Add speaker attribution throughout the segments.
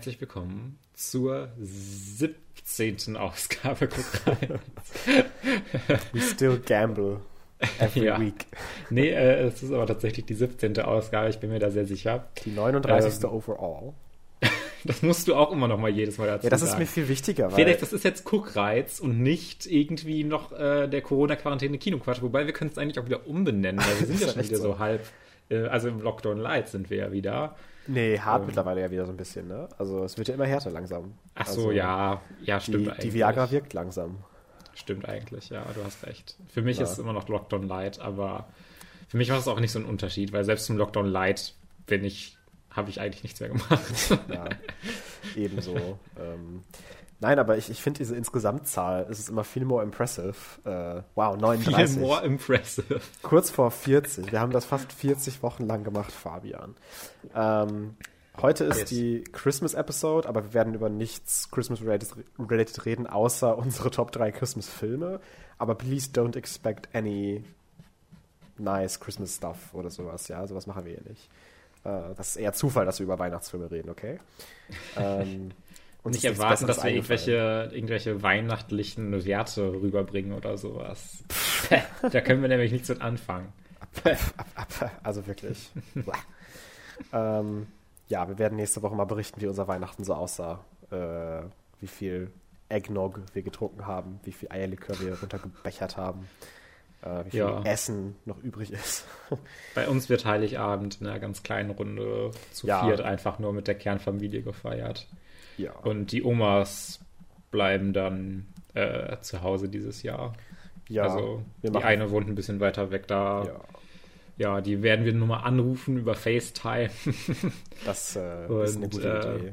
Speaker 1: Herzlich willkommen zur 17. Ausgabe. Guck rein.
Speaker 2: We still gamble every
Speaker 1: Ja.
Speaker 2: week.
Speaker 1: nee, äh, es ist aber tatsächlich die 17. Ausgabe, ich bin mir da sehr sicher.
Speaker 2: Die 39.
Speaker 1: Ähm,
Speaker 2: overall.
Speaker 1: Das musst du auch immer noch mal jedes Mal dazu
Speaker 2: Ja, das ist
Speaker 1: sagen.
Speaker 2: mir viel wichtiger, weil
Speaker 1: Felix, das ist jetzt Guckreiz und nicht irgendwie noch äh, der Corona-Quarantäne Kinoquatsch. Wobei wir können es eigentlich auch wieder umbenennen, weil wir sind
Speaker 2: Ist
Speaker 1: ja schon wieder so
Speaker 2: so.
Speaker 1: halb, äh, also im Lockdown Light sind wir ja wieder.
Speaker 2: Nee, hart
Speaker 1: ähm,
Speaker 2: mittlerweile ja wieder so ein bisschen, ne? Also es wird ja immer härter langsam.
Speaker 1: Ach so,
Speaker 2: also,
Speaker 1: ja, ja, stimmt
Speaker 2: Die,
Speaker 1: eigentlich.
Speaker 2: die Viagra wirkt langsam.
Speaker 1: Stimmt eigentlich, ja, du hast recht. Für mich
Speaker 2: Ja.
Speaker 1: ist es immer noch Lockdown Light, aber für mich war es auch nicht so ein Unterschied, weil selbst im Lockdown Light bin ich, habe ich eigentlich nichts mehr gemacht.
Speaker 2: Ja, ebenso. ähm, nein, aber ich, ich finde diese Insgesamtzahl, es ist immer viel more impressive. Äh, wow,
Speaker 1: Viel
Speaker 2: 39.
Speaker 1: more impressive.
Speaker 2: Kurz vor 40. Wir haben das fast 40 Wochen lang gemacht, Fabian. Ähm, heute ist
Speaker 1: Yes.
Speaker 2: die Christmas-Episode, aber wir werden über nichts Christmas-related related reden, außer unsere Top 3 Christmas-Filme. Aber please don't expect any nice Christmas stuff oder sowas. Ja, sowas machen wir hier nicht. Äh, das ist eher Zufall, dass wir über Weihnachtsfilme reden, okay? Ähm, uns
Speaker 1: Nicht erwarten, dass wir irgendwelche, irgendwelche weihnachtlichen Werte rüberbringen oder sowas. da können wir nämlich nichts mit anfangen.
Speaker 2: Also wirklich. ähm, ja, wir werden nächste Woche mal berichten, wie unser Weihnachten so aussah. Äh, wie viel Eggnog wir getrunken haben, wie viel Eierlikör wir runtergebechert haben, äh, wie viel
Speaker 1: Ja.
Speaker 2: Essen noch übrig ist.
Speaker 1: Bei uns wird Heiligabend in einer ganz kleinen Runde zu
Speaker 2: Ja.
Speaker 1: viert einfach nur mit der Kernfamilie gefeiert.
Speaker 2: Ja.
Speaker 1: Und die Omas bleiben dann äh, zu Hause dieses Jahr.
Speaker 2: ja,
Speaker 1: also die eine wohnt ein bisschen weiter weg da.
Speaker 2: ja,
Speaker 1: Ja, die werden wir nur mal anrufen über FaceTime.
Speaker 2: das äh,
Speaker 1: Und,
Speaker 2: ist eine gute
Speaker 1: äh,
Speaker 2: Idee.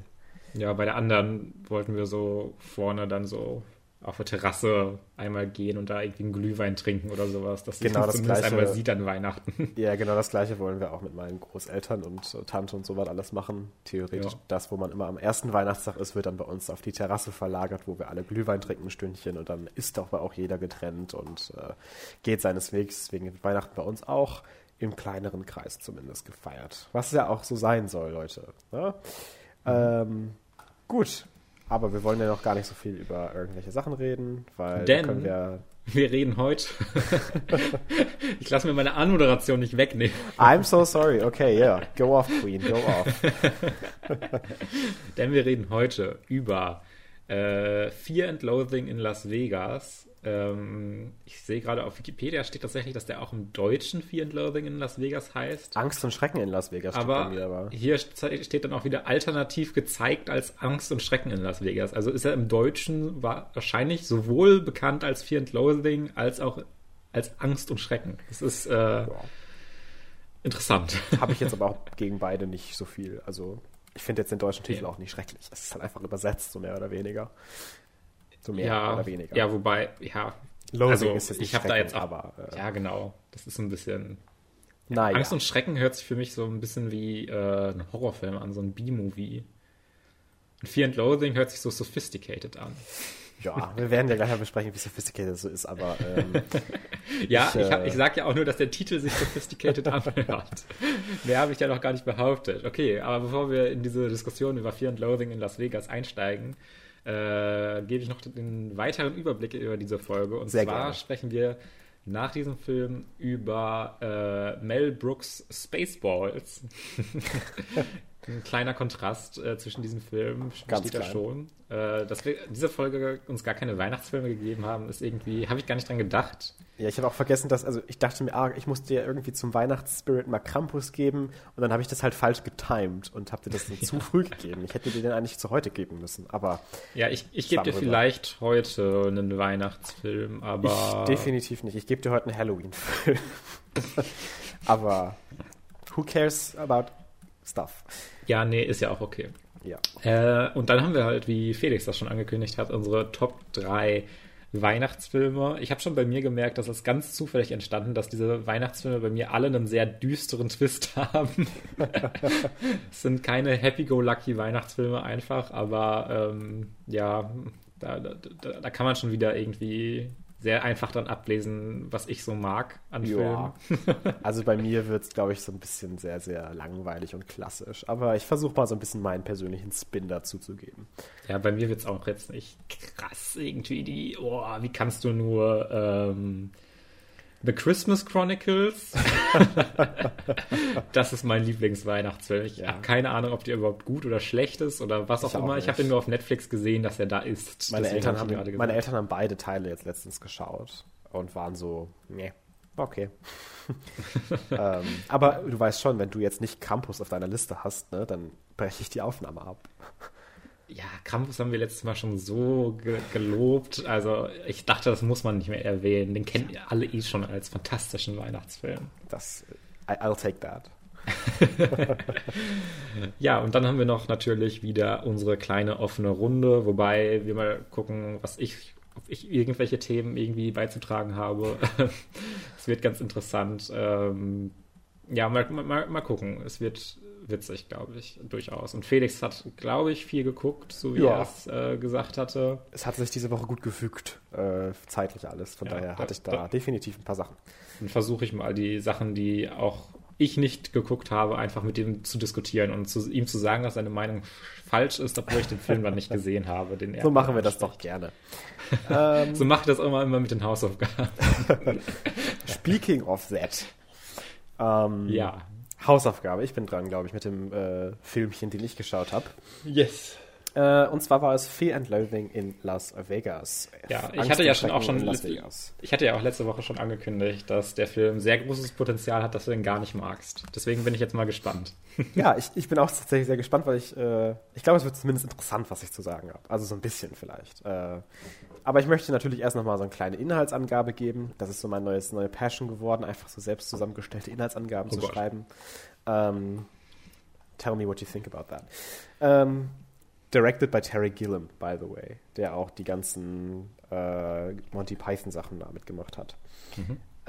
Speaker 1: ja, bei der anderen wollten wir so vorne dann so auf der Terrasse einmal gehen und da irgendwie einen Glühwein trinken oder sowas, dass
Speaker 2: Genau das
Speaker 1: zumindest
Speaker 2: Gleiche.
Speaker 1: einmal sieht an Weihnachten.
Speaker 2: Ja, genau das gleiche wollen wir auch mit meinen Großeltern und Tante und so was alles machen. Theoretisch
Speaker 1: Ja.
Speaker 2: das, wo man immer am ersten Weihnachtstag ist, wird dann bei uns auf die Terrasse verlagert, wo wir alle Glühwein trinken ein Stündchen und dann isst aber auch jeder getrennt und äh, geht seines Wegs. Deswegen wird Weihnachten bei uns auch im kleineren Kreis zumindest gefeiert. Was ja auch so sein soll, Leute. Ne? Ähm, gut, aber wir wollen ja noch gar nicht so viel über irgendwelche Sachen reden, weil
Speaker 1: Denn-
Speaker 2: wir
Speaker 1: Wir reden heute. ich lasse mir meine Anmoderation nicht wegnehmen.
Speaker 2: I'm so sorry. Okay, yeah. Go off, Queen. Go off.
Speaker 1: Denn wir reden heute über äh, Fear and Loathing in Las Vegas. Ähm, ich sehe gerade auf Wikipedia steht tatsächlich, dass der auch im Deutschen Fear and Loathing in Las Vegas heißt.
Speaker 2: Angst und Schrecken in Las Vegas
Speaker 1: Aber
Speaker 2: aber
Speaker 1: hier ste- steht dann auch wieder alternativ gezeigt als Angst und Schrecken in Las Vegas. Also ist er im Deutschen wa- wahrscheinlich sowohl bekannt als Fear and Loathing als auch als Angst und Schrecken. Das ist äh,
Speaker 2: ja.
Speaker 1: interessant.
Speaker 2: habe ich jetzt aber auch gegen beide nicht so viel. Also ich finde jetzt den deutschen Titel
Speaker 1: Ja.
Speaker 2: auch nicht schrecklich. Es ist halt einfach übersetzt, so mehr oder weniger. So mehr
Speaker 1: ja,
Speaker 2: oder weniger.
Speaker 1: ja, wobei, ja,
Speaker 2: Loathing
Speaker 1: also
Speaker 2: ist jetzt
Speaker 1: ich habe da jetzt auch,
Speaker 2: aber, äh,
Speaker 1: ja genau, das ist ein bisschen
Speaker 2: naja.
Speaker 1: Angst und Schrecken hört sich für mich so ein bisschen wie äh, ein Horrorfilm an, so ein B-Movie. Und Fear and Loathing hört sich so sophisticated an.
Speaker 2: ja, wir werden ja gleich mal besprechen, wie sophisticated das so ist, aber ähm,
Speaker 1: Ja,
Speaker 2: Ich,
Speaker 1: ich, hab,
Speaker 2: äh,
Speaker 1: ich sag ja auch nur, dass der Titel sich sophisticated anhört. Mehr habe ich ja noch gar nicht behauptet. Okay, aber bevor wir in diese Diskussion über Fear and Loathing in Las Vegas einsteigen, äh, gebe ich noch den weiteren Überblick über diese Folge. Und
Speaker 2: Sehr
Speaker 1: zwar
Speaker 2: gerne.
Speaker 1: sprechen wir nach diesem Film über äh, Mel Brooks Spaceballs. Ein kleiner Kontrast äh, zwischen diesen Filmen
Speaker 2: Ganz
Speaker 1: steht da
Speaker 2: klein.
Speaker 1: schon. Äh, dass wir diese Folge uns gar keine Weihnachtsfilme gegeben haben, ist irgendwie, habe ich gar nicht dran gedacht.
Speaker 2: ja, ich habe auch vergessen, dass, also ich dachte mir, ah, ich musste dir irgendwie zum Weihnachtsspirit mal Krampus geben und dann habe ich das halt falsch getimed und habe dir das dann zu früh gegeben. Ich hätte dir den eigentlich zu heute geben müssen, aber
Speaker 1: Ja, ich, ich gebe dir vielleicht heute einen Weihnachtsfilm, aber.
Speaker 2: Ich definitiv nicht. Ich gebe dir heute einen Halloween-Film. Aber who cares about stuff?
Speaker 1: Ja, nee, ist ja auch okay.
Speaker 2: Ja.
Speaker 1: Äh, und dann haben wir halt, wie Felix das schon angekündigt hat, unsere Top 3 Weihnachtsfilme. Ich habe schon bei mir gemerkt, dass es ganz zufällig entstanden, dass diese Weihnachtsfilme bei mir alle einen sehr düsteren Twist haben. es sind keine happy-go-lucky Weihnachtsfilme einfach, aber ähm, ja, da, da, da kann man schon wieder irgendwie sehr einfach dann ablesen, was ich so mag an
Speaker 2: Ja.
Speaker 1: Filmen.
Speaker 2: Also bei mir wird es, glaube ich, so ein bisschen sehr, sehr langweilig und klassisch. Aber ich versuche mal so ein bisschen meinen persönlichen Spin dazu zu geben.
Speaker 1: Ja, bei mir wird es auch jetzt nicht krass irgendwie die, oh, wie kannst du nur ähm, The Christmas Chronicles? das ist mein Lieblingsweihnachtsfilm. Ich
Speaker 2: Ja.
Speaker 1: habe keine Ahnung, ob der überhaupt gut oder schlecht ist oder was auch
Speaker 2: auch
Speaker 1: immer. Ich habe
Speaker 2: nicht.
Speaker 1: den nur auf Netflix gesehen, dass er da ist.
Speaker 2: Meine Eltern,
Speaker 1: hab
Speaker 2: haben, meine. Eltern haben beide Teile jetzt letztens geschaut und waren so, nee, okay. ähm, aber du weißt schon, wenn du jetzt nicht Campus auf deiner Liste hast, ne, dann breche ich die Aufnahme ab.
Speaker 1: Ja, Krampus haben wir letztes Mal schon so ge gelobt. Also ich dachte, das muss man nicht mehr erwähnen. Den kennen ihr alle eh schon als fantastischen Weihnachtsfilm.
Speaker 2: Das, I'll take that.
Speaker 1: Ja, und dann haben wir noch natürlich wieder unsere kleine offene Runde, wobei wir mal gucken, was ich, ob ich irgendwelche Themen irgendwie beizutragen habe. Es wird ganz interessant. Ähm, ja, mal, mal, mal gucken. Es wird witzig, glaube ich, durchaus. Und Felix hat, glaube ich, viel geguckt, so wie
Speaker 2: Ja.
Speaker 1: er es äh, gesagt hatte.
Speaker 2: Es hat sich diese Woche gut gefügt, äh, zeitlich alles. Von
Speaker 1: Ja,
Speaker 2: daher
Speaker 1: da-
Speaker 2: hatte ich da,
Speaker 1: da-
Speaker 2: definitiv ein paar Sachen.
Speaker 1: Dann versuche ich mal die Sachen, die auch ich nicht geguckt habe, einfach mit ihm zu diskutieren und zu, ihm zu sagen, dass seine Meinung falsch ist, obwohl ich den Film dann nicht gesehen habe. Den er
Speaker 2: So machen wir das doch gerne. ähm,
Speaker 1: So mache ich das immer, immer mit den Hausaufgaben.
Speaker 2: speaking of that. Ähm,
Speaker 1: Ja.
Speaker 2: Hausaufgabe. Ich bin dran, glaube ich, mit dem äh, Filmchen, den ich geschaut habe.
Speaker 1: Yes.
Speaker 2: Äh, und zwar war es Fear and Loathing in Las Vegas.
Speaker 1: Ja, ich
Speaker 2: Angst
Speaker 1: hatte
Speaker 2: und
Speaker 1: ja schon auch schon
Speaker 2: Las Vegas.
Speaker 1: ich hatte ja auch letzte Woche schon angekündigt, dass der Film sehr großes Potenzial hat, dass du den gar nicht magst. Deswegen bin ich jetzt mal gespannt.
Speaker 2: Ja, ich, ich bin auch tatsächlich sehr gespannt, weil ich, äh, ich glaube, es wird zumindest interessant, was ich zu sagen habe. Also so ein bisschen vielleicht. Äh, aber ich möchte natürlich erst nochmal so eine kleine Inhaltsangabe geben. Das ist so mein neues, neue Passion geworden, einfach so selbst zusammengestellte Inhaltsangaben
Speaker 1: Oh
Speaker 2: zu
Speaker 1: Gott.
Speaker 2: schreiben. Ähm, tell me what you think about that. Ähm, directed by Terry Gilliam, by the way, der auch die ganzen äh, Monty Python Sachen damit gemacht hat.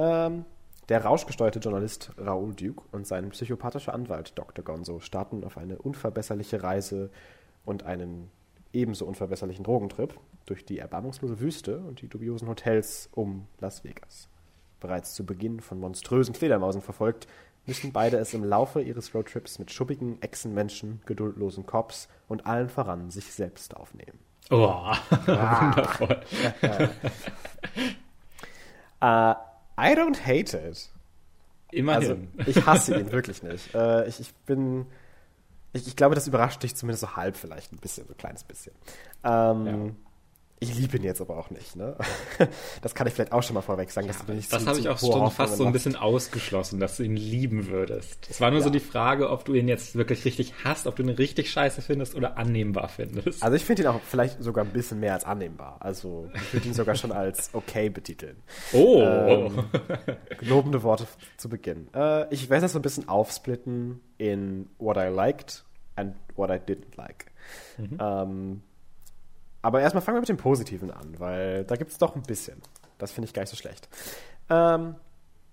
Speaker 2: Ähm, der rauschgesteuerte Journalist Raoul Duke und sein psychopathischer Anwalt Dr. Gonzo starten auf eine unverbesserliche Reise und einen ebenso unverbesserlichen Drogentrip durch die erbarmungslose Wüste und die dubiosen Hotels um Las Vegas. Bereits zu Beginn von monströsen Fledermausen verfolgt, müssen beide es im Laufe ihres Roadtrips mit schuppigen Echsenmenschen, geduldlosen Cops und allen voran sich selbst aufnehmen.
Speaker 1: Oh,
Speaker 2: Ah.
Speaker 1: wundervoll.
Speaker 2: Äh, I don't hate it. Also,
Speaker 1: Immerhin.
Speaker 2: ich hasse ihn wirklich nicht. Äh, ich, ich bin. Ich, ich glaube, das überrascht dich zumindest so halb vielleicht ein bisschen, so ein kleines bisschen. Ähm,
Speaker 1: Ja.
Speaker 2: Ich liebe ihn jetzt aber auch nicht, ne? Das kann ich vielleicht auch schon mal vorweg sagen. dass du nicht
Speaker 1: das
Speaker 2: zu-
Speaker 1: habe ich auch schon fast so ein bisschen ausgeschlossen, dass du ihn lieben würdest. Es war nur so
Speaker 2: Ja.
Speaker 1: die Frage, ob du ihn jetzt wirklich richtig hast, ob du ihn richtig scheiße findest oder annehmbar findest.
Speaker 2: Also ich finde ihn auch vielleicht sogar ein bisschen mehr als annehmbar. Also ich würde ihn sogar schon als okay betiteln.
Speaker 1: oh,
Speaker 2: Ähm, Lobende Worte zu Beginn. Äh, ich werde das so ein bisschen aufsplitten in what I liked and what I didn't like. Ähm, aber erstmal fangen wir mit dem Positiven an, weil da gibt es doch ein bisschen. Das finde ich gar nicht so schlecht. Ähm,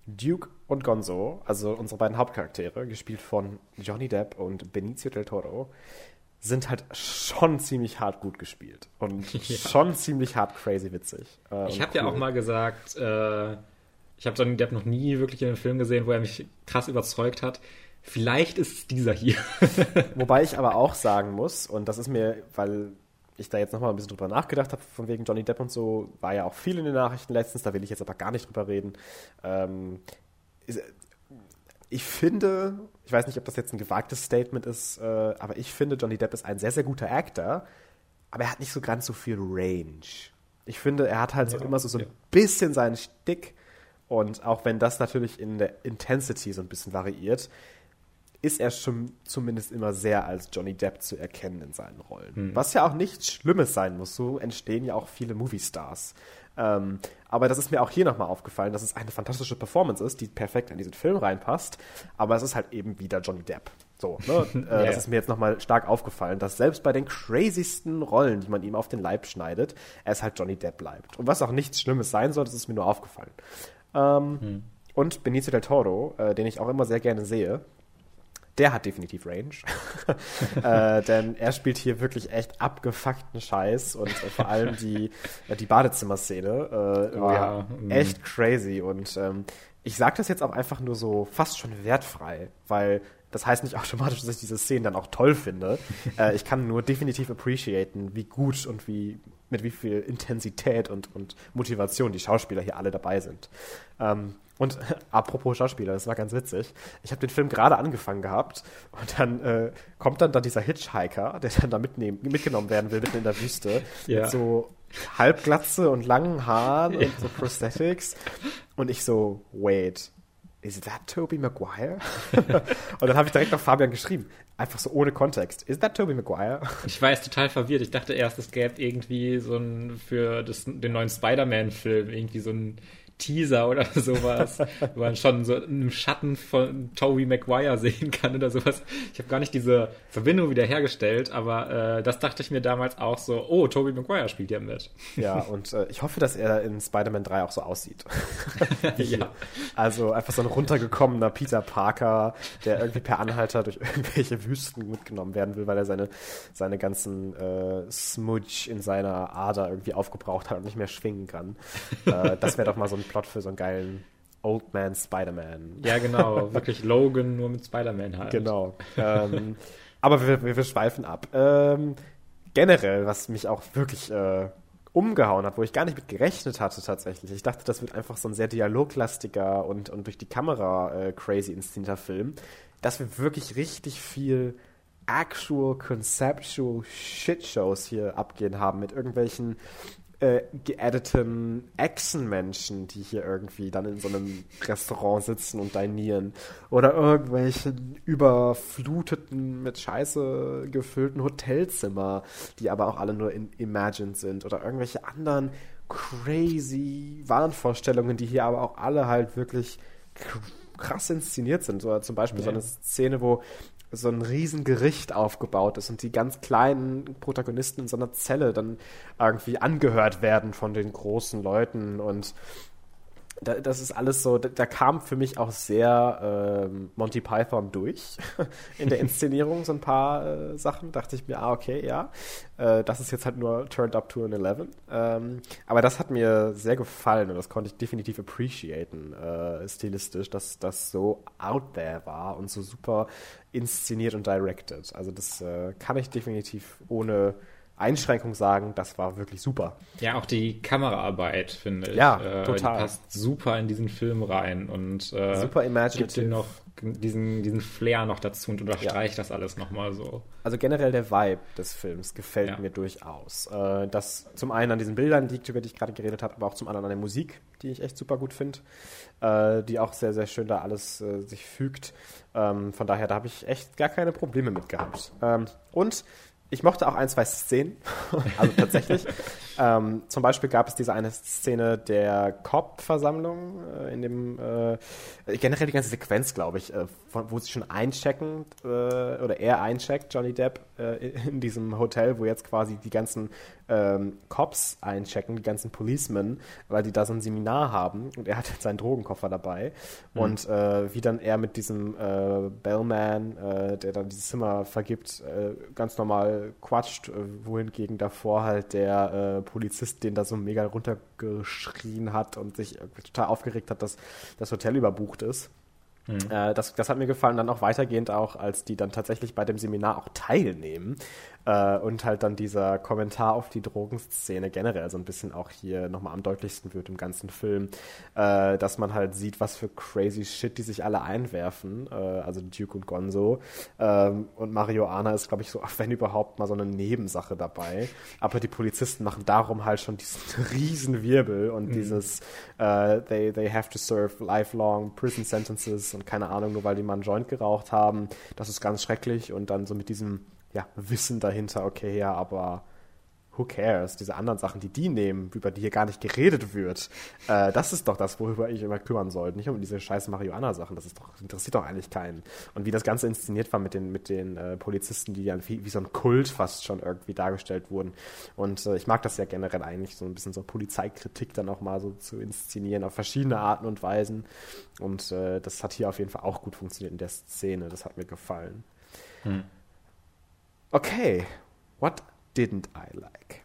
Speaker 2: Duke und Gonzo, also unsere beiden Hauptcharaktere, gespielt von Johnny Depp und Benicio del Toro, sind halt schon ziemlich hart gut gespielt und schon ziemlich hart crazy witzig. äh,
Speaker 1: Ich habe ja
Speaker 2: cool.
Speaker 1: auch mal gesagt, äh, ich habe Johnny Depp noch nie wirklich in einem Film gesehen, wo er mich krass überzeugt hat. Vielleicht ist es dieser hier.
Speaker 2: Wobei ich aber auch sagen muss, und das ist mir, weil ich da jetzt nochmal ein bisschen drüber nachgedacht habe, von wegen Johnny Depp und so, war ja auch viel in den Nachrichten letztens, da will ich jetzt aber gar nicht drüber reden. Ähm, ich finde, ich weiß nicht, ob das jetzt ein gewagtes Statement ist, äh, aber ich finde, Johnny Depp ist ein sehr, sehr guter Actor, aber er hat nicht so ganz so viel Range. Ich finde, er hat halt so
Speaker 1: Ja,
Speaker 2: immer so, so ein
Speaker 1: ja.
Speaker 2: bisschen seinen Stick und auch wenn das natürlich in der Intensity so ein bisschen variiert, ist er schon zumindest immer sehr als Johnny Depp zu erkennen in seinen Rollen. Was ja auch nichts Schlimmes sein muss. So entstehen ja auch viele Movie-Stars. Ähm, aber das ist mir auch hier nochmal aufgefallen, dass es eine fantastische Performance ist, die perfekt in diesen Film reinpasst. Aber es ist halt eben wieder Johnny Depp. So, ne? äh,
Speaker 1: Ja,
Speaker 2: das ist mir jetzt nochmal stark aufgefallen, dass selbst bei den crazysten Rollen, die man ihm auf den Leib schneidet, er es halt Johnny Depp bleibt. Und was auch nichts Schlimmes sein soll, das ist mir nur aufgefallen. Ähm, Und Benicio del Toro, äh, den ich auch immer sehr gerne sehe, der hat definitiv Range. äh, denn er spielt hier wirklich echt abgefuckten Scheiß und äh, vor allem die, äh, die Badezimmerszene äh, war ja. Mhm. echt crazy. Und ähm, ich sage das jetzt auch einfach nur so fast schon wertfrei, weil das heißt nicht automatisch, dass ich diese Szenen dann auch toll finde. äh, ich kann nur definitiv appreciaten, wie gut und wie mit wie viel Intensität und, und Motivation die Schauspieler hier alle dabei sind. Ähm, und apropos Schauspieler, das war ganz witzig. Ich habe den Film gerade angefangen gehabt und dann äh, kommt dann da dieser Hitchhiker, der dann da mitnehmen, mitgenommen werden will, mitten in der Wüste, ja. mit so Halbglatze und langen Haaren ja. und so Prosthetics. Und ich so, wait, is that Toby Maguire? und dann habe ich direkt auf Fabian geschrieben. Einfach so ohne Kontext. Is that Toby Maguire?
Speaker 1: Ich war jetzt total verwirrt. Ich dachte erst, es gäbe irgendwie so ein, für das, den neuen Spider-Man-Film, irgendwie so ein Teaser oder sowas, wo man schon so einen Schatten von Toby Maguire sehen kann oder sowas. Ich habe gar nicht diese Verbindung wieder hergestellt, aber äh, das dachte ich mir damals auch so, oh, Toby Maguire spielt ja mit.
Speaker 2: Ja, und äh, ich hoffe, dass er in Spider-Man 3 auch so aussieht. ja. Also einfach so ein runtergekommener Peter Parker, der irgendwie per Anhalter durch irgendwelche Wüsten mitgenommen werden will, weil er seine, seine ganzen äh, Smudge in seiner Ader irgendwie aufgebraucht hat und nicht mehr schwingen kann. Äh, das wäre doch mal so ein Plot für so einen geilen Old Man Spider-Man.
Speaker 1: Ja, genau. Wirklich Logan nur mit Spider-Man halt.
Speaker 2: Genau. Ähm, aber wir, wir, wir, schweifen ab. Ähm, generell, was mich auch wirklich äh, umgehauen hat, wo ich gar nicht mit gerechnet hatte tatsächlich. Ich dachte, das wird einfach so ein sehr dialoglastiger und, und durch die Kamera äh, crazy inszenierter Film, dass wir wirklich richtig viel actual conceptual Shitshows hier abgehen haben mit irgendwelchen äh, geediteten Echsenmenschen, die hier irgendwie dann in so einem Restaurant sitzen und dinieren. Oder irgendwelchen überfluteten, mit Scheiße gefüllten Hotelzimmer, die aber auch alle nur in Imagined sind. Oder irgendwelche anderen crazy Wahnvorstellungen, die hier aber auch alle halt wirklich krass inszeniert sind. Oder zum Beispiel ja. so eine Szene, wo so ein Riesengericht aufgebaut ist und die ganz kleinen Protagonisten in so einer Zelle dann irgendwie angehört werden von den großen Leuten und da, das ist alles so, da, da, kam für mich auch sehr ähm, Monty Python durch in der Inszenierung, so ein paar äh, Sachen. Dachte ich mir, ah, okay, ja, äh, das ist jetzt halt nur turned up to an 11. Ähm, aber das hat mir sehr gefallen und das konnte ich definitiv appreciaten, äh, stilistisch, dass das so out there war und so super inszeniert und directed. Also das äh, kann ich definitiv ohne Einschränkung sagen, das war wirklich super.
Speaker 1: Ja, auch die Kameraarbeit, finde ich.
Speaker 2: Ja, äh, total.
Speaker 1: Die passt super in diesen Film rein und
Speaker 2: äh, super
Speaker 1: gibt ihm noch diesen, diesen Flair noch dazu und unterstreicht ja. das alles nochmal so.
Speaker 2: Also generell der Vibe des Films gefällt ja. mir durchaus. Äh, das zum einen an diesen Bildern liegt, über die ich gerade geredet habe, aber auch zum anderen an der Musik, die ich echt super gut finde, äh, die auch sehr, sehr schön da alles äh, sich fügt. Ähm, von daher, da habe ich echt gar keine Probleme mit gehabt. Ähm, und ich mochte auch ein, zwei Szenen, also tatsächlich. ähm, zum Beispiel gab es diese eine Szene der Cop-Versammlung, äh, in dem äh, generell die ganze Sequenz, glaube ich, äh, von, wo sie schon einchecken äh, oder er eincheckt, Johnny Depp, äh, in diesem Hotel, wo jetzt quasi die ganzen ähm, Cops einchecken, die ganzen Policemen, weil die da so ein Seminar haben und er hat jetzt seinen Drogenkoffer dabei mhm. und äh, wie dann er mit diesem äh, Bellman, äh, der dann dieses Zimmer vergibt, äh, ganz normal quatscht, äh, wohingegen davor halt der äh, Polizist den da so mega runtergeschrien hat und sich total aufgeregt hat, dass das Hotel überbucht ist. Mhm. Das, das hat mir gefallen, dann auch weitergehend auch, als die dann tatsächlich bei dem Seminar auch teilnehmen äh, und halt dann dieser Kommentar auf die Drogenszene generell so ein bisschen auch hier nochmal am deutlichsten wird im ganzen Film, äh, dass man halt sieht, was für crazy Shit die sich alle einwerfen, äh, also Duke und Gonzo. Ähm, und Marihuana ist, glaube ich, so, wenn überhaupt mal so eine Nebensache dabei, aber die Polizisten machen darum halt schon diesen riesen Wirbel und mhm. dieses äh, they, they have to serve lifelong prison sentences und keine Ahnung, nur weil die mal einen Joint geraucht haben, das ist ganz schrecklich. Und dann so mit diesem ja, Wissen dahinter, okay, ja, aber who cares? Diese anderen Sachen, die die nehmen, über die hier gar nicht geredet wird, äh, das ist doch das, worüber ich immer kümmern sollte. Nicht um diese scheiß Marihuana-Sachen, das ist doch, interessiert doch eigentlich keinen. Und wie das Ganze inszeniert war mit den, mit den äh, Polizisten, die dann wie, wie, so ein Kult fast schon irgendwie dargestellt wurden. Und äh, ich mag das ja generell eigentlich, so ein bisschen so Polizeikritik dann auch mal so zu inszenieren, auf verschiedene Arten und Weisen. Und äh, das hat hier auf jeden Fall auch gut funktioniert in der Szene. Das hat mir gefallen. Hm. Okay, what didn't I like?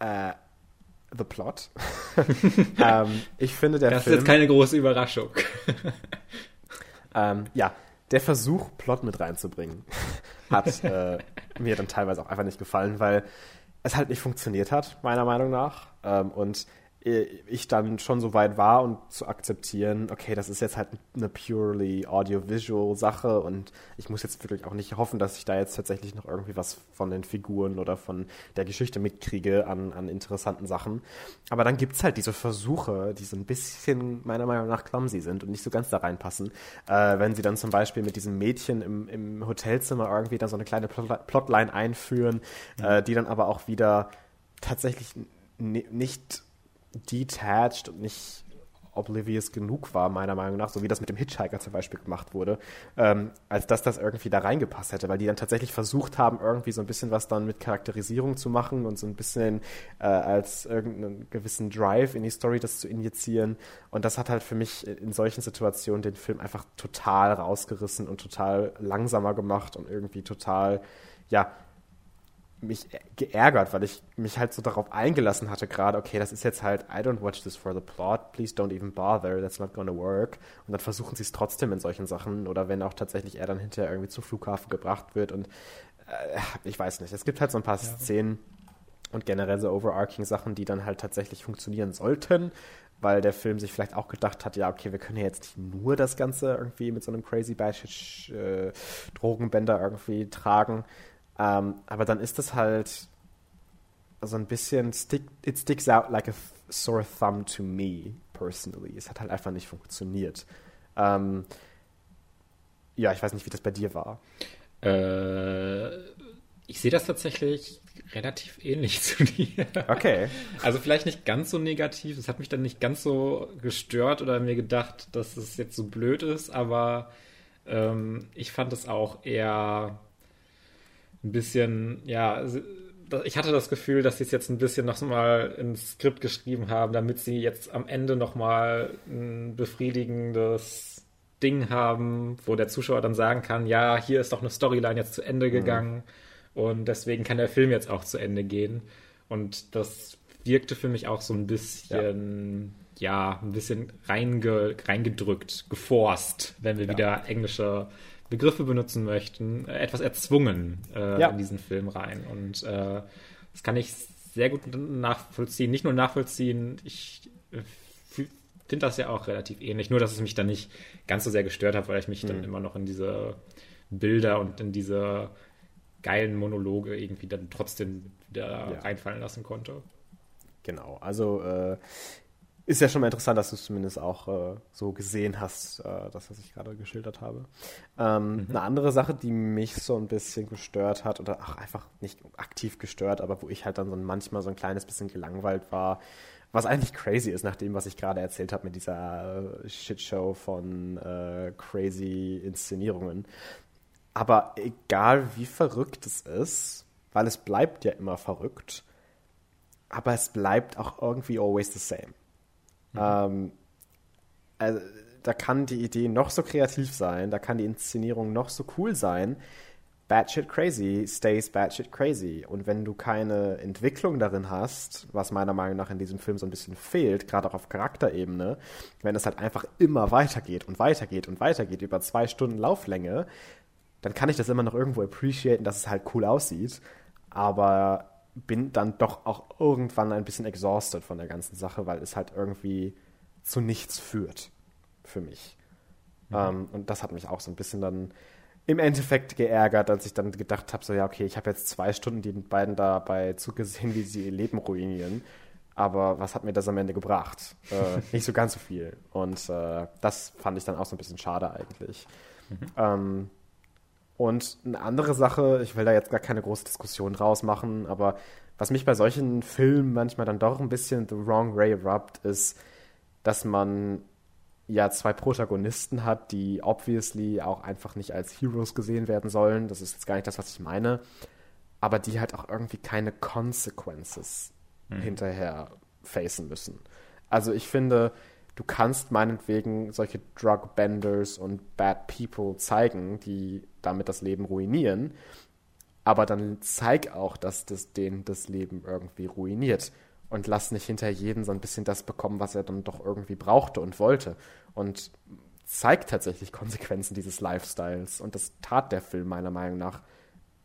Speaker 2: Uh, the plot. ähm, ich finde der
Speaker 1: das
Speaker 2: Film.
Speaker 1: Ist jetzt keine große Überraschung.
Speaker 2: ähm, ja, der Versuch, Plot mit reinzubringen, hat äh, mir dann teilweise auch einfach nicht gefallen, weil es halt nicht funktioniert hat, meiner Meinung nach. Ähm, und ich dann schon so weit war und zu akzeptieren, okay, das ist jetzt halt eine purely audiovisual Sache und ich muss jetzt wirklich auch nicht hoffen, dass ich da jetzt tatsächlich noch irgendwie was von den Figuren oder von der Geschichte mitkriege an, an interessanten Sachen. Aber dann gibt es halt diese Versuche, die so ein bisschen meiner Meinung nach clumsy sind und nicht so ganz da reinpassen. Äh, wenn sie dann zum Beispiel mit diesem Mädchen im, im Hotelzimmer irgendwie dann so eine kleine Plotline einführen, mhm. äh, die dann aber auch wieder tatsächlich nicht detached und nicht oblivious genug war, meiner Meinung nach, so wie das mit dem Hitchhiker zum Beispiel gemacht wurde, ähm, als dass das irgendwie da reingepasst hätte, weil die dann tatsächlich versucht haben, irgendwie so ein bisschen was dann mit Charakterisierung zu machen und so ein bisschen äh, als irgendeinen gewissen Drive in die Story das zu injizieren. Und das hat halt für mich in solchen Situationen den Film einfach total rausgerissen und total langsamer gemacht und irgendwie total, ja, mich geärgert, weil ich mich halt so darauf eingelassen hatte gerade, okay, das ist jetzt halt, I don't watch this for the plot, please don't even bother, that's not gonna work. Und dann versuchen sie es trotzdem in solchen Sachen oder wenn auch tatsächlich er dann hinterher irgendwie zum Flughafen gebracht wird und äh, ich weiß nicht, es gibt halt so ein paar ja. Szenen und generell so overarching Sachen, die dann halt tatsächlich funktionieren sollten, weil der Film sich vielleicht auch gedacht hat, ja, okay, wir können ja jetzt nicht nur das Ganze irgendwie mit so einem crazy Bash äh, Drogenbänder irgendwie tragen, ähm, aber dann ist das halt so ein bisschen, stick, it sticks out like a sore thumb to me, personally. Es hat halt einfach nicht funktioniert. Ähm, ja, ich weiß nicht, wie das bei dir war.
Speaker 1: Äh, ich sehe das tatsächlich relativ ähnlich zu dir.
Speaker 2: Okay.
Speaker 1: Also vielleicht nicht ganz so negativ. Es hat mich dann nicht ganz so gestört oder mir gedacht, dass es jetzt so blöd ist, aber ähm, ich fand es auch eher ein bisschen, ja, ich hatte das Gefühl, dass sie es jetzt ein bisschen noch mal ins Skript geschrieben haben, damit sie jetzt am Ende noch mal ein befriedigendes Ding haben, wo der Zuschauer dann sagen kann, ja, hier ist doch eine Storyline jetzt zu Ende mhm. gegangen mhm. und deswegen kann der Film jetzt auch zu Ende gehen. Und das wirkte für mich auch so ein bisschen, ja, ja ein bisschen reinge, reingedrückt, geforst, wenn wir ja. wieder englische Begriffe benutzen möchten, äh, etwas erzwungen äh, ja. in diesen Film rein. Und äh, das kann ich sehr gut nachvollziehen. Nicht nur nachvollziehen, ich äh, finde das ja auch relativ ähnlich. Nur, dass es mich dann nicht ganz so sehr gestört hat, weil ich mich mhm. dann immer noch in diese Bilder und in diese geilen Monologe irgendwie dann trotzdem wieder ja. reinfallen lassen konnte.
Speaker 2: Genau, also äh, ist ja schon mal interessant, dass du es zumindest auch äh, so gesehen hast, äh, das, was ich gerade geschildert habe. Ähm, mhm. Eine andere Sache, die mich so ein bisschen gestört hat, oder auch einfach nicht aktiv gestört, aber wo ich halt dann so manchmal so ein kleines bisschen gelangweilt war, was eigentlich crazy ist, nach dem, was ich gerade erzählt habe mit dieser äh, Shitshow von äh, crazy Inszenierungen. Aber egal wie verrückt es ist, weil es bleibt ja immer verrückt, aber es bleibt auch irgendwie always the same. Mhm. Ähm, also, da kann die Idee noch so kreativ sein, da kann die Inszenierung noch so cool sein. Batshit crazy stays batshit crazy. Und wenn du keine Entwicklung darin hast, was meiner Meinung nach in diesem Film so ein bisschen fehlt, gerade auch auf Charakterebene, wenn es halt einfach immer weitergeht und weitergeht und weitergeht über zwei Stunden Lauflänge, dann kann ich das immer noch irgendwo appreciaten, dass es halt cool aussieht. Aber bin dann doch auch irgendwann ein bisschen exhausted von der ganzen Sache, weil es halt irgendwie zu nichts führt für mich. Mhm. Ähm, und das hat mich auch so ein bisschen dann im Endeffekt geärgert, als ich dann gedacht habe, so ja, okay, ich habe jetzt zwei Stunden die beiden dabei zugesehen, wie sie ihr Leben ruinieren. Aber was hat mir das am Ende gebracht? Äh, nicht so ganz so viel. Und äh, das fand ich dann auch so ein bisschen schade eigentlich. Mhm. Ähm, Und eine andere Sache, ich will da jetzt gar keine große Diskussion draus machen, aber was mich bei solchen Filmen manchmal dann doch ein bisschen the wrong way rubbed, ist, dass man ja zwei Protagonisten hat, die obviously auch einfach nicht als Heroes gesehen werden sollen. Das ist jetzt gar nicht das, was ich meine. Aber die halt auch irgendwie keine Consequences mhm. hinterher facen müssen. Also ich finde, du kannst meinetwegen solche Drug Benders und Bad People zeigen, die damit das Leben ruinieren. Aber dann zeig auch, dass das denen das Leben irgendwie ruiniert und lass nicht hinter jeden so ein bisschen das bekommen, was er dann doch irgendwie brauchte und wollte. Und zeigt tatsächlich Konsequenzen dieses Lifestyles. Und das tat der Film meiner Meinung nach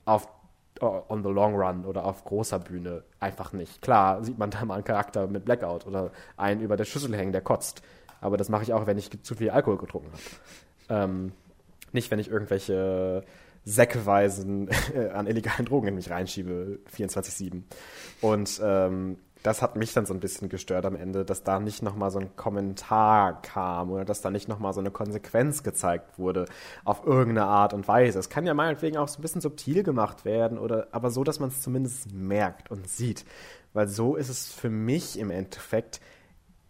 Speaker 2: auf on the long run oder auf großer Bühne einfach nicht. Klar sieht man da mal einen Charakter mit Blackout oder einen über der Schüssel hängen, der kotzt. Aber das mache ich auch, wenn ich zu viel Alkohol getrunken habe. Ähm, nicht, wenn ich irgendwelche säckeweisen an illegalen Drogen in mich reinschiebe, 24-7. Und ähm, das hat mich dann so ein bisschen gestört am Ende, dass da nicht nochmal so ein Kommentar kam oder dass da nicht nochmal so eine Konsequenz gezeigt wurde auf irgendeine Art und Weise. Es kann ja meinetwegen auch so ein bisschen subtil gemacht werden oder aber so, dass man es zumindest merkt und sieht. Weil so ist es für mich im Endeffekt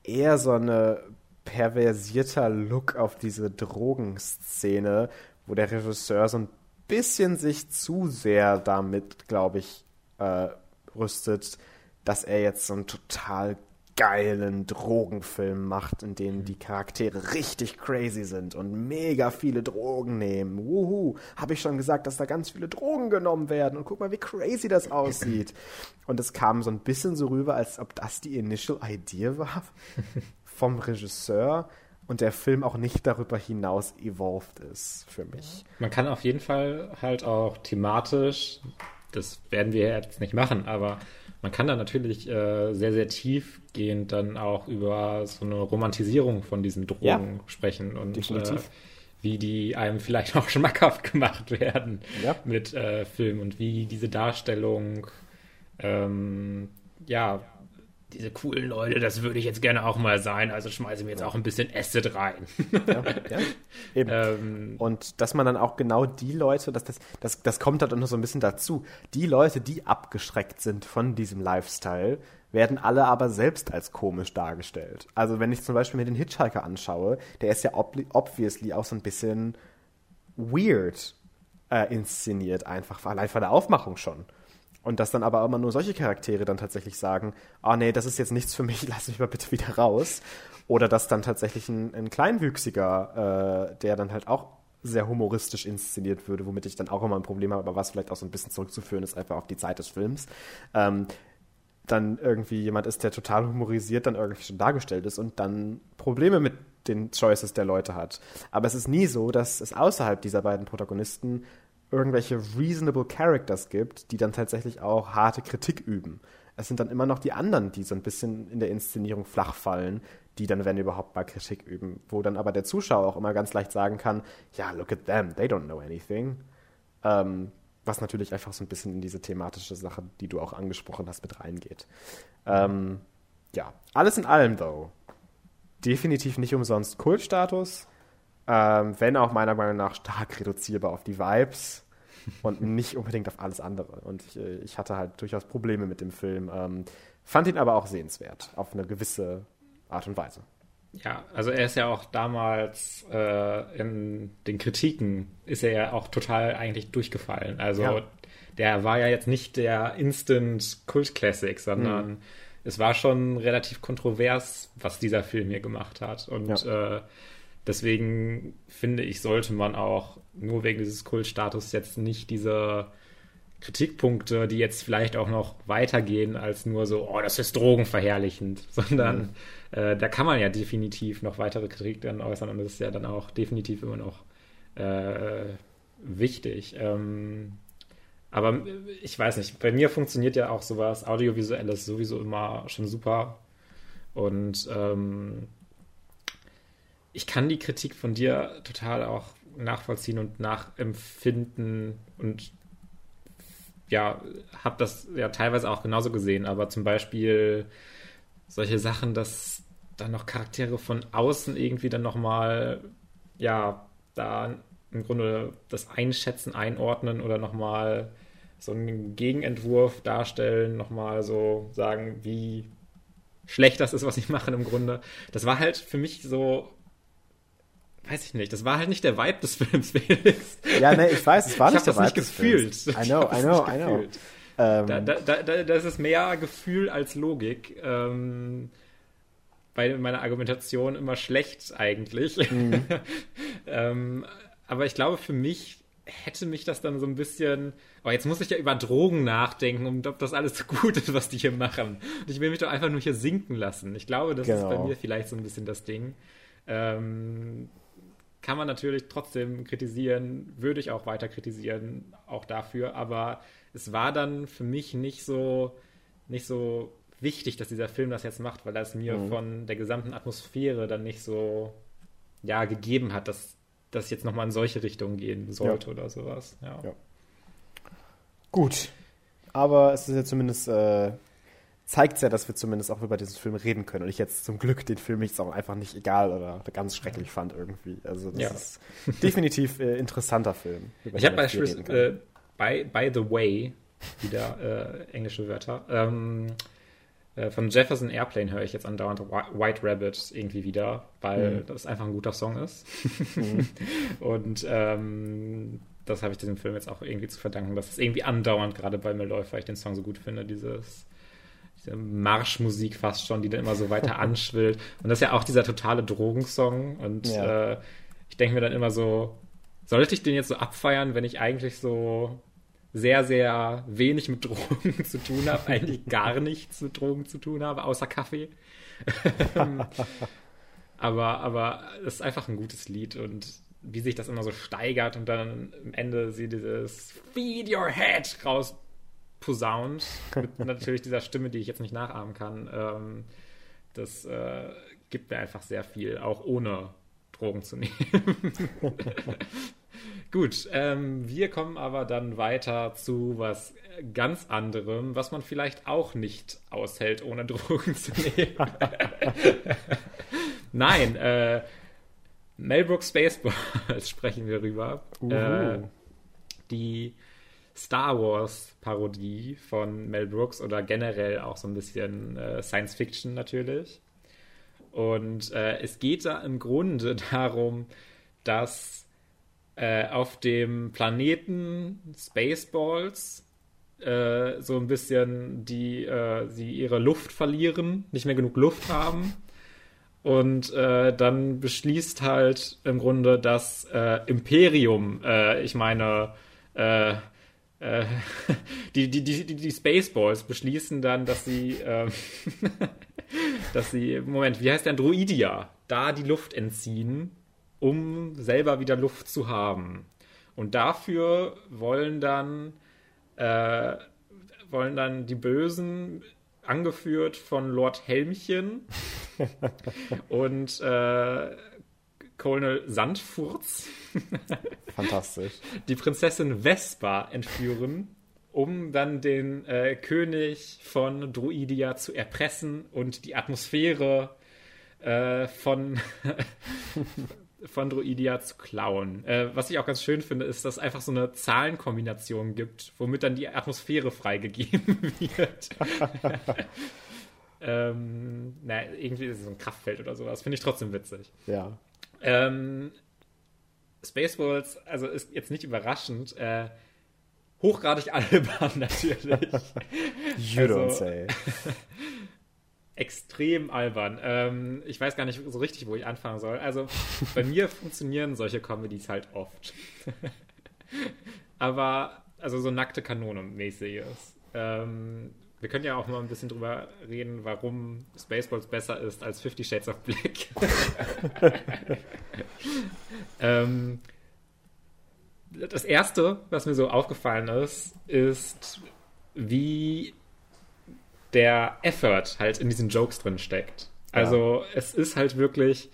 Speaker 2: eher so eine perversierter Look auf diese Drogenszene, wo der Regisseur so ein bisschen sich zu sehr damit, glaube ich, äh, rüstet, dass er jetzt so einen total geilen Drogenfilm macht, in dem mhm. die Charaktere richtig crazy sind und mega viele Drogen nehmen. Wuhu, habe ich schon gesagt, dass da ganz viele Drogen genommen werden und guck mal, wie crazy das aussieht. Und es kam so ein bisschen so rüber, als ob das die Initial Idea war vom Regisseur und der Film auch nicht darüber hinaus evolved ist für mich.
Speaker 1: Man kann auf jeden Fall halt auch thematisch, das werden wir jetzt nicht machen, aber man kann da natürlich äh, sehr, sehr tiefgehend dann auch über so eine Romantisierung von diesen Drogen ja, sprechen und äh, wie die einem vielleicht auch schmackhaft gemacht werden ja. mit äh, Film und wie diese Darstellung ähm, ja diese coolen Leute, das würde ich jetzt gerne auch mal sein, also schmeiße mir jetzt auch ein bisschen Acid rein. ja,
Speaker 2: ja, eben. Ähm, und dass man dann auch genau die Leute, dass das, das, das kommt halt noch so ein bisschen dazu, die Leute, die abgeschreckt sind von diesem Lifestyle, werden alle aber selbst als komisch dargestellt. Also wenn ich zum Beispiel mir den Hitchhiker anschaue, der ist ja ob obviously auch so ein bisschen weird äh, inszeniert, einfach allein von der Aufmachung schon. Und dass dann aber immer nur solche Charaktere dann tatsächlich sagen, ah oh, nee, das ist jetzt nichts für mich, lass mich mal bitte wieder raus. Oder dass dann tatsächlich ein, ein Kleinwüchsiger, äh, der dann halt auch sehr humoristisch inszeniert würde, womit ich dann auch immer ein Problem habe, aber was vielleicht auch so ein bisschen zurückzuführen ist, einfach auf die Zeit des Films. Ähm, dann irgendwie jemand ist, der total humorisiert dann irgendwie schon dargestellt ist und dann Probleme mit den Choices der Leute hat. Aber es ist nie so, dass es außerhalb dieser beiden Protagonisten irgendwelche reasonable Characters gibt, die dann tatsächlich auch harte Kritik üben. Es sind dann immer noch die anderen, die so ein bisschen in der Inszenierung flach fallen, die dann, wenn überhaupt, mal Kritik üben. Wo dann aber der Zuschauer auch immer ganz leicht sagen kann, ja, look at them, they don't know anything. Ähm, was natürlich einfach so ein bisschen in diese thematische Sache, die du auch angesprochen hast, mit reingeht. Ähm, ja, alles in allem, though. Definitiv nicht umsonst Kultstatus. Ähm, wenn auch meiner Meinung nach stark reduzierbar auf die Vibes und nicht unbedingt auf alles andere. Und ich, äh, ich hatte halt durchaus Probleme mit dem Film, ähm, fand ihn aber auch sehenswert, auf eine gewisse Art und Weise.
Speaker 1: Ja, also er ist ja auch damals äh, in den Kritiken ist er ja auch total eigentlich durchgefallen. Also ja. der war ja jetzt nicht der Instant Kult Classic, sondern mhm. es war schon relativ kontrovers, was dieser Film hier gemacht hat. Und ja. äh, Deswegen finde ich, sollte man auch nur wegen dieses Kultstatus jetzt nicht diese Kritikpunkte, die jetzt vielleicht auch noch weitergehen als nur so, oh, das ist drogenverherrlichend, sondern mhm. äh, da kann man ja definitiv noch weitere Kritik dann äußern und das ist ja dann auch definitiv immer noch äh, wichtig. Ähm, aber ich weiß nicht, bei mir funktioniert ja auch sowas, audiovisuelles sowieso immer schon super und ähm, ich kann die Kritik von dir total auch nachvollziehen und nachempfinden und ja, habe das ja teilweise auch genauso gesehen, aber zum Beispiel solche Sachen, dass dann noch Charaktere von außen irgendwie dann nochmal, ja, da im Grunde das Einschätzen, Einordnen oder nochmal so einen Gegenentwurf darstellen, nochmal so sagen, wie schlecht das ist, was sie machen im Grunde. Das war halt für mich so, weiß ich nicht, das war halt nicht der Vibe des Films, Felix.
Speaker 2: Ja, ne, ich weiß, es war
Speaker 1: ich
Speaker 2: nicht der
Speaker 1: das
Speaker 2: Vibe
Speaker 1: nicht
Speaker 2: des
Speaker 1: gefühlt.
Speaker 2: Films. I know, I know, I know.
Speaker 1: Ähm, da, da, da, das ist mehr Gefühl als Logik. Ähm, bei meiner Argumentation immer schlecht eigentlich. Mhm. ähm, aber ich glaube, für mich hätte mich das dann so ein bisschen. Oh, jetzt muss ich ja über Drogen nachdenken, um ob das alles so gut ist, was die hier machen. Und ich will mich doch einfach nur hier sinken lassen. Ich glaube, das genau. ist bei genau. mir vielleicht so ein bisschen das Ding. Ähm, kann man natürlich trotzdem kritisieren, würde ich auch weiter kritisieren, auch dafür, aber es war dann für mich nicht so, nicht so wichtig, dass dieser Film das jetzt macht, weil er es mir mhm. von der gesamten Atmosphäre dann nicht so ja, gegeben hat, dass das jetzt nochmal in solche Richtungen gehen sollte ja. oder sowas. Ja. ja.
Speaker 2: Gut. Aber es ist ja zumindest, äh, zeigt ja, dass wir zumindest auch über diesen Film reden können. Und ich jetzt zum Glück den Film jetzt auch einfach nicht egal oder ganz schrecklich fand irgendwie. Also das ja. ist definitiv äh, interessanter Film.
Speaker 1: Ich habe beispielsweise äh, by, by the way, wieder äh, englische Wörter, ähm, äh, von Jefferson Airplane höre ich jetzt andauernd White Rabbit irgendwie wieder, weil mhm. das einfach ein guter Song ist. Mhm. Und ähm, das habe ich diesem Film jetzt auch irgendwie zu verdanken, dass es irgendwie andauernd gerade bei mir läuft, weil ich den Song so gut finde, dieses diese Marschmusik fast schon, die dann immer so weiter anschwillt. Und das ist ja auch dieser totale Drogensong. Und ja. äh, ich denke mir dann immer so, sollte ich den jetzt so abfeiern, wenn ich eigentlich so sehr, sehr wenig mit Drogen zu tun habe, eigentlich gar nichts mit Drogen zu tun habe, außer Kaffee. aber, aber es ist einfach ein gutes Lied und wie sich das immer so steigert und dann am Ende sie dieses Feed your head raus posaunt, mit natürlich dieser Stimme, die ich jetzt nicht nachahmen kann. Ähm, das äh, gibt mir einfach sehr viel, auch ohne Drogen zu nehmen. Gut, ähm, wir kommen aber dann weiter zu was ganz anderem, was man vielleicht auch nicht aushält, ohne Drogen zu nehmen. Nein, äh, Mel Brooks Spaceballs sprechen wir rüber. Äh, die Star Wars Parodie von Mel Brooks oder generell auch so ein bisschen äh, Science Fiction natürlich. Und äh, es geht da im Grunde darum, dass äh, auf dem Planeten Spaceballs äh, so ein bisschen die äh, sie ihre Luft verlieren, nicht mehr genug Luft haben. Und äh, dann beschließt halt im Grunde das äh, Imperium, ich meine, die, die, die, die Spaceballs beschließen dann, dass sie, ähm, dass sie, Moment, wie heißt der Androidia, da die Luft entziehen um selber wieder Luft zu haben. Und dafür wollen dann, äh, wollen dann die Bösen, angeführt von Lord Helmchen und äh, Colonel Sandfurz,
Speaker 2: fantastisch,
Speaker 1: die Prinzessin Vespa entführen, um dann den äh, König von Druidia zu erpressen und die Atmosphäre äh, von von Druidia zu klauen. Äh, was ich auch ganz schön finde, ist, dass es einfach so eine Zahlenkombination gibt, womit dann die Atmosphäre freigegeben wird. ähm, na, irgendwie ist es so ein Kraftfeld oder sowas. Finde ich trotzdem witzig.
Speaker 2: Ja.
Speaker 1: Ähm, Spaceballs, also ist jetzt nicht überraschend, äh, hochgradig albern natürlich.
Speaker 2: you also, don't say.
Speaker 1: extrem albern. Ähm, ich weiß gar nicht so richtig, wo ich anfangen soll. Also bei mir funktionieren solche Comedies halt oft. Aber, also so nackte Kanone mäßiges. Ähm, wir können ja auch mal ein bisschen drüber reden, warum Spaceballs besser ist als Fifty Shades of Black. ähm, das erste, was mir so aufgefallen ist, ist, wie der Effort halt in diesen Jokes drin steckt. Also ja. es ist halt wirklich,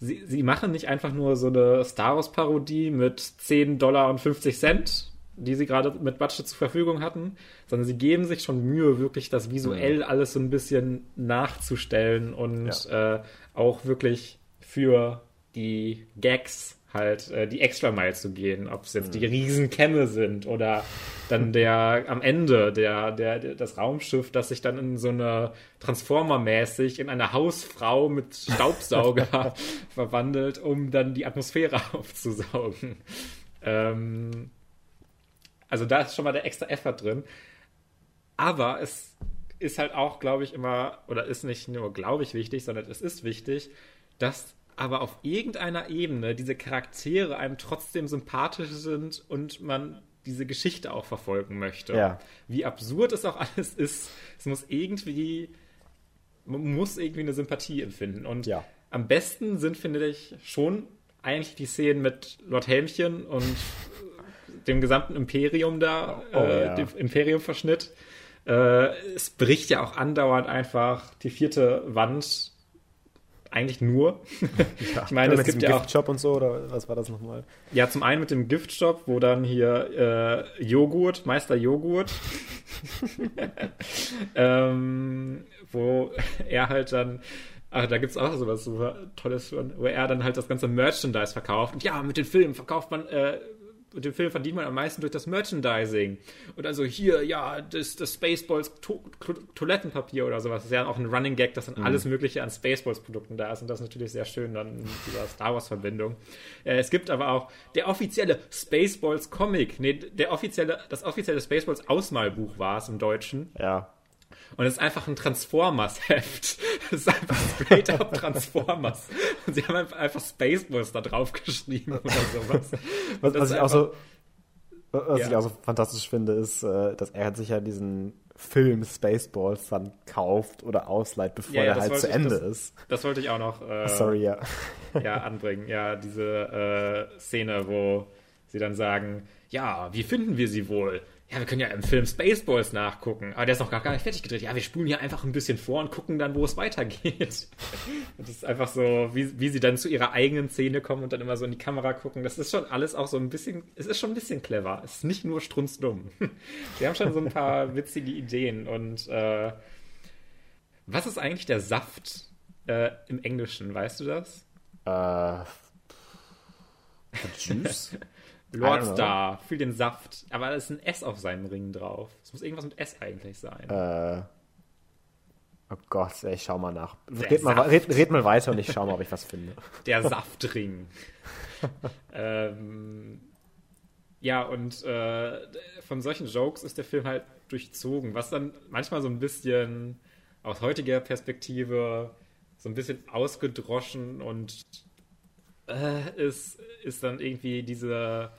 Speaker 1: sie, sie machen nicht einfach nur so eine Star Wars-Parodie mit 10 Dollar und 50 Cent, die sie gerade mit Budget zur Verfügung hatten, sondern sie geben sich schon Mühe, wirklich das visuell mhm. alles so ein bisschen nachzustellen und ja. äh, auch wirklich für die Gags halt äh, die Extra Mile zu gehen, ob es jetzt die Riesenkämme sind oder dann der am Ende der, der, der das Raumschiff, das sich dann in so eine Transformer-mäßig in eine Hausfrau mit Staubsauger verwandelt, um dann die Atmosphäre aufzusaugen. Ähm, also da ist schon mal der extra Effort drin. Aber es ist halt auch, glaube ich, immer, oder ist nicht nur, glaube ich, wichtig, sondern es ist wichtig, dass aber auf irgendeiner Ebene diese Charaktere einem trotzdem sympathisch sind und man diese Geschichte auch verfolgen möchte.
Speaker 2: Ja.
Speaker 1: Wie absurd es auch alles ist, es muss irgendwie, man muss irgendwie eine Sympathie empfinden. Und
Speaker 2: Ja.
Speaker 1: am besten sind, finde ich, schon eigentlich die Szenen mit Lord Helmchen und dem gesamten Imperium da,
Speaker 2: Oh,
Speaker 1: äh,
Speaker 2: ja.
Speaker 1: dem Imperium-Verschnitt. Äh, es bricht ja auch andauernd einfach die vierte Wand. Eigentlich nur. ich meine, es gibt ja auch
Speaker 2: Giftshop und so, oder was war das nochmal?
Speaker 1: ja, zum einen mit dem Giftshop, wo dann hier äh, Joghurt, Meister Joghurt, ähm, wo er halt dann, ach, da gibt's auch sowas super Tolles, wo er dann halt das ganze Merchandise verkauft. Und ja, mit den Filmen verkauft man, äh, mit dem Film verdient man am meisten durch das Merchandising. Und also hier, ja, das, das Spaceballs to to Toilettenpapier oder sowas. Das ist ja auch ein Running Gag, dass dann alles Mögliche an Spaceballs-Produkten da ist. Und das ist natürlich sehr schön dann in dieser Star Wars-Verbindung. Äh, es gibt aber auch der offizielle Spaceballs-Comic. Nee, der offizielle, das offizielle Spaceballs-Ausmalbuch war es im Deutschen.
Speaker 2: Ja.
Speaker 1: Und es ist einfach ein Transformers-Heft. Es ist einfach straight up Transformers. Und sie haben einfach, Spaceballs da drauf geschrieben oder sowas.
Speaker 2: Was, was ich auch
Speaker 1: einfach-
Speaker 2: so, was
Speaker 1: Ja.
Speaker 2: ich auch so fantastisch finde, ist, äh, dass er sich ja diesen Film Spaceballs dann kauft oder ausleiht, bevor
Speaker 1: Ja, ja,
Speaker 2: er halt zu
Speaker 1: ich-
Speaker 2: Ende
Speaker 1: das-
Speaker 2: ist.
Speaker 1: Das wollte ich auch noch äh,
Speaker 2: Sorry, ja.
Speaker 1: ja, anbringen. Ja, diese äh, Szene, wo sie dann sagen, ja, wie finden wir sie wohl? Ja, wir können ja im Film Spaceballs nachgucken, aber der ist noch gar, gar nicht fertig gedreht. Ja, wir spulen hier einfach ein bisschen vor und gucken dann, wo es weitergeht. Und das ist einfach so, wie, wie sie dann zu ihrer eigenen Szene kommen und dann immer so in die Kamera gucken. Das ist schon alles auch so ein bisschen, es ist schon ein bisschen clever. Es ist nicht nur strunzdumm. Sie haben schon so ein paar witzige Ideen und äh, was ist eigentlich der Saft äh, im Englischen, weißt du das?
Speaker 2: Äh, Juice? Don't know.
Speaker 1: Lordstar, fühl den Saft. Aber da ist ein S auf seinem Ring drauf. Es muss irgendwas mit S eigentlich sein.
Speaker 2: äh, oh Gott, ey, ich schau mal nach. Red mal, red, red mal weiter und ich schau mal, ob ich was finde.
Speaker 1: Der Saftring. ähm, ja, und äh, von solchen Jokes ist der Film halt durchzogen, was dann manchmal so ein bisschen aus heutiger Perspektive so ein bisschen ausgedroschen und äh, ist, ist dann irgendwie diese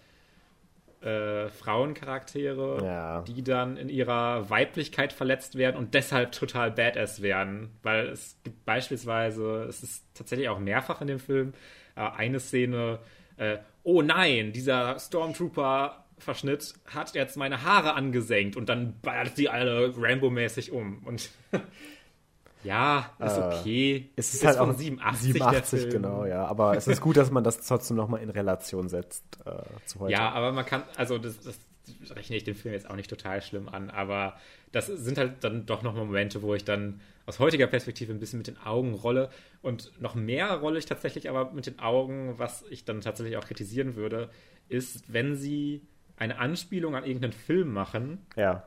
Speaker 1: äh, Frauencharaktere,
Speaker 2: Ja.
Speaker 1: die dann in ihrer Weiblichkeit verletzt werden und deshalb total badass werden. Weil es gibt beispielsweise, es ist tatsächlich auch mehrfach in dem Film, äh, eine Szene, äh, oh nein, dieser Stormtrooper-Verschnitt hat jetzt meine Haare angesenkt und dann ballert sie alle Rambo-mäßig um. Und ja, ist
Speaker 2: Äh,
Speaker 1: okay.
Speaker 2: Es ist, halt
Speaker 1: von
Speaker 2: auch
Speaker 1: 87, der
Speaker 2: 87
Speaker 1: Film.
Speaker 2: genau, ja. Aber es ist gut, dass man das trotzdem nochmal in Relation setzt äh, zu heute.
Speaker 1: Ja, aber man kann, also das, das rechne ich den Film jetzt auch nicht total schlimm an, aber das sind halt dann doch noch Momente, wo ich dann aus heutiger Perspektive ein bisschen mit den Augen rolle und noch mehr rolle ich tatsächlich aber mit den Augen, was ich dann tatsächlich auch kritisieren würde, ist, wenn sie eine Anspielung an irgendeinen Film machen
Speaker 2: ja.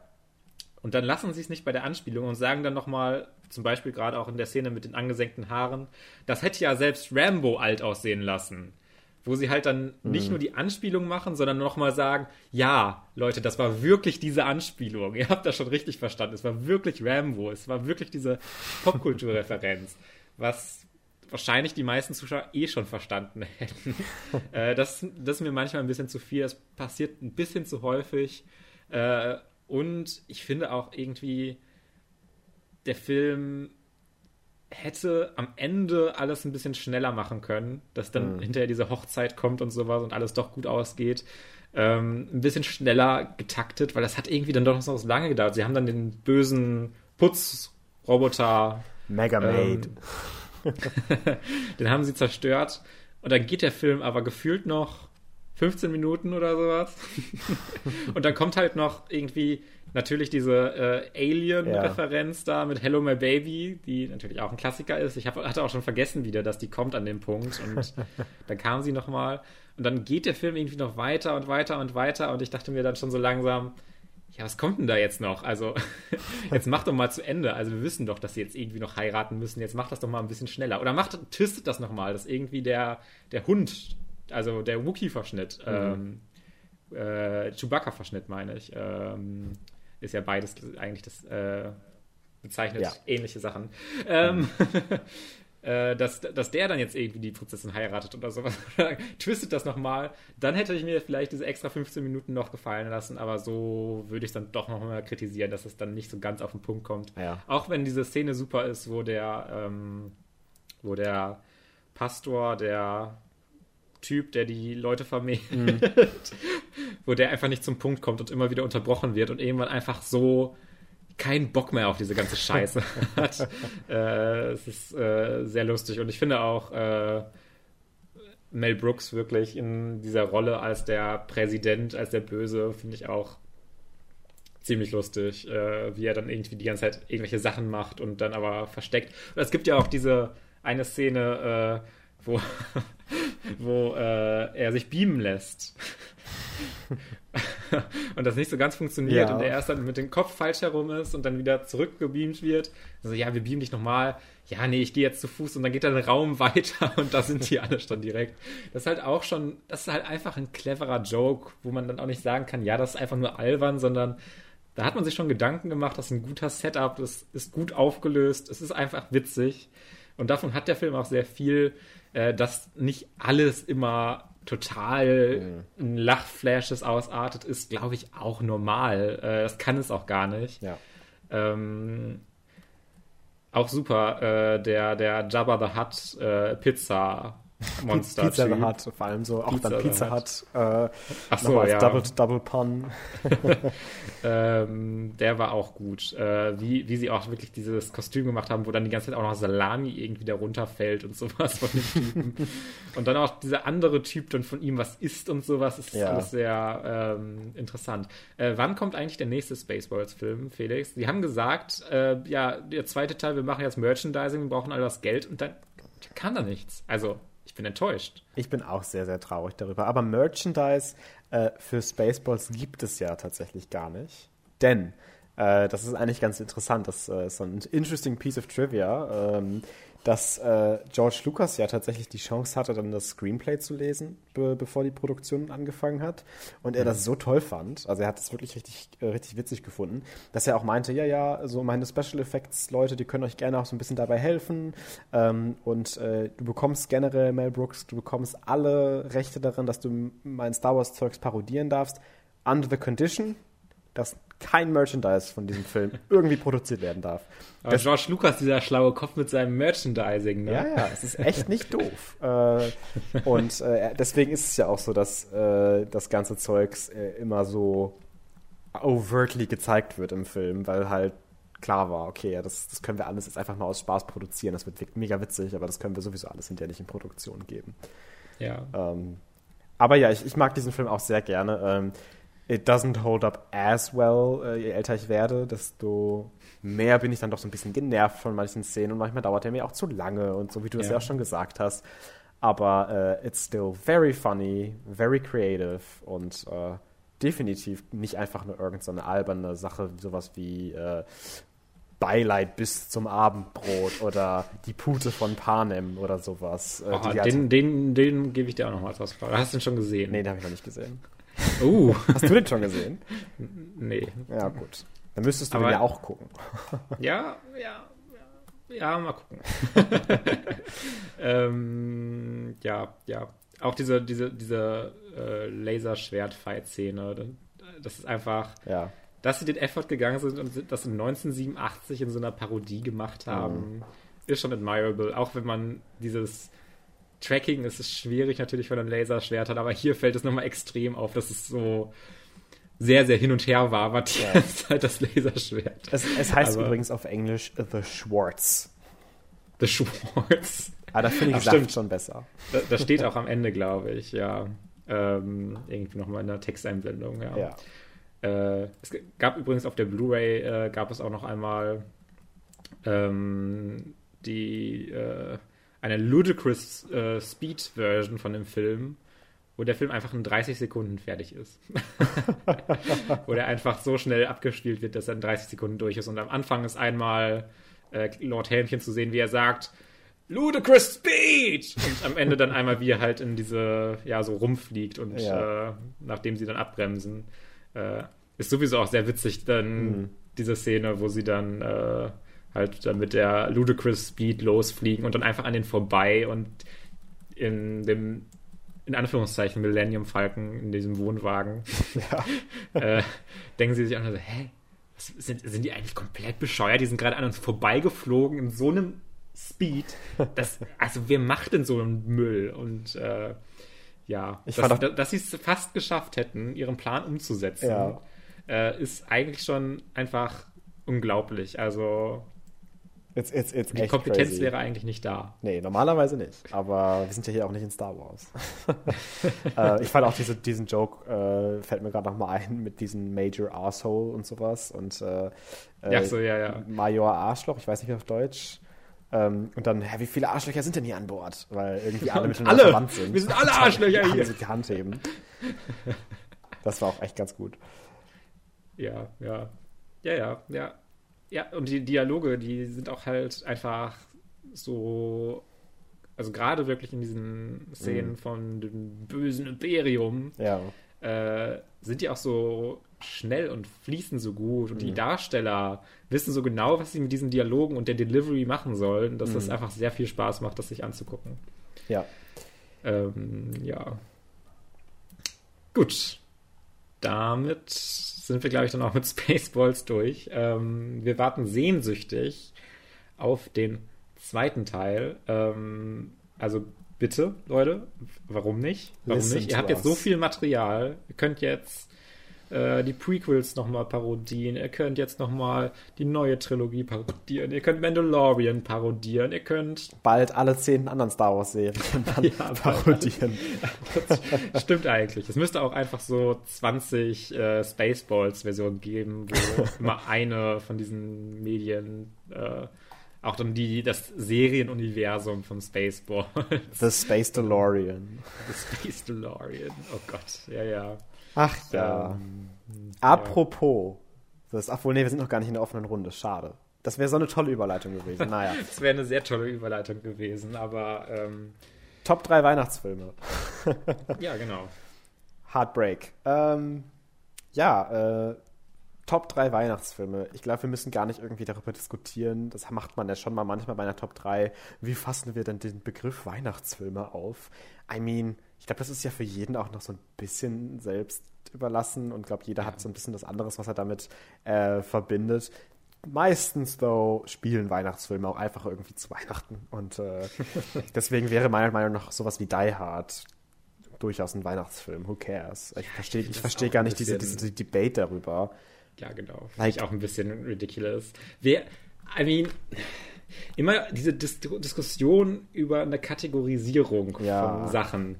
Speaker 1: Und dann lassen sie es nicht bei der Anspielung und sagen dann nochmal, zum Beispiel gerade auch in der Szene mit den angesenkten Haaren, das hätte ja selbst Rambo alt aussehen lassen. Wo sie halt dann nicht nur die Anspielung machen, sondern nochmal sagen, ja, Leute, das war wirklich diese Anspielung. Ihr habt das schon richtig verstanden. Es war wirklich Rambo. Es war wirklich diese Popkulturreferenz. Was wahrscheinlich die meisten Zuschauer eh schon verstanden hätten. äh, das, das ist mir manchmal ein bisschen zu viel. Das passiert ein bisschen zu häufig. Äh, und ich finde auch irgendwie, der Film hätte am Ende alles ein bisschen schneller machen können, dass dann hinterher diese Hochzeit kommt und sowas und alles doch gut ausgeht. Ähm, ein bisschen schneller getaktet, weil das hat irgendwie dann doch noch so lange gedauert. Sie haben dann den bösen Putzroboter
Speaker 2: Mega Made.
Speaker 1: ähm, den haben sie zerstört. Und dann geht der Film aber gefühlt noch 15 Minuten oder sowas. und dann kommt halt noch irgendwie natürlich diese äh, Alien-Referenz ja. da mit Hello My Baby, die natürlich auch ein Klassiker ist. Ich hab, hatte auch schon vergessen wieder, dass die kommt an dem Punkt und dann kam sie nochmal. Und dann geht der Film irgendwie noch weiter und weiter und weiter und ich dachte mir dann schon so langsam, ja, was kommt denn da jetzt noch? Also, jetzt mach doch mal zu Ende. Also, wir wissen doch, dass sie jetzt irgendwie noch heiraten müssen. Jetzt mach das doch mal ein bisschen schneller. Oder macht, twistet das nochmal, dass irgendwie der, der Hund, also der Wookie-Verschnitt, mhm. ähm, äh, Chewbacca-Verschnitt meine ich, ähm, ist ja beides eigentlich das, äh, bezeichnet ja. ähnliche Sachen. Ähm, mhm. äh, dass, dass der dann jetzt irgendwie die Prinzessin heiratet oder sowas. Twistet das nochmal. Dann hätte ich mir vielleicht diese extra 15 Minuten noch gefallen lassen, aber so würde ich es dann doch nochmal kritisieren, dass es dann nicht so ganz auf den Punkt kommt.
Speaker 2: Ja.
Speaker 1: Auch wenn diese Szene super ist, wo der, ähm, wo der Pastor, der Typ, der die Leute vermehrt, mhm. wo der einfach nicht zum Punkt kommt und immer wieder unterbrochen wird und irgendwann einfach so keinen Bock mehr auf diese ganze Scheiße hat. äh, es ist äh, sehr lustig und ich finde auch äh, Mel Brooks wirklich in dieser Rolle als der Präsident, als der Böse, finde ich auch ziemlich lustig, äh, wie er dann irgendwie die ganze Zeit irgendwelche Sachen macht und dann aber versteckt. Und es gibt ja auch diese eine Szene, äh, wo, wo äh, er sich beamen lässt. und das nicht so ganz funktioniert ja. und der erst dann mit dem Kopf falsch herum ist und dann wieder zurückgebeamt wird. Also ja, wir beamen dich nochmal. Ja, nee, ich gehe jetzt zu Fuß und dann geht der Raum weiter und da sind die alle schon direkt. Das ist halt auch schon, das ist halt einfach ein cleverer Joke, wo man dann auch nicht sagen kann, ja, das ist einfach nur albern, sondern da hat man sich schon Gedanken gemacht, das ist ein guter Setup, das ist gut aufgelöst, es ist einfach witzig. Und davon hat der Film auch sehr viel, äh, dass nicht alles immer total mhm. Lachflashes ausartet, ist, glaube ich, auch normal. Äh, das kann es auch gar nicht.
Speaker 2: Ja.
Speaker 1: Ähm, auch super, äh, der, der Jabba the Hutt äh, Pizza Monster.
Speaker 2: Pizza the Hut, vor allem so, auch Pizza dann Pizza Hut. Äh,
Speaker 1: Ach so, ja.
Speaker 2: Double, Double Pun.
Speaker 1: ähm, der war auch gut. Äh, wie, wie sie auch wirklich dieses Kostüm gemacht haben, wo dann die ganze Zeit auch noch Salami irgendwie da runterfällt und sowas von dem Typen. und dann auch dieser andere Typ dann von ihm was isst und sowas. Ist ja. alles sehr ähm, interessant. Äh, wann kommt eigentlich der nächste Spaceballs-Film, Felix? Sie haben gesagt, äh, ja, der zweite Teil, wir machen jetzt Merchandising, wir brauchen all das Geld und dann kann da nichts. Also ich bin enttäuscht.
Speaker 2: Ich bin auch sehr, sehr traurig darüber. Aber Merchandise äh, für Spaceballs gibt es ja tatsächlich gar nicht. Denn, äh, das ist eigentlich ganz interessant, das äh, ist so ein interesting piece of trivia. Ähm, dass äh, George Lucas ja tatsächlich die Chance hatte, dann das Screenplay zu lesen, be bevor die Produktion angefangen hat. Und er mhm. das so toll fand, also er hat es wirklich richtig, äh, richtig witzig gefunden, dass er auch meinte, ja, ja, so meine Special Effects Leute, die können euch gerne auch so ein bisschen dabei helfen. Ähm, und äh, du bekommst generell, Mel Brooks, du bekommst alle Rechte darin, dass du mein Star Wars Zeugs parodieren darfst, under the condition, dass kein Merchandise von diesem Film irgendwie produziert werden darf.
Speaker 1: Aber das, George Lucas, dieser schlaue Kopf mit seinem Merchandising, ne?
Speaker 2: Ja, ja, es ist echt nicht doof. äh, und äh, deswegen ist es ja auch so, dass äh, das ganze Zeugs äh, immer so overtly gezeigt wird im Film, weil halt klar war, okay, ja, das, das können wir alles jetzt einfach mal aus Spaß produzieren. Das wird mega witzig, aber das können wir sowieso alles hinterher nicht in Produktion geben.
Speaker 1: Ja.
Speaker 2: Ähm, aber ja, ich, ich mag diesen Film auch sehr gerne. Ähm, it doesn't hold up as well, äh, je älter ich werde, desto mehr bin ich dann doch so ein bisschen genervt von manchen Szenen und manchmal dauert er mir auch zu lange und so, wie du es ja. ja auch schon gesagt hast. Aber äh, it's still very funny, very creative und äh, definitiv nicht einfach nur irgendeine alberne Sache, sowas wie äh, Beileid bis zum Abendbrot oder die Pute von Panem oder sowas.
Speaker 1: Oh, den, den, den gebe ich dir auch noch mal als Ausfrage. Hast du den schon gesehen?
Speaker 2: Nee, den habe ich noch nicht gesehen.
Speaker 1: Uh.
Speaker 2: Hast du den schon gesehen?
Speaker 1: Nee.
Speaker 2: Ja, gut. Dann müsstest du Aber, den ja auch gucken.
Speaker 1: Ja, ja, ja, ja mal gucken. ähm, ja, ja. Auch diese, diese, diese äh, Laserschwert-Fight-Szene, das ist einfach,
Speaker 2: ja.
Speaker 1: dass sie den Effort gegangen sind und das in 1987 in so einer Parodie gemacht haben, mhm. ist schon admirable. Auch wenn man dieses Tracking ist es schwierig natürlich von einem Laserschwert, aber hier fällt es nochmal extrem auf, dass es so sehr, sehr hin und her war, war die. Zeit das Laserschwert.
Speaker 2: Es, es heißt aber übrigens auf Englisch The Schwartz.
Speaker 1: The Schwartz.
Speaker 2: Ah, da finde ich es schon besser.
Speaker 1: Da, das steht auch am Ende, glaube ich, ja. Ähm, irgendwie nochmal in der Texteinblendung, ja.
Speaker 2: Ja.
Speaker 1: Äh, es gab übrigens auf der Blu-ray äh, gab es auch noch einmal ähm, die äh, eine ludicrous äh, Speed Version von dem Film, wo der Film einfach in 30 Sekunden fertig ist. wo der einfach so schnell abgespielt wird, dass er in 30 Sekunden durch ist. Und am Anfang ist einmal äh, Lord Helmchen zu sehen, wie er sagt, Ludicrous Speed! Und am Ende dann einmal, wie er halt in diese, ja, so rumfliegt und
Speaker 2: Ja.
Speaker 1: äh, nachdem sie dann abbremsen. Äh, ist sowieso auch sehr witzig, dann
Speaker 2: Mhm.
Speaker 1: diese Szene, wo sie dann äh, halt dann mit der Ludicrous Speed losfliegen und dann einfach an den vorbei und in dem, in Anführungszeichen, Millennium Falcon, in diesem Wohnwagen,
Speaker 2: Ja.
Speaker 1: äh, denken sie sich auch nur so, hä? Was, sind, sind die eigentlich komplett bescheuert? Die sind gerade an uns vorbeigeflogen in so einem Speed. Das, also wer macht denn so einen Müll? Und äh, ja,
Speaker 2: Ich
Speaker 1: dass,
Speaker 2: auch-
Speaker 1: dass sie es fast geschafft hätten, ihren Plan umzusetzen,
Speaker 2: Ja.
Speaker 1: äh, ist eigentlich schon einfach unglaublich. Also
Speaker 2: Jetzt, jetzt, jetzt
Speaker 1: die Kompetenz
Speaker 2: crazy.
Speaker 1: wäre eigentlich nicht da.
Speaker 2: Nee, normalerweise nicht. Aber wir sind ja hier auch nicht in Star Wars. äh, ich fand auch diese, diesen Joke, äh, fällt mir gerade nochmal ein, mit diesem Major Arsehole und sowas. Und äh,
Speaker 1: Ja, so, ja, ja.
Speaker 2: Major Arschloch, ich weiß nicht mehr auf Deutsch. Ähm, und dann, hä, wie viele Arschlöcher sind denn hier an Bord? Weil irgendwie alle miteinander
Speaker 1: alle!
Speaker 2: verwandt sind.
Speaker 1: Wir sind alle Arschlöcher
Speaker 2: alle
Speaker 1: hier.
Speaker 2: so die Hand heben. Das war auch echt ganz gut.
Speaker 1: Ja, ja. Ja, ja, ja. Ja, und die Dialoge, die sind auch halt einfach so. Also gerade wirklich in diesen Szenen
Speaker 2: Mhm.
Speaker 1: von dem bösen Imperium
Speaker 2: Ja.
Speaker 1: äh, sind die auch so schnell und fließen so gut. Und die
Speaker 2: Mhm.
Speaker 1: Darsteller wissen so genau, was sie mit diesen Dialogen und der Delivery machen sollen, dass das
Speaker 2: Mhm.
Speaker 1: einfach sehr viel Spaß macht, das sich anzugucken.
Speaker 2: Ja.
Speaker 1: Ähm, ja. Gut. Damit sind wir, glaube ich, dann auch mit Spaceballs durch. Ähm, wir warten sehnsüchtig auf den zweiten Teil. Ähm, also bitte, Leute, warum nicht? Warum
Speaker 2: Listen
Speaker 1: nicht? Ihr habt jetzt so
Speaker 2: us.
Speaker 1: viel Material. Ihr könnt jetzt äh, die Prequels nochmal parodieren. Ihr könnt jetzt nochmal die neue Trilogie parodieren. Ihr könnt Mandalorian parodieren. Ihr könnt
Speaker 2: Bald alle zehn anderen Star Wars-Serien dann
Speaker 1: Ja,
Speaker 2: parodieren.
Speaker 1: Das stimmt eigentlich. Es müsste auch einfach so 20 äh, Spaceballs-Versionen geben, wo immer eine von diesen Medien äh, auch dann die, das Serienuniversum von Spaceball.
Speaker 2: The Space DeLorean.
Speaker 1: The Space DeLorean. Oh Gott, ja, ja.
Speaker 2: Ach ja.
Speaker 1: Ähm,
Speaker 2: Apropos. Das, ach wohl, nee, wir sind noch gar nicht in der offenen Runde. Schade. Das wäre so eine tolle Überleitung gewesen. Naja.
Speaker 1: Das wäre eine sehr tolle Überleitung gewesen, aber ähm,
Speaker 2: Top 3 Weihnachtsfilme.
Speaker 1: ja, genau.
Speaker 2: Heartbreak. Ähm, ja, äh, Top 3 Weihnachtsfilme. Ich glaube, wir müssen gar nicht irgendwie darüber diskutieren. Das macht man ja schon mal manchmal bei einer Top 3. Wie fassen wir denn den Begriff Weihnachtsfilme auf? I mean, ich glaube, das ist ja für jeden auch noch so ein bisschen selbst überlassen und glaube, jeder hat so ein bisschen das anderes, was er damit äh, verbindet. Meistens, though, spielen Weihnachtsfilme auch einfach irgendwie zu Weihnachten. Und äh, deswegen wäre meiner Meinung nach sowas wie Die Hard durchaus ein Weihnachtsfilm. Who cares? Ich verstehe ich
Speaker 1: auch
Speaker 2: gar nicht diese, diese Debate darüber.
Speaker 1: Ja, genau. Finde
Speaker 2: Like-
Speaker 1: ich auch ein bisschen ridiculous. Wer, I mean, immer diese Dis Diskussion über eine Kategorisierung
Speaker 2: Ja.
Speaker 1: von Sachen.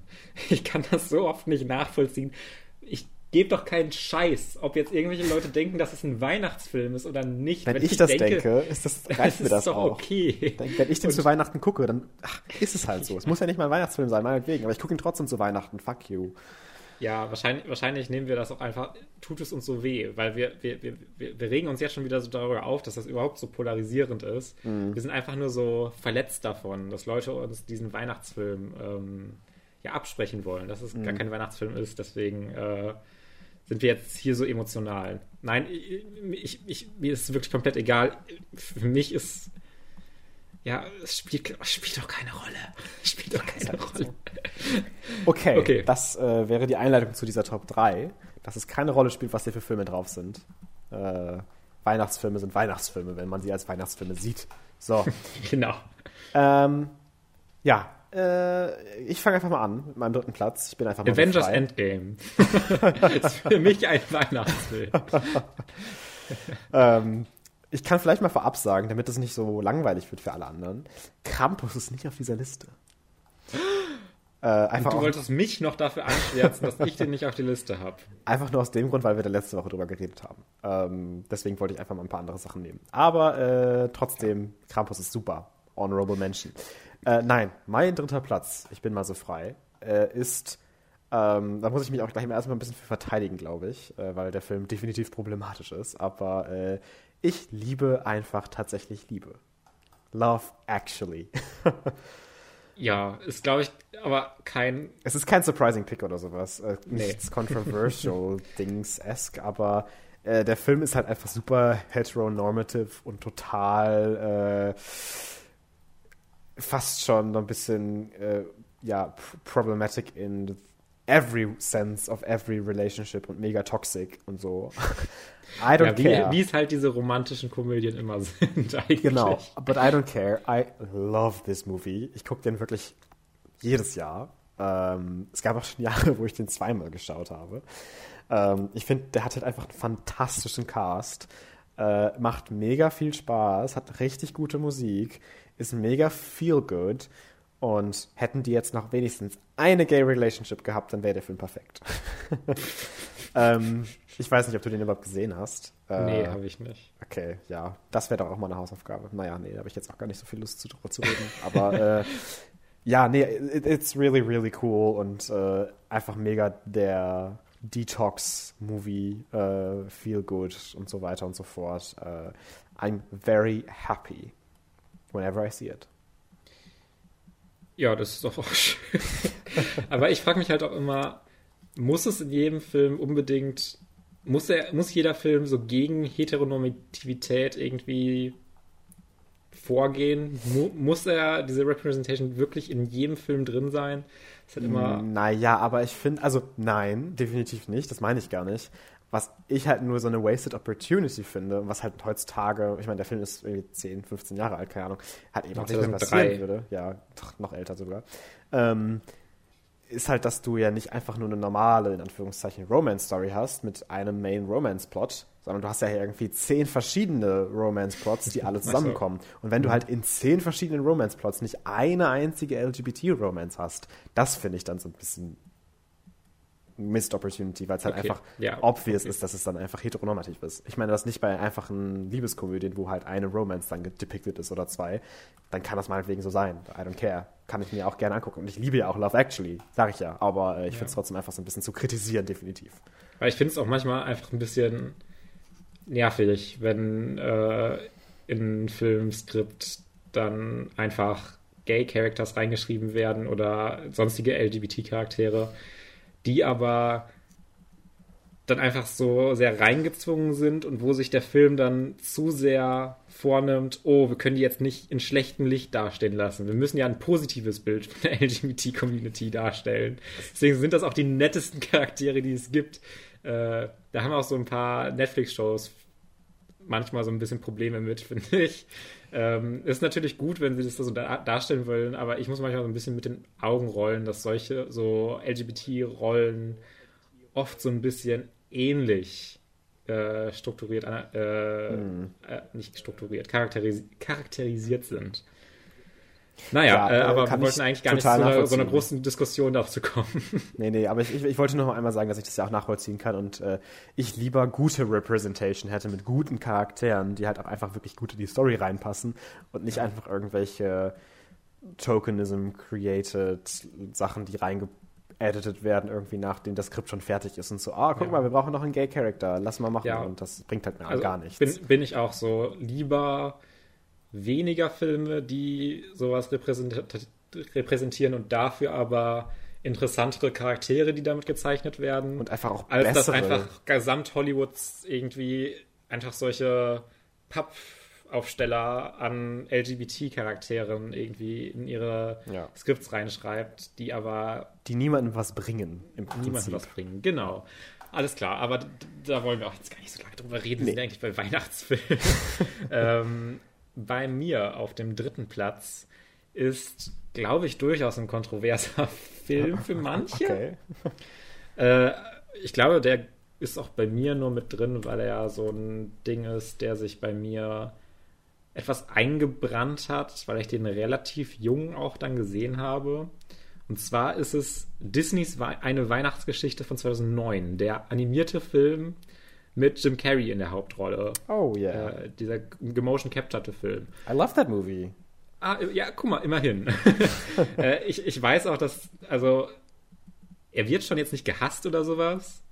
Speaker 1: Ich kann das so oft nicht nachvollziehen. Ich gebe doch keinen Scheiß, ob jetzt irgendwelche Leute denken, dass es ein Weihnachtsfilm ist oder nicht.
Speaker 2: Wenn, ich, das denke, ist das, reicht mir das
Speaker 1: doch
Speaker 2: auch.
Speaker 1: okay.
Speaker 2: Wenn wenn ich den
Speaker 1: Und-
Speaker 2: zu Weihnachten gucke, dann ach, ist es halt so. Es muss ja nicht mal ein Weihnachtsfilm sein, meinetwegen. Aber ich gucke ihn trotzdem zu Weihnachten. Fuck you.
Speaker 1: Ja, wahrscheinlich, wahrscheinlich nehmen wir das auch einfach, tut es uns so weh, weil wir, wir, wir, wir, regen uns jetzt schon wieder so darüber auf, dass das überhaupt so polarisierend ist.
Speaker 2: Mhm.
Speaker 1: Wir sind einfach nur so verletzt davon, dass Leute uns diesen Weihnachtsfilm ähm, ja absprechen wollen, dass es gar
Speaker 2: Mhm.
Speaker 1: kein Weihnachtsfilm ist. Deswegen äh, sind wir jetzt hier so emotional. Nein, ich, ich, mir ist es wirklich komplett egal. Für mich ist ja, es spielt, spielt doch keine Rolle. Es spielt doch keine Rolle.
Speaker 2: Okay,
Speaker 1: Okay.
Speaker 2: das äh, wäre die Einleitung zu dieser Top 3, dass es keine Rolle spielt, was hier für Filme drauf sind. Äh, Weihnachtsfilme sind Weihnachtsfilme, wenn man sie als Weihnachtsfilme sieht. So.
Speaker 1: Genau.
Speaker 2: ähm, ja, äh, ich fange einfach mal an mit meinem dritten Platz. Ich bin einfach mal so
Speaker 1: Avengers. Endgame. ist für mich ein Weihnachtsfilm.
Speaker 2: Ähm, ich kann vielleicht mal vorab sagen, damit es nicht so langweilig wird für alle anderen. Krampus ist nicht auf dieser Liste.
Speaker 1: Äh, einfach Und du wolltest mich noch dafür anschwärzen, dass ich den nicht auf die Liste habe.
Speaker 2: Einfach nur aus dem Grund, weil wir da letzte Woche drüber geredet haben. Ähm, deswegen wollte ich einfach mal ein paar andere Sachen nehmen. Aber äh, trotzdem, Krampus ist super. Honorable Mention. Äh, nein, mein dritter Platz, ich bin mal so frei, äh, ist, ähm, da muss ich mich auch gleich mal erstmal ein bisschen für verteidigen, glaube ich, äh, weil der Film definitiv problematisch ist. Aber äh, ich liebe einfach tatsächlich Liebe. Love Actually.
Speaker 1: ja, ist glaube ich aber kein.
Speaker 2: Es ist kein surprising Pick oder sowas. Äh, nichts nee. controversial Dings-esque, aber äh, der Film ist halt einfach super heteronormative und total äh, fast schon ein bisschen äh, ja problematic in every sense of every relationship und mega toxic und so.
Speaker 1: I don't ja, care. Wie, es halt diese romantischen Komödien immer sind eigentlich.
Speaker 2: Genau, but I don't care. I love this movie. Ich gucke den wirklich jedes Jahr. Ähm, es gab auch schon Jahre, wo ich den zweimal geschaut habe. Ähm, ich finde, der hat halt einfach einen fantastischen Cast. Äh, macht mega viel Spaß, hat richtig gute Musik, ist mega feel good und hätten die jetzt noch wenigstens eine Gay Relationship gehabt, dann wäre der Film perfekt. ähm, ich weiß nicht, ob du den überhaupt gesehen hast.
Speaker 1: Äh, nee, habe ich nicht.
Speaker 2: Okay, ja. Das wäre doch auch mal eine Hausaufgabe. Naja, nee, da habe ich jetzt auch gar nicht so viel Lust zu, drüber zu reden. Aber äh, ja, nee, it, it's really, really cool und äh, einfach mega der Detox-Movie, äh, Feel Good und so weiter und so fort. Äh, I'm very happy whenever I see it.
Speaker 1: Ja, das ist doch auch schön. Aber ich frage mich halt auch immer, muss es in jedem Film unbedingt, muss, er, muss jeder Film so gegen Heteronormativität irgendwie vorgehen? Mu muss er diese Representation wirklich in jedem Film drin sein?
Speaker 2: Ist halt immer. Naja, aber ich finde, also nein, definitiv nicht, das meine ich gar nicht was ich halt nur so eine wasted opportunity finde, was halt heutzutage, ich meine, der Film ist irgendwie 10, 15 Jahre alt, keine Ahnung, hat eben auch nicht passieren würde, ja, noch älter sogar, ähm, ist halt, dass du ja nicht einfach nur eine normale, in Anführungszeichen, Romance-Story hast mit einem Main-Romance-Plot, sondern du hast ja irgendwie zehn verschiedene Romance-Plots, die alle zusammenkommen. Und wenn du mhm. halt in zehn verschiedenen Romance-Plots nicht eine einzige LGBT-Romance hast, das finde ich dann so ein bisschen Missed Opportunity, weil es halt okay. einfach ja, obvious okay. ist, dass es dann einfach heteronormativ ist. Ich meine, das nicht bei einfachen Liebeskomödien, wo halt eine Romance dann depicted ist oder zwei, dann kann das meinetwegen so sein. I don't care. Kann ich mir auch gerne angucken. Und ich liebe ja auch Love Actually, sag ich ja. Aber äh, ich ja. finde es trotzdem einfach so ein bisschen zu kritisieren, definitiv.
Speaker 1: Weil ich finde es auch manchmal einfach ein bisschen nervig, wenn äh, in Filmskript dann einfach Gay-Characters reingeschrieben werden oder sonstige LGBT-Charaktere die aber dann einfach so sehr reingezwungen sind und wo sich der Film dann zu sehr vornimmt, oh, wir können die jetzt nicht in schlechtem Licht darstellen lassen. Wir müssen ja ein positives Bild von der LGBT-Community darstellen. Deswegen sind das auch die nettesten Charaktere, die es gibt. Äh, da haben auch so ein paar Netflix-Shows manchmal so ein bisschen Probleme mit, finde ich. Ähm, ist natürlich gut, wenn sie das so da darstellen wollen, aber ich muss manchmal so ein bisschen mit den Augen rollen, dass solche so LGBT-Rollen oft so ein bisschen ähnlich äh, strukturiert, äh, hm. äh, nicht strukturiert, charakteris charakterisiert sind. Naja, ja, äh, aber wir wollten eigentlich gar nicht zu einer, so einer großen Diskussion dazu kommen.
Speaker 2: Nee, nee, aber ich, ich, ich wollte noch einmal sagen, dass ich das ja auch nachvollziehen kann und äh, ich lieber gute Representation hätte mit guten Charakteren, die halt auch einfach wirklich gut in die Story reinpassen und nicht einfach irgendwelche Tokenism-created Sachen, die reingeeditet werden, irgendwie nachdem das Skript schon fertig ist und so, ah, guck ja. mal, wir brauchen noch einen Gay-Character, lass mal machen ja. und das bringt halt mir also gar nichts.
Speaker 1: Bin, bin ich auch so, lieber weniger Filme, die sowas repräsentieren und dafür aber interessantere Charaktere, die damit gezeichnet werden.
Speaker 2: Und einfach auch
Speaker 1: als bessere. Als das einfach gesamt Hollywoods irgendwie einfach solche Pappaufsteller an LGBT-Charakteren irgendwie in ihre ja. Skripts reinschreibt, die aber...
Speaker 2: Die niemandem was bringen,
Speaker 1: im Prinzip. Niemandem was bringen, genau. Alles klar, aber da wollen wir auch jetzt gar nicht so lange drüber reden. Nee. Wir sind eigentlich bei Weihnachtsfilmen. ähm, bei mir auf dem dritten Platz ist, glaube ich, durchaus ein kontroverser Film für manche. Okay. Äh, ich glaube, der ist auch bei mir nur mit drin, weil er ja so ein Ding ist, der sich bei mir etwas eingebrannt hat, weil ich den relativ jung auch dann gesehen habe. Und zwar ist es Disneys Wei- Eine Weihnachtsgeschichte von 2009, der animierte Film mit Jim Carrey in der Hauptrolle.
Speaker 2: Oh, yeah.
Speaker 1: Äh, dieser gemotion capturte Film.
Speaker 2: I love that movie.
Speaker 1: Ah, ja, guck mal, immerhin. äh, ich, ich weiß auch, dass, also, er wird schon jetzt nicht gehasst oder sowas,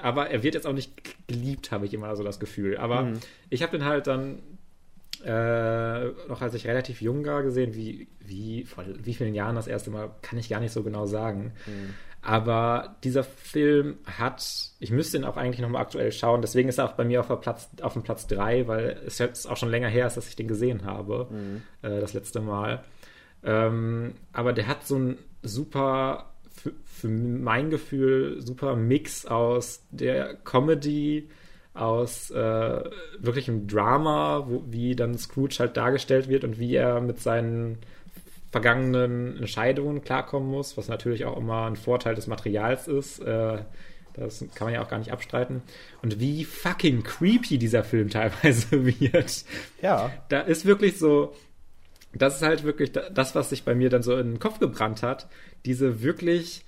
Speaker 1: aber er wird jetzt auch nicht geliebt, habe ich immer so das Gefühl. Aber ich habe den halt dann äh, noch als ich relativ jung war gesehen, wie, wie vor wie vielen Jahren das erste Mal, kann ich gar nicht so genau sagen. Aber dieser Film hat, ich müsste ihn auch eigentlich nochmal aktuell schauen, deswegen ist er auch bei mir auf, Platz, auf dem Platz 3, weil es jetzt auch schon länger her ist, dass ich den gesehen habe, äh, das letzte Mal. Ähm, aber der hat so einen super, für, für mein Gefühl, super Mix aus der Comedy, aus äh, wirklichem Drama, wo, wie dann Scrooge halt dargestellt wird und wie er mit seinen vergangenen Entscheidungen klarkommen muss, was natürlich auch immer ein Vorteil des Materials ist. Äh, das kann man ja auch gar nicht abstreiten. Und wie fucking creepy dieser Film teilweise wird.
Speaker 2: Ja.
Speaker 1: Da ist wirklich so, das ist halt wirklich da- das, was sich bei mir dann so in den Kopf gebrannt hat. Diese wirklich,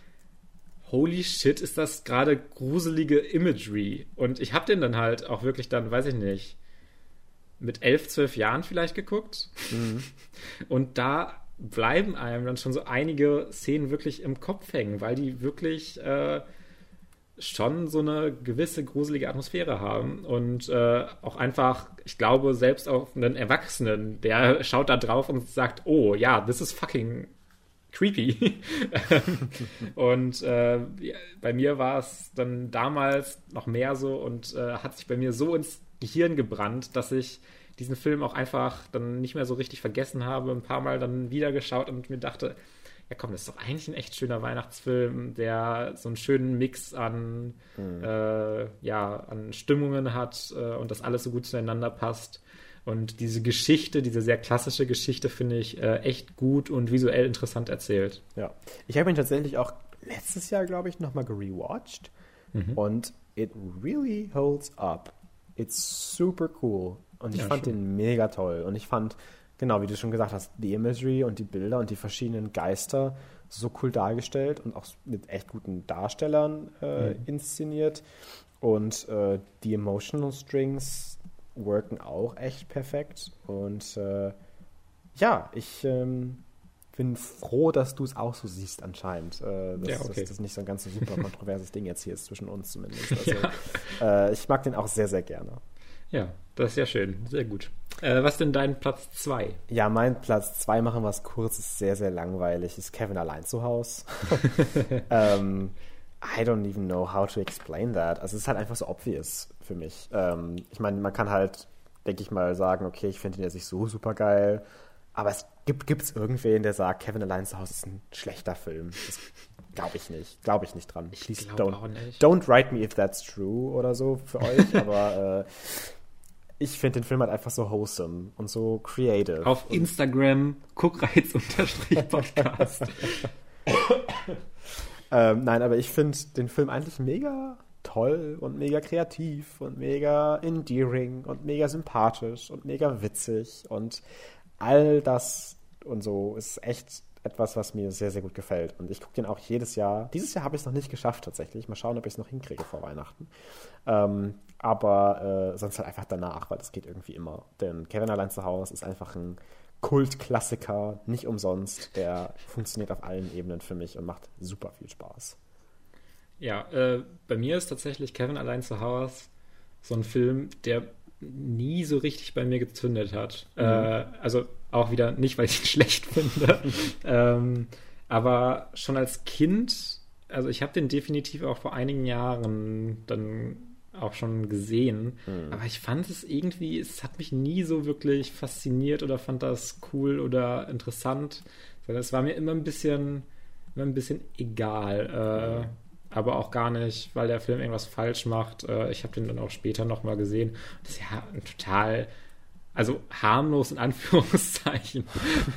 Speaker 1: holy shit, ist das gerade gruselige Imagery. Und ich habe den dann halt auch wirklich dann, weiß ich nicht, mit elf, zwölf Jahren vielleicht geguckt. Und da bleiben einem dann schon so einige Szenen wirklich im Kopf hängen, weil die wirklich äh, schon so eine gewisse gruselige Atmosphäre haben und äh, auch einfach, ich glaube, selbst auf einen Erwachsenen, der schaut da drauf und sagt, oh ja, this is fucking creepy. und äh, bei mir war es dann damals noch mehr so und äh, hat sich bei mir so ins Gehirn gebrannt, dass ich diesen Film auch einfach dann nicht mehr so richtig vergessen habe, ein paar Mal dann wieder geschaut und mir dachte, ja komm, das ist doch eigentlich ein echt schöner Weihnachtsfilm, der so einen schönen Mix an, äh, ja, an Stimmungen hat äh, und das alles so gut zueinander passt. Und diese Geschichte, diese sehr klassische Geschichte, finde ich äh, echt gut und visuell interessant erzählt.
Speaker 2: Ja. Ich habe ihn tatsächlich auch letztes Jahr, glaube ich, nochmal gerewatcht. Und it really holds up. It's super cool. Und ich
Speaker 1: Ja,
Speaker 2: fand
Speaker 1: schön.
Speaker 2: den mega toll. Und ich fand, genau wie du schon gesagt hast, die Imagery und die Bilder und die verschiedenen Geister so cool dargestellt und auch mit echt guten Darstellern äh, inszeniert. Und äh, die Emotional Strings worken auch echt perfekt. Und äh, ja, ich ähm, bin froh, dass du es auch so siehst anscheinend. Äh, dass,
Speaker 1: Ja, okay.
Speaker 2: dass das nicht so ein ganz so super kontroverses Ding jetzt hier ist, zwischen uns zumindest. Also,
Speaker 1: Ja.
Speaker 2: äh, ich mag den auch sehr, sehr gerne.
Speaker 1: Ja, das ist ja schön, sehr gut. Äh, was denn dein Platz 2?
Speaker 2: Ja, mein Platz zwei machen wir es kurz, ist sehr, sehr langweilig. Ist Kevin allein zu Hause? ähm, I don't even know how to explain that. Also es ist halt einfach so obvious für mich. Ähm, ich meine, man kann halt, denke ich mal, sagen, okay, ich finde ihn jetzt nicht so super geil. Aber es gibt gibt's irgendwen, der sagt, Kevin allein zu Hause ist ein schlechter Film. Das glaube ich nicht. Glaube ich nicht dran.
Speaker 1: Ich
Speaker 2: Please don't,
Speaker 1: auch nicht.
Speaker 2: Don't write me if that's true oder so für euch. aber äh, ich finde den Film halt einfach so wholesome und so creative.
Speaker 1: Auf Instagram, Guckreiz-Podcast.
Speaker 2: Ähm, nein, aber ich finde den Film eigentlich mega toll und mega kreativ und mega endearing und mega sympathisch und mega witzig und all das und so ist echt etwas, was mir sehr, sehr gut gefällt. Und ich gucke den auch jedes Jahr. Dieses Jahr habe ich es noch nicht geschafft tatsächlich. Mal schauen, ob ich es noch hinkriege vor Weihnachten. Ähm, aber äh, sonst halt einfach danach, weil das geht irgendwie immer. Denn Kevin allein zu Hause ist einfach ein Kultklassiker, nicht umsonst. Der funktioniert auf allen Ebenen für mich und macht super viel Spaß.
Speaker 1: Ja, äh, bei mir ist tatsächlich Kevin allein zu Hause so ein Film, der nie so richtig bei mir gezündet hat. Äh, also auch wieder nicht, weil ich ihn schlecht finde, ähm, aber schon als Kind, also ich habe den definitiv auch vor einigen Jahren dann auch schon gesehen, aber ich fand es irgendwie, es hat mich nie so wirklich fasziniert oder fand das cool oder interessant, sondern es war mir immer ein bisschen, immer ein bisschen egal. Äh, aber auch gar nicht, weil der Film irgendwas falsch macht. Äh, ich habe den dann auch später nochmal gesehen. Das ist ja ein total, also harmlos in Anführungszeichen,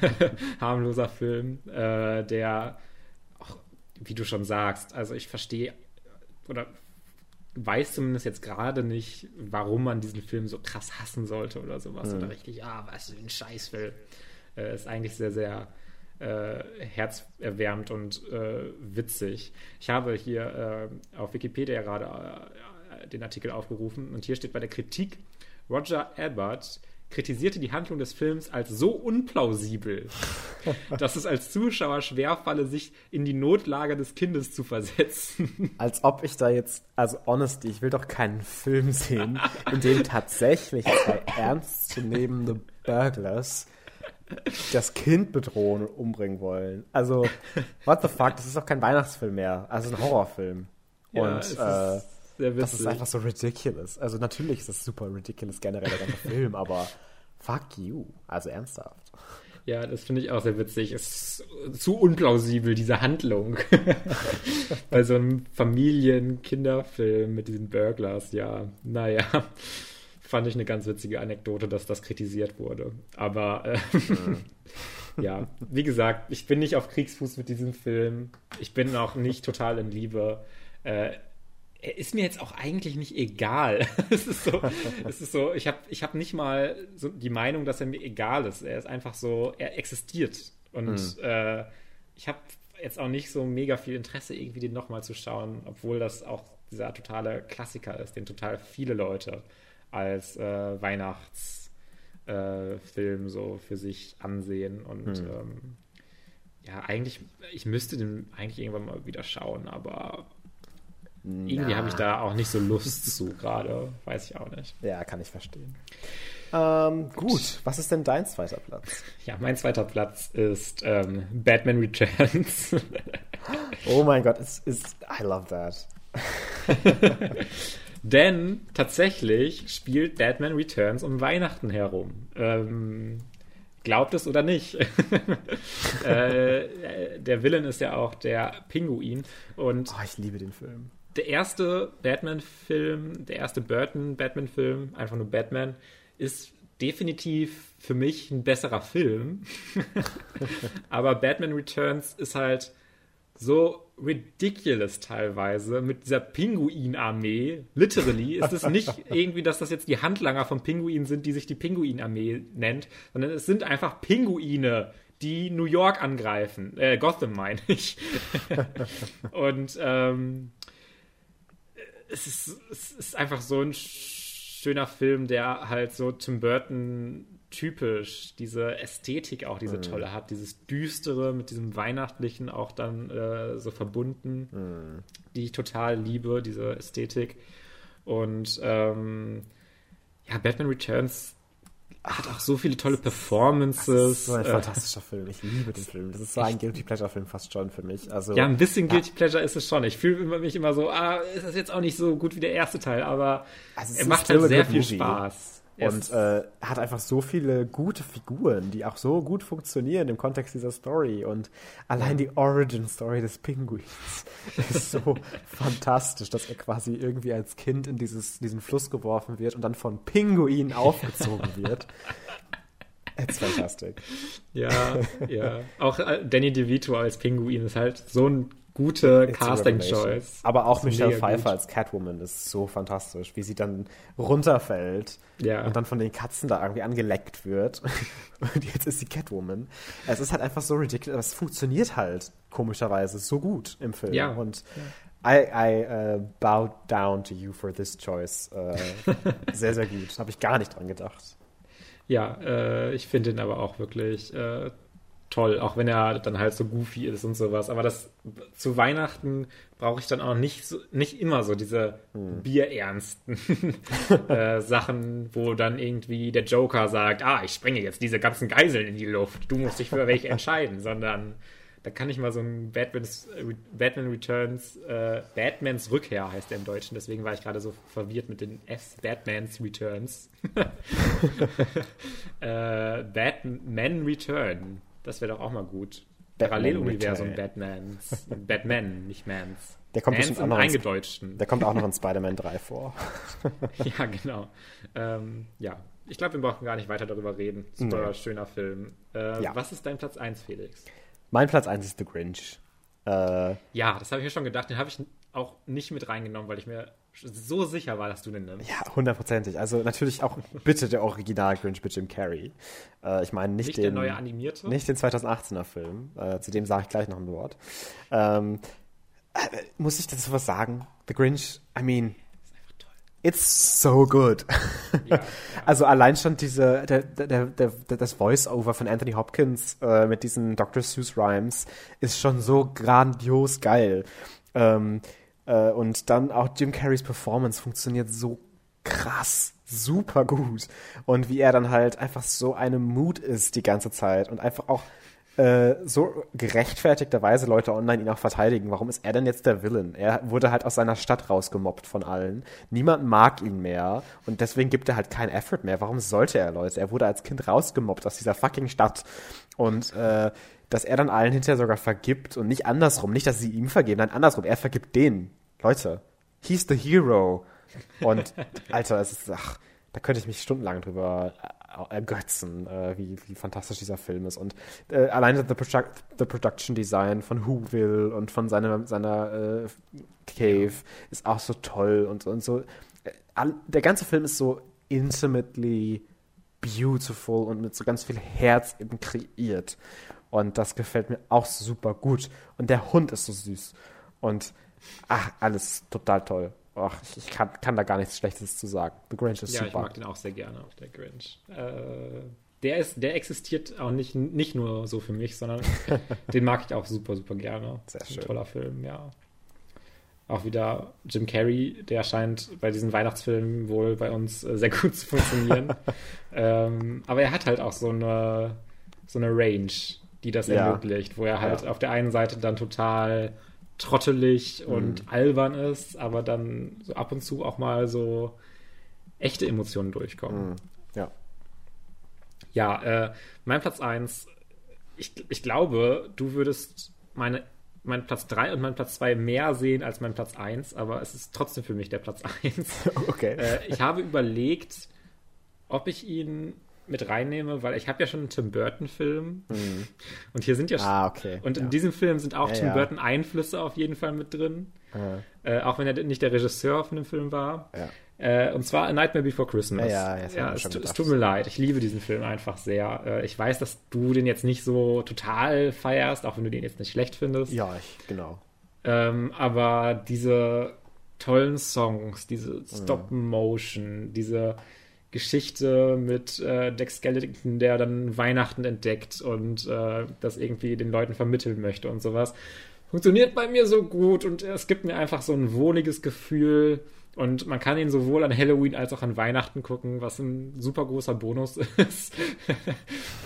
Speaker 1: harmloser Film, äh, der auch, wie du schon sagst, also ich verstehe oder weiß zumindest jetzt gerade nicht, warum man diesen Film so krass hassen sollte oder sowas. Oder richtig, ah, was für ein Scheißfilm. Äh, ist eigentlich sehr, sehr äh, herzerwärmend und äh, witzig. Ich habe hier äh, auf Wikipedia gerade äh, den Artikel aufgerufen und hier steht bei der Kritik, Roger Ebert kritisierte die Handlung des Films als so unplausibel, dass es als Zuschauer schwerfalle, sich in die Notlage des Kindes zu versetzen.
Speaker 2: Als ob ich da jetzt, also honesty, ich will doch keinen Film sehen, in dem tatsächlich zwei ernstzunehmende Burglars das Kind bedrohen und umbringen wollen. Also, what the fuck, das ist doch kein Weihnachtsfilm mehr. Also ein Horrorfilm.
Speaker 1: Ja,
Speaker 2: und äh,
Speaker 1: sehr
Speaker 2: das ist
Speaker 1: witzig.
Speaker 2: einfach so ridiculous. Also natürlich ist das super ridiculous generell der ganze Film, aber fuck you. Also ernsthaft.
Speaker 1: Ja, das finde ich auch sehr witzig. Es ist zu unplausibel, diese Handlung. Bei so einem Familien-Kinderfilm mit diesen Burglars, ja. Naja, fand ich eine ganz witzige Anekdote, dass das kritisiert wurde. Aber äh, ja, wie gesagt, ich bin nicht auf Kriegsfuß mit diesem Film. Ich bin auch nicht total in Liebe. Äh, ist mir jetzt auch eigentlich nicht egal. es ist so, es ist so ich habe ich hab nicht mal so die Meinung, dass er mir egal ist. Er ist einfach so, er existiert. Und äh, ich habe jetzt auch nicht so mega viel Interesse, irgendwie den nochmal zu schauen, obwohl das auch dieser totale Klassiker ist, den total viele Leute als äh, Weihnachtsfilm äh, so für sich ansehen. Und ähm, ja, eigentlich, ich müsste den eigentlich irgendwann mal wieder schauen, aber irgendwie habe ich da auch nicht so Lust zu gerade. Weiß ich auch nicht.
Speaker 2: Ja, kann ich verstehen. Ähm, gut, was ist denn dein zweiter Platz?
Speaker 1: Ja, mein zweiter Platz ist ähm, Batman Returns.
Speaker 2: Oh mein Gott, es ist. I love that.
Speaker 1: Denn tatsächlich spielt Batman Returns um Weihnachten herum. Ähm, glaubt es oder nicht. äh, der Villain ist ja auch der Pinguin. Und
Speaker 2: Oh, ich liebe den Film.
Speaker 1: Der erste Batman-Film, der erste Burton-Batman-Film, einfach nur Batman, ist definitiv für mich ein besserer Film. Aber Batman Returns ist halt so ridiculous teilweise mit dieser Pinguin-Armee. Literally ist es nicht irgendwie, dass das jetzt die Handlanger von Pinguinen sind, die sich die Pinguin-Armee nennt, sondern es sind einfach Pinguine, die New York angreifen. Äh, Gotham meine ich. Und ähm, es, ist, es ist einfach so ein schöner Film, der halt so Tim Burton typisch diese Ästhetik auch, diese tolle hat, dieses düstere mit diesem weihnachtlichen auch dann äh, so verbunden, die ich total liebe, diese Ästhetik. Und ähm, ja, Batman Returns hat auch so viele tolle Performances.
Speaker 2: Das ist so ein
Speaker 1: äh,
Speaker 2: fantastischer Film. Ich liebe den Film. Das ist so ein Guilty Pleasure-Film fast schon für mich. Also,
Speaker 1: Ja, ein bisschen Guilty Pleasure ist es schon. Ich fühle mich immer so, ah, ist das jetzt auch nicht so gut wie der erste Teil, aber
Speaker 2: Also es
Speaker 1: er macht halt sehr viel
Speaker 2: movie.
Speaker 1: Spaß.
Speaker 2: Und äh, hat einfach so viele gute Figuren, die auch so gut funktionieren im Kontext dieser Story. Und allein die Origin-Story des Pinguins ist so fantastisch, dass er quasi irgendwie als Kind in dieses, diesen Fluss geworfen wird und dann von Pinguinen aufgezogen wird. It's fantastic.
Speaker 1: Ja, ja. Auch äh, Danny DeVito als Pinguin ist halt so ein gute
Speaker 2: It's a
Speaker 1: Casting
Speaker 2: revelation.
Speaker 1: Choice.
Speaker 2: Aber auch Michelle Pfeiffer
Speaker 1: gut.
Speaker 2: als Catwoman ist so fantastisch, wie sie dann runterfällt
Speaker 1: Ja.
Speaker 2: und dann von den Katzen da irgendwie angeleckt wird. Und jetzt ist sie Catwoman. Es ist halt einfach so ridiculous, aber es funktioniert halt komischerweise so gut im Film.
Speaker 1: Ja.
Speaker 2: Und I, I uh, bow down to you for this choice. Äh, sehr, sehr gut. Habe ich gar nicht dran gedacht.
Speaker 1: Ja, äh, ich finde ihn aber auch wirklich äh, toll, auch wenn er dann halt so goofy ist und sowas. Aber das zu Weihnachten brauche ich dann auch nicht so, nicht immer so diese bierernsten äh, Sachen, wo dann irgendwie der Joker sagt, ah, ich springe jetzt diese ganzen Geiseln in die Luft, du musst dich für welche entscheiden, sondern da kann ich mal so ein Batman's, Batman Returns, äh, Batmans Rückkehr heißt er im Deutschen, deswegen war ich gerade so verwirrt mit den S, Batman's Returns. äh, Batman Return, das wäre doch auch mal gut. Paralleluniversum
Speaker 2: Return.
Speaker 1: Batmans. Batman, nicht Mans.
Speaker 2: Der kommt
Speaker 1: Mans
Speaker 2: bestimmt auch noch
Speaker 1: Eingedeutschten.
Speaker 2: Der kommt auch noch in Spider-Man 3 vor.
Speaker 1: Ja, genau. Ähm, ja, ich glaube, wir brauchen gar nicht weiter darüber reden. Super
Speaker 2: Nee.
Speaker 1: schöner Film. Äh,
Speaker 2: Ja.
Speaker 1: Was ist dein Platz 1, Felix?
Speaker 2: Mein Platz 1 ist The Grinch. Äh,
Speaker 1: Ja, das habe ich mir schon gedacht. Den habe ich auch nicht mit reingenommen, weil ich mir so sicher war, dass du den nimmst.
Speaker 2: Ja, hundertprozentig. Also natürlich auch bitte der Original Grinch mit Jim Carrey. Äh, ich meine nicht,
Speaker 1: Nicht
Speaker 2: den
Speaker 1: der neue animierte?
Speaker 2: nicht den 2018er Film. Äh, zu dem sage ich gleich noch ein Wort. Ähm, äh, muss ich dazu was sagen? The Grinch, I mean, it's so good.
Speaker 1: Ja,
Speaker 2: Also allein schon diese, der, der, der, das Voice-Over von Anthony Hopkins äh, mit diesen Dr. Seuss Rhymes ist schon so grandios geil. Ähm, äh, und dann auch Jim Carreys Performance funktioniert so krass, super gut. Und wie er dann halt einfach so eine Mut ist die ganze Zeit und einfach auch äh, so gerechtfertigterweise Leute online ihn auch verteidigen. Warum ist er denn jetzt der Villain? Er wurde halt aus seiner Stadt rausgemobbt von allen. Niemand mag ihn mehr und deswegen gibt er halt keinen Effort mehr. Warum sollte er, Leute? Er wurde als Kind rausgemobbt aus dieser fucking Stadt. Und äh, dass er dann allen hinterher sogar vergibt und nicht andersrum. Nicht, dass sie ihm vergeben, nein, andersrum. Er vergibt denen. Leute, he's the hero. Und, Alter, es ist, ach, da könnte ich mich stundenlang drüber äh, ergötzen, äh, wie, wie fantastisch dieser Film ist. Und äh, alleine the, Produ the Production Design von Whoville und von seiner, seiner äh, Cave ist auch so toll und, und so. Äh, all, der ganze Film ist so intimately beautiful und mit so ganz viel Herz eben kreiert. Und das gefällt mir auch super gut. Und der Hund ist so süß. Und ach, alles total toll. Ach, ich, ich kann, kann da gar nichts Schlechtes zu sagen. The Grinch ist
Speaker 1: ja ich
Speaker 2: super.
Speaker 1: mag den auch sehr gerne, auch der Grinch. Äh, der, ist, der existiert auch nicht, nicht nur so für mich, sondern den mag ich auch super, super gerne.
Speaker 2: Sehr
Speaker 1: Ist ein
Speaker 2: schön.
Speaker 1: toller Film, ja. Auch wieder Jim Carrey, der scheint bei diesen Weihnachtsfilmen wohl bei uns äh, sehr gut zu funktionieren. ähm, aber er hat halt auch so eine, so eine Range, die das
Speaker 2: Ja.
Speaker 1: ermöglicht, wo er halt
Speaker 2: Ja.
Speaker 1: auf der einen Seite dann total trottelig und albern ist, aber dann so ab und zu auch mal so echte Emotionen durchkommen.
Speaker 2: Mm, ja.
Speaker 1: Ja, äh, mein Platz 1, ich, ich glaube, du würdest meine, meinen Platz 3 und meinen Platz 2 mehr sehen als mein Platz 1, aber es ist trotzdem für mich der Platz 1.
Speaker 2: Okay.
Speaker 1: äh, ich habe überlegt, ob ich ihn mit reinnehme, weil ich habe ja schon einen Tim Burton-Film und hier sind ja
Speaker 2: Mhm. ah, okay.
Speaker 1: und in
Speaker 2: ja.
Speaker 1: diesem Film sind auch
Speaker 2: Ja,
Speaker 1: Tim. Burton Einflüsse auf jeden Fall mit drin,
Speaker 2: Äh,
Speaker 1: äh, auch wenn er nicht der Regisseur von dem Film war. Äh, und zwar A Nightmare Before Christmas.
Speaker 2: Ja, ja,
Speaker 1: es, es tut mir leid. Ich liebe diesen Film einfach sehr. Äh, ich weiß, dass du den jetzt nicht so total feierst, auch wenn du den jetzt nicht schlecht findest.
Speaker 2: ja, ich, genau.
Speaker 1: Ähm, aber diese tollen Songs, diese Stop-Motion, diese Geschichte mit äh, Dex Skellington, der dann Weihnachten entdeckt und äh, das irgendwie den Leuten vermitteln möchte und sowas, funktioniert bei mir so gut und es gibt mir einfach so ein wohliges Gefühl. Und man kann ihn sowohl an Halloween als auch an Weihnachten gucken, was ein super großer Bonus ist.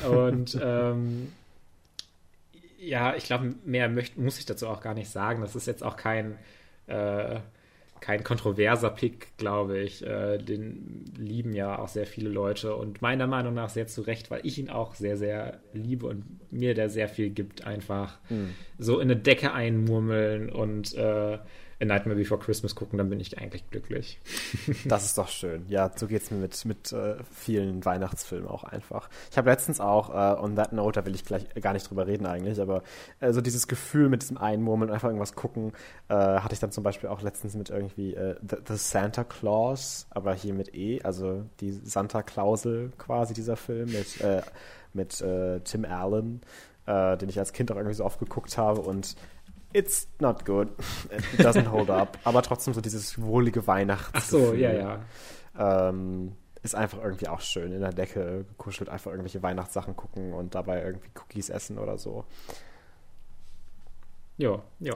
Speaker 1: und ähm, ja, ich glaube, mehr möcht, muss ich dazu auch gar nicht sagen. Das ist jetzt auch kein, äh, kein kontroverser Pick, glaube ich. Äh, den lieben ja auch sehr viele Leute und meiner Meinung nach sehr zu Recht, weil ich ihn auch sehr, sehr liebe und mir der sehr viel gibt, einfach so in eine Decke einmurmeln und äh, A Nightmare Before Christmas gucken, dann bin ich eigentlich glücklich.
Speaker 2: Das ist doch schön. Ja, so geht's mir mit, mit äh, vielen Weihnachtsfilmen auch einfach. Ich habe letztens auch, äh, on that note, da will ich gleich gar nicht drüber reden eigentlich, aber äh, so dieses Gefühl mit diesem Einmurmeln, einfach irgendwas gucken, äh, hatte ich dann zum Beispiel auch letztens mit irgendwie äh, The, The Santa Claus, aber hier mit E, also die Santa-Klausel quasi dieser Film mit, äh, mit Tim Allen, den ich als Kind auch irgendwie so oft geguckt habe und It's not good. It doesn't hold up. Aber trotzdem so dieses wohlige Weihnachts.
Speaker 1: Ach so, ja, ja.
Speaker 2: Ähm, ist einfach irgendwie auch schön. In der Decke gekuschelt, einfach irgendwelche Weihnachtssachen gucken und dabei irgendwie Cookies essen oder so.
Speaker 1: Ja, ja.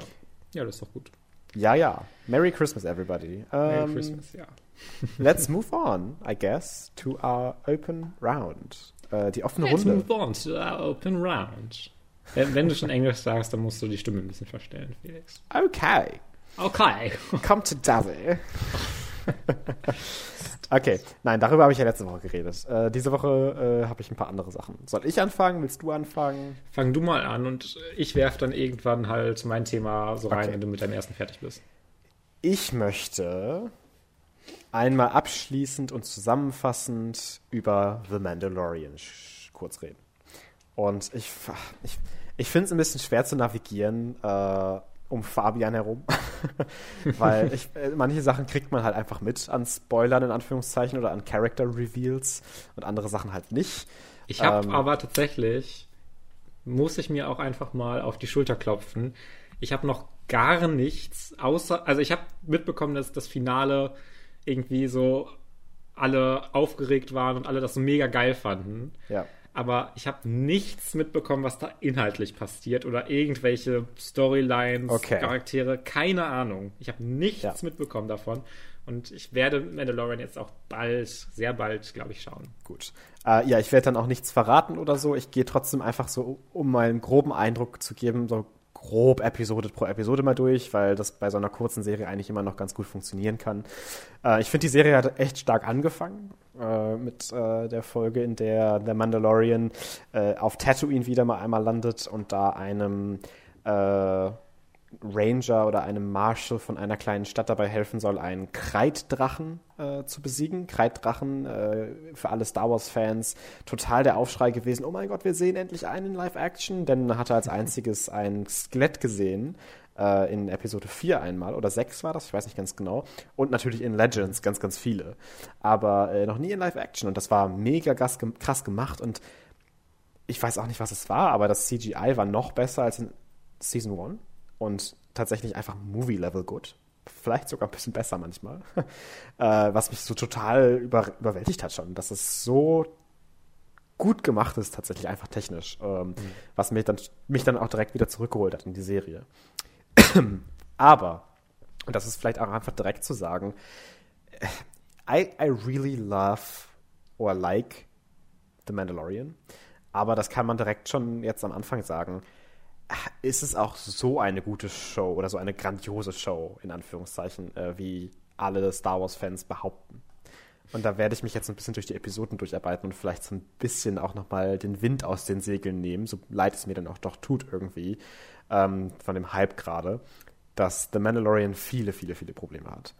Speaker 1: Ja, das ist doch gut.
Speaker 2: Ja, ja. Merry Christmas, everybody.
Speaker 1: Merry
Speaker 2: Ähm,
Speaker 1: Christmas, ja.
Speaker 2: Let's move on, I guess, to our open round. Äh, die offene
Speaker 1: Let's
Speaker 2: Runde.
Speaker 1: move on to our open round. Wenn, wenn du schon Englisch sagst, dann musst du die Stimme ein bisschen verstellen, Felix.
Speaker 2: Okay.
Speaker 1: Okay.
Speaker 2: Come to Daddy. okay, nein, darüber habe ich ja letzte Woche geredet. Äh, diese Woche äh, habe ich ein paar andere Sachen. Soll ich anfangen? Willst du anfangen?
Speaker 1: Fang du mal an und ich werf dann irgendwann halt mein Thema so rein,
Speaker 2: Okay.
Speaker 1: wenn du mit deinem ersten fertig bist.
Speaker 2: Ich möchte einmal abschließend und zusammenfassend über The Mandalorian kurz reden. Und ich, ich, ich finde es ein bisschen schwer zu navigieren, äh, um Fabian herum. Weil ich, äh, manche Sachen kriegt man halt einfach mit an Spoilern in Anführungszeichen oder an Character Reveals und andere Sachen halt nicht.
Speaker 1: Ich habe ähm, aber tatsächlich, muss ich mir auch einfach mal auf die Schulter klopfen. Ich habe noch gar nichts, außer, also ich habe mitbekommen, dass das Finale irgendwie so alle aufgeregt waren und alle das so mega geil fanden.
Speaker 2: Ja
Speaker 1: aber ich habe nichts mitbekommen, was da inhaltlich passiert oder irgendwelche Storylines, okay. Charaktere, keine Ahnung. Ich habe nichts ja. mitbekommen davon. Und ich werde Mandalorian jetzt auch bald, sehr bald, glaube ich, schauen.
Speaker 2: Gut. Äh, ja, ich werde dann auch nichts verraten oder so. Ich gehe trotzdem einfach so, um mal einen groben Eindruck zu geben, so grob Episode pro Episode mal durch, weil das bei so einer kurzen Serie eigentlich immer noch ganz gut funktionieren kann. Äh, ich finde, die Serie hat echt stark angefangen äh, mit äh, der Folge, in der The Mandalorian äh, auf Tatooine wieder mal einmal landet und da einem äh, Ranger oder einem Marshal von einer kleinen Stadt dabei helfen soll, einen Kreiddrachen äh, zu besiegen. Kreiddrachen äh, für alle Star Wars-Fans total der Aufschrei gewesen. Oh mein Gott, wir sehen endlich einen in Live-Action, denn er hatte als einziges ein Skelett gesehen äh, in Episode 4 einmal oder 6 war das, ich weiß nicht ganz genau. Und natürlich in Legends ganz, ganz viele. Aber äh, noch nie in Live-Action und das war mega krass gemacht und ich weiß auch nicht, was es war, aber das CGI war noch besser als in Season 1 und tatsächlich einfach Movie-Level gut. Vielleicht sogar ein bisschen besser manchmal. äh, was mich so total über, überwältigt hat schon, dass es so gut gemacht ist, tatsächlich einfach technisch. Ähm, mhm. Was mich dann, mich dann auch direkt wieder zurückgeholt hat in die Serie. Aber, und das ist vielleicht auch einfach direkt zu sagen, I, I really love or like The Mandalorian. Aber das kann man direkt schon jetzt am Anfang sagen ist es auch so eine gute Show oder so eine grandiose Show, in Anführungszeichen, äh, wie alle Star Wars-Fans behaupten. Und da werde ich mich jetzt ein bisschen durch die Episoden durcharbeiten und vielleicht so ein bisschen auch nochmal den Wind aus den Segeln nehmen, so leid es mir dann auch doch tut irgendwie, ähm, von dem Hype gerade, dass The Mandalorian viele, viele, viele Probleme hat.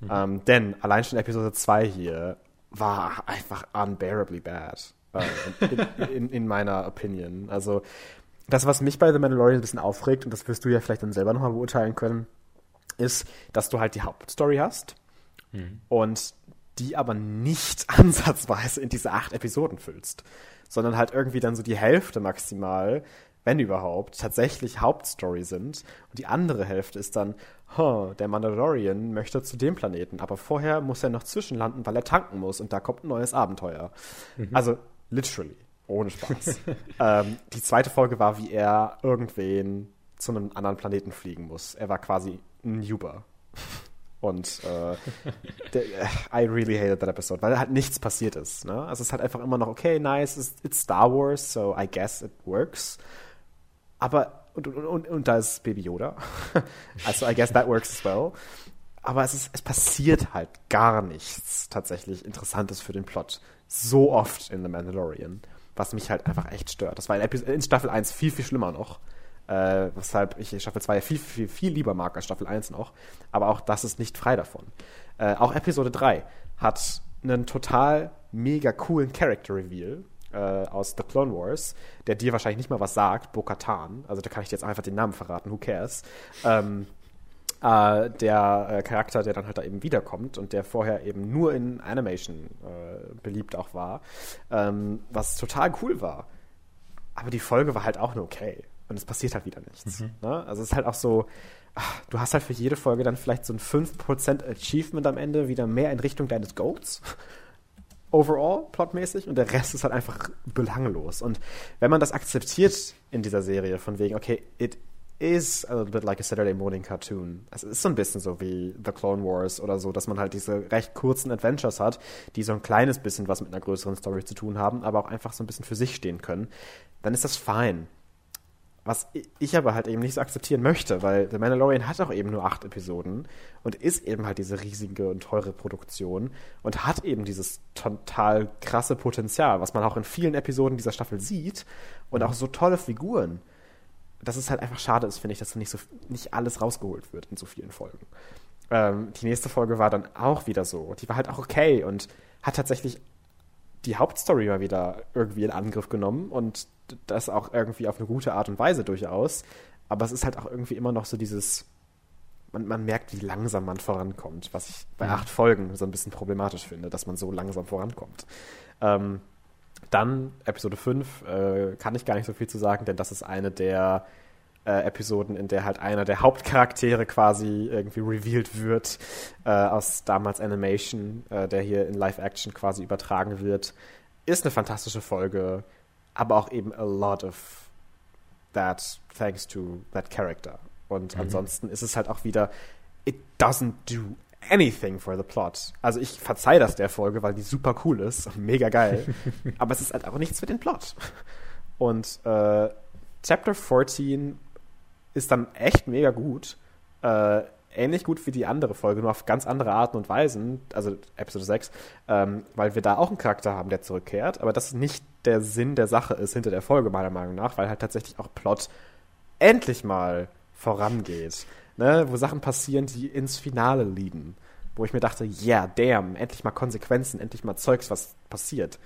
Speaker 2: Mhm. Ähm, denn allein schon Episode 2 hier war einfach unbearably bad. Äh, in, in, in, meiner Opinion. Also das, was mich bei The Mandalorian ein bisschen aufregt, und das wirst du ja vielleicht dann selber nochmal beurteilen können, ist, dass du halt die Hauptstory hast mhm. und die aber nicht ansatzweise in diese acht Episoden füllst, sondern halt irgendwie dann so die Hälfte maximal, wenn überhaupt, tatsächlich Hauptstory sind. Und die andere Hälfte ist dann, huh, der Mandalorian möchte zu dem Planeten, aber vorher muss er noch zwischenlanden, weil er tanken muss und da kommt ein neues Abenteuer. Mhm. Also, literally. Ohne Spaß. ähm, die zweite Folge war, wie er irgendwen zu einem anderen Planeten fliegen muss. Er war quasi ein Uber. Und äh, der, I really hated that episode, weil halt nichts passiert ist. Ne? Also es ist halt einfach immer noch, okay, nice, it's, it's Star Wars, so I guess it works. Aber, und, und, und, und da ist Baby Yoda. also I guess that works as well. Aber es, ist, es passiert halt gar nichts tatsächlich Interessantes für den Plot. So oft in The Mandalorian was mich halt einfach echt stört. Das war in, in Staffel 1 viel, viel schlimmer noch. Äh, weshalb ich Staffel 2 viel, viel, viel lieber mag als Staffel 1 noch. Aber auch das ist nicht frei davon. Äh, auch Episode 3 hat einen total mega coolen Character Reveal äh, aus The Clone Wars, der dir wahrscheinlich nicht mal was sagt, Bo-Katan. Also da kann ich dir jetzt einfach den Namen verraten, who cares. Ähm, äh, der äh, Charakter, der dann halt da eben wiederkommt und der vorher eben nur in Animation äh, beliebt auch war, ähm, was total cool war. Aber die Folge war halt auch nur okay. Und es passiert halt wieder nichts. Mhm. Ne? Also es ist halt auch so, ach, du hast halt für jede Folge dann vielleicht so ein 5% Achievement am Ende wieder mehr in Richtung deines Goals. Overall, plotmäßig, und der Rest ist halt einfach belanglos. Und wenn man das akzeptiert in dieser Serie, von wegen, okay, it is a little bit like a Saturday morning cartoon. Es ist so ein bisschen so wie The Clone Wars oder so, dass man halt diese recht kurzen Adventures hat, die so ein kleines bisschen was mit einer größeren Story zu tun haben, aber auch einfach so ein bisschen für sich stehen können. Dann ist das fein. Was ich aber halt eben nicht so akzeptieren möchte, weil The Mandalorian hat auch eben nur acht Episoden und ist eben halt diese riesige und teure Produktion und hat eben dieses total krasse Potenzial, was man auch in vielen Episoden dieser Staffel sieht und auch so tolle Figuren dass es halt einfach schade ist, finde ich, dass da nicht, so, nicht alles rausgeholt wird in so vielen Folgen. Ähm, die nächste Folge war dann auch wieder so. Die war halt auch okay und hat tatsächlich die Hauptstory mal wieder irgendwie in Angriff genommen und das auch irgendwie auf eine gute Art und Weise durchaus. aber es ist halt auch irgendwie immer noch so dieses, man, man merkt, wie langsam man vorankommt, was ich bei acht Folgen so ein bisschen problematisch finde, dass man so langsam vorankommt. Ähm, dann Episode 5 äh, kann ich gar nicht so viel zu sagen, denn das ist eine der äh, Episoden, in der halt einer der Hauptcharaktere quasi irgendwie revealed wird äh, aus damals Animation, äh, der hier in Live-Action quasi übertragen wird. Ist eine fantastische Folge, aber auch eben a lot of that thanks to that character. Und mhm. ansonsten ist es halt auch wieder, it doesn't do anything for the plot. Also ich verzeih das der Folge, weil die super cool ist, mega geil. aber es ist halt auch nichts für den Plot. Und äh, Chapter 14 ist dann echt mega gut. Äh, ähnlich gut wie die andere Folge, nur auf ganz andere Arten und Weisen, also Episode 6, ähm, weil wir da auch einen Charakter haben, der zurückkehrt, aber das nicht der Sinn der Sache ist hinter der Folge, meiner Meinung nach, weil halt tatsächlich auch Plot endlich mal vorangeht. Ne? Wo Sachen passieren, die ins Finale liegen. Wo ich mir dachte, yeah, damn, endlich mal Konsequenzen, endlich mal Zeugs, was passiert.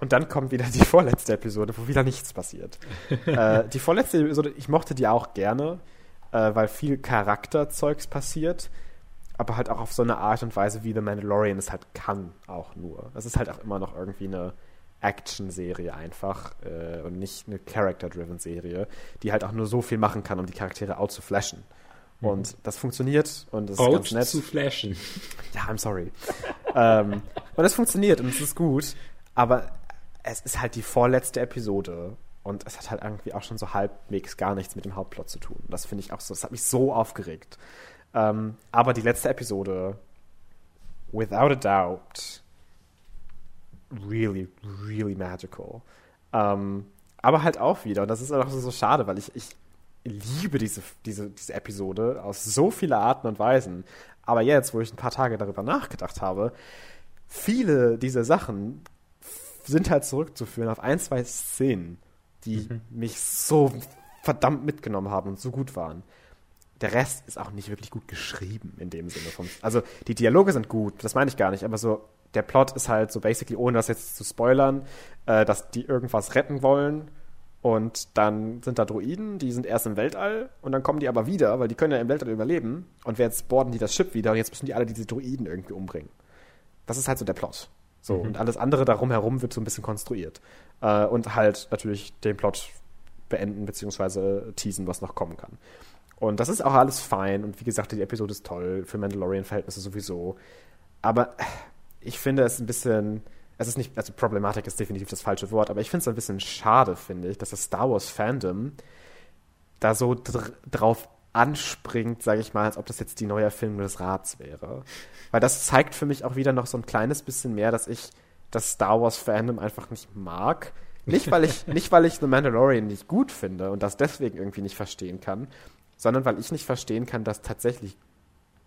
Speaker 2: Und dann kommt wieder die vorletzte Episode, wo wieder nichts passiert. äh, die vorletzte Episode, ich mochte die auch gerne, äh, weil viel Charakterzeugs passiert, aber halt auch auf so eine Art und Weise, wie The Mandalorian es halt kann, auch nur. Es ist halt auch immer noch irgendwie eine Action-Serie einfach äh, und nicht eine Character-driven Serie, die halt auch nur so viel machen kann, um die Charaktere out zu flashen. Mhm. Und das funktioniert und das ist ganz nett.
Speaker 1: zu flashen.
Speaker 2: Ja, I'm sorry. ähm, und es funktioniert und es ist gut, aber es ist halt die vorletzte Episode und es hat halt irgendwie auch schon so halbwegs gar nichts mit dem Hauptplot zu tun. Das finde ich auch so, das hat mich so aufgeregt. Ähm, aber die letzte Episode, without a doubt, really, really magical. Ähm, aber halt auch wieder, und das ist auch so, so schade, weil ich, ich liebe diese, diese, diese Episode aus so vielen Arten und Weisen. Aber jetzt, wo ich ein paar Tage darüber nachgedacht habe, viele dieser Sachen sind halt zurückzuführen auf ein, zwei Szenen, die mhm. mich so verdammt mitgenommen haben und so gut waren. Der Rest ist auch nicht wirklich gut geschrieben in dem Sinne. Vom, also die Dialoge sind gut, das meine ich gar nicht, aber so der Plot ist halt so basically, ohne das jetzt zu spoilern, äh, dass die irgendwas retten wollen und dann sind da Droiden, die sind erst im Weltall und dann kommen die aber wieder, weil die können ja im Weltall überleben und jetzt boarden die das Schiff wieder und jetzt müssen die alle diese Droiden irgendwie umbringen. Das ist halt so der Plot. So, mhm. und alles andere darum herum wird so ein bisschen konstruiert. Äh, und halt natürlich den Plot beenden bzw. teasen, was noch kommen kann. Und das ist auch alles fein und wie gesagt, die Episode ist toll, für Mandalorian-Verhältnisse sowieso. Aber ich finde es ein bisschen, es ist nicht, also Problematik ist definitiv das falsche Wort, aber ich finde es ein bisschen schade, finde ich, dass das Star Wars Fandom da so dr drauf anspringt, sage ich mal, als ob das jetzt die neue Erfindung des Rats wäre. Weil das zeigt für mich auch wieder noch so ein kleines bisschen mehr, dass ich das Star Wars Fandom einfach nicht mag. Nicht, weil ich, nicht, weil ich The Mandalorian nicht gut finde und das deswegen irgendwie nicht verstehen kann, sondern weil ich nicht verstehen kann, dass tatsächlich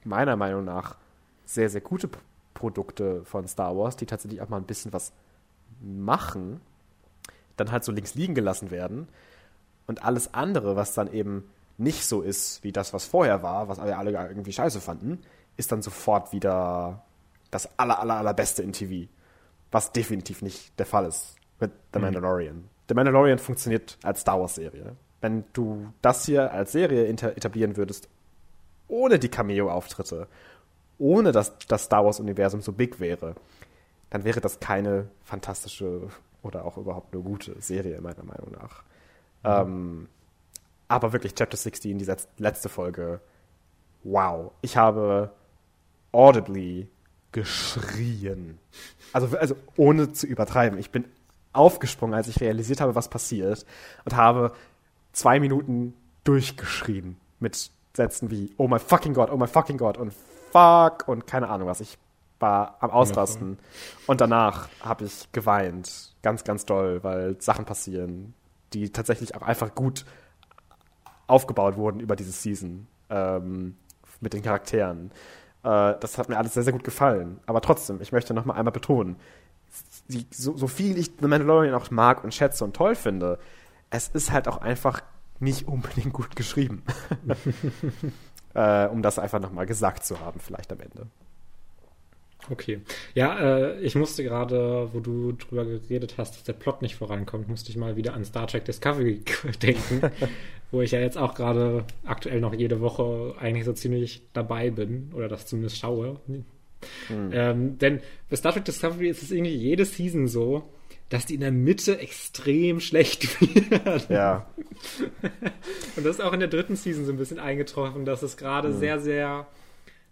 Speaker 2: meiner Meinung nach sehr, sehr gute Produkte von Star Wars, die tatsächlich auch mal ein bisschen was machen, dann halt so links liegen gelassen werden. Und alles andere, was dann eben nicht so ist wie das, was vorher war, was alle, alle irgendwie scheiße fanden, ist dann sofort wieder das aller, aller, allerbeste in TV. Was definitiv nicht der Fall ist mit The mhm. Mandalorian. Mhm. The Mandalorian funktioniert als Star Wars-Serie. Wenn du das hier als Serie etablieren würdest, ohne die Cameo-Auftritte, ohne dass das Star Wars-Universum so big wäre, dann wäre das keine fantastische oder auch überhaupt nur gute Serie, meiner Meinung nach. Mhm. Ähm, aber wirklich, Chapter 16, die letzte Folge, wow. Ich habe audibly geschrien. Also, also ohne zu übertreiben. Ich bin aufgesprungen, als ich realisiert habe, was passiert und habe zwei Minuten durchgeschrien mit Sätzen wie Oh my fucking God, oh my fucking God und fuck und keine Ahnung was. Ich war am Ausrasten. Und danach habe ich geweint. Ganz, ganz doll, weil Sachen passieren, die tatsächlich auch einfach gut aufgebaut wurden über diese Season. Ähm, mit den Charakteren. Äh, das hat mir alles sehr, sehr gut gefallen. Aber trotzdem, ich möchte nochmal einmal betonen, so, so viel ich The Mandalorian auch mag und schätze und toll finde, es ist halt auch einfach nicht unbedingt gut geschrieben. äh, um das einfach nochmal gesagt zu haben, vielleicht am Ende.
Speaker 1: Okay. Ja, äh, ich musste gerade, wo du drüber geredet hast, dass der Plot nicht vorankommt, musste ich mal wieder an Star Trek Discovery denken, wo ich ja jetzt auch gerade aktuell noch jede Woche eigentlich so ziemlich dabei bin oder das zumindest schaue. Hm. Ähm, denn bei Star Trek Discovery ist es irgendwie jede Season so, dass die in der Mitte extrem schlecht werden.
Speaker 2: Ja.
Speaker 1: Und das ist auch in der dritten Season so ein bisschen eingetroffen, dass es gerade hm. sehr, sehr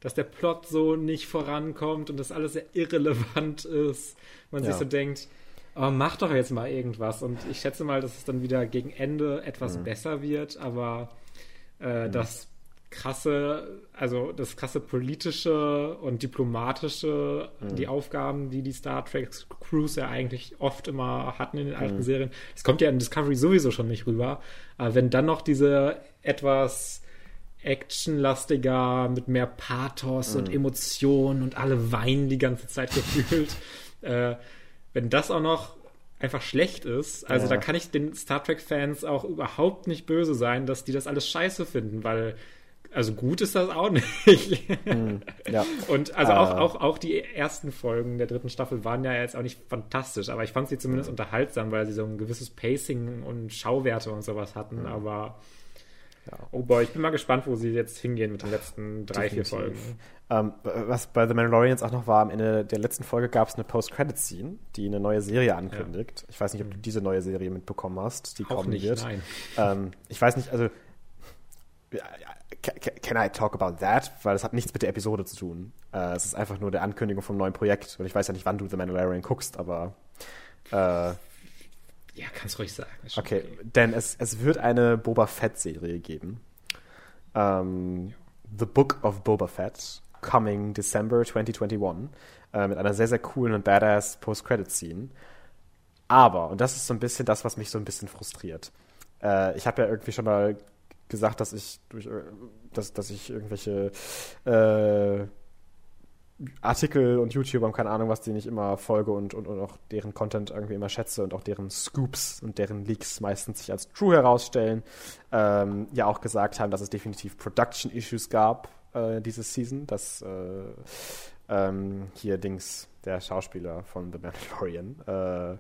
Speaker 1: dass der Plot so nicht vorankommt und das alles sehr irrelevant ist. Man ja. sich so denkt, oh, mach doch jetzt mal irgendwas. Und ich schätze mal, dass es dann wieder gegen Ende etwas mhm. besser wird, aber äh, mhm. das krasse, also das krasse politische und diplomatische, mhm. die Aufgaben, die die Star Trek Crews ja eigentlich oft immer hatten in den alten mhm. Serien, das kommt ja in Discovery sowieso schon nicht rüber. Aber wenn dann noch diese etwas actionlastiger, mit mehr Pathos mhm. und Emotionen und alle weinen die ganze Zeit gefühlt. äh, wenn das auch noch einfach schlecht ist, also ja. da kann ich den Star Trek-Fans auch überhaupt nicht böse sein, dass die das alles scheiße finden, weil also gut ist das auch nicht. Mm, ja. Und also auch, auch, auch die ersten Folgen der dritten Staffel waren ja jetzt auch nicht fantastisch, aber ich fand sie zumindest mm. unterhaltsam, weil sie so ein gewisses Pacing und Schauwerte und sowas hatten, mm. aber ja. Oh boy, ich bin mal gespannt, wo sie jetzt hingehen mit den letzten drei, Definitiv. vier Folgen.
Speaker 2: Ähm, was bei The Mandalorians auch noch war, am Ende der letzten Folge gab es eine Post-Credit-Scene, die eine neue Serie ankündigt. Ja. Ich weiß nicht, ob du diese neue Serie mitbekommen hast, die auch kommen nicht, wird. Nein. Ähm, ich weiß nicht, also can I talk about that? Weil es hat nichts mit der Episode zu tun. Äh, es ist einfach nur der Ankündigung vom neuen Projekt. Und ich weiß ja nicht, wann du The Mandalorian guckst, aber äh,
Speaker 1: ja, kannst ruhig sagen.
Speaker 2: Okay, okay, denn es, es wird eine Boba Fett-Serie geben. Ähm, The Book of Boba Fett, coming December 2021, äh, mit einer sehr, sehr coolen und badass Post-Credit-Scene. Aber, und das ist so ein bisschen das, was mich so ein bisschen frustriert. Äh, ich habe ja irgendwie schon mal gesagt, dass ich durch, äh, dass, dass ich irgendwelche äh, Artikel und YouTuber und keine Ahnung was, denen ich immer folge und, und, und auch deren Content irgendwie immer schätze und auch deren Scoops und deren Leaks meistens sich als true herausstellen, ähm, ja auch gesagt haben, dass es definitiv Production Issues gab äh, diese Season, dass äh, ähm, hier Dings, der Schauspieler von The Mandalorian, äh,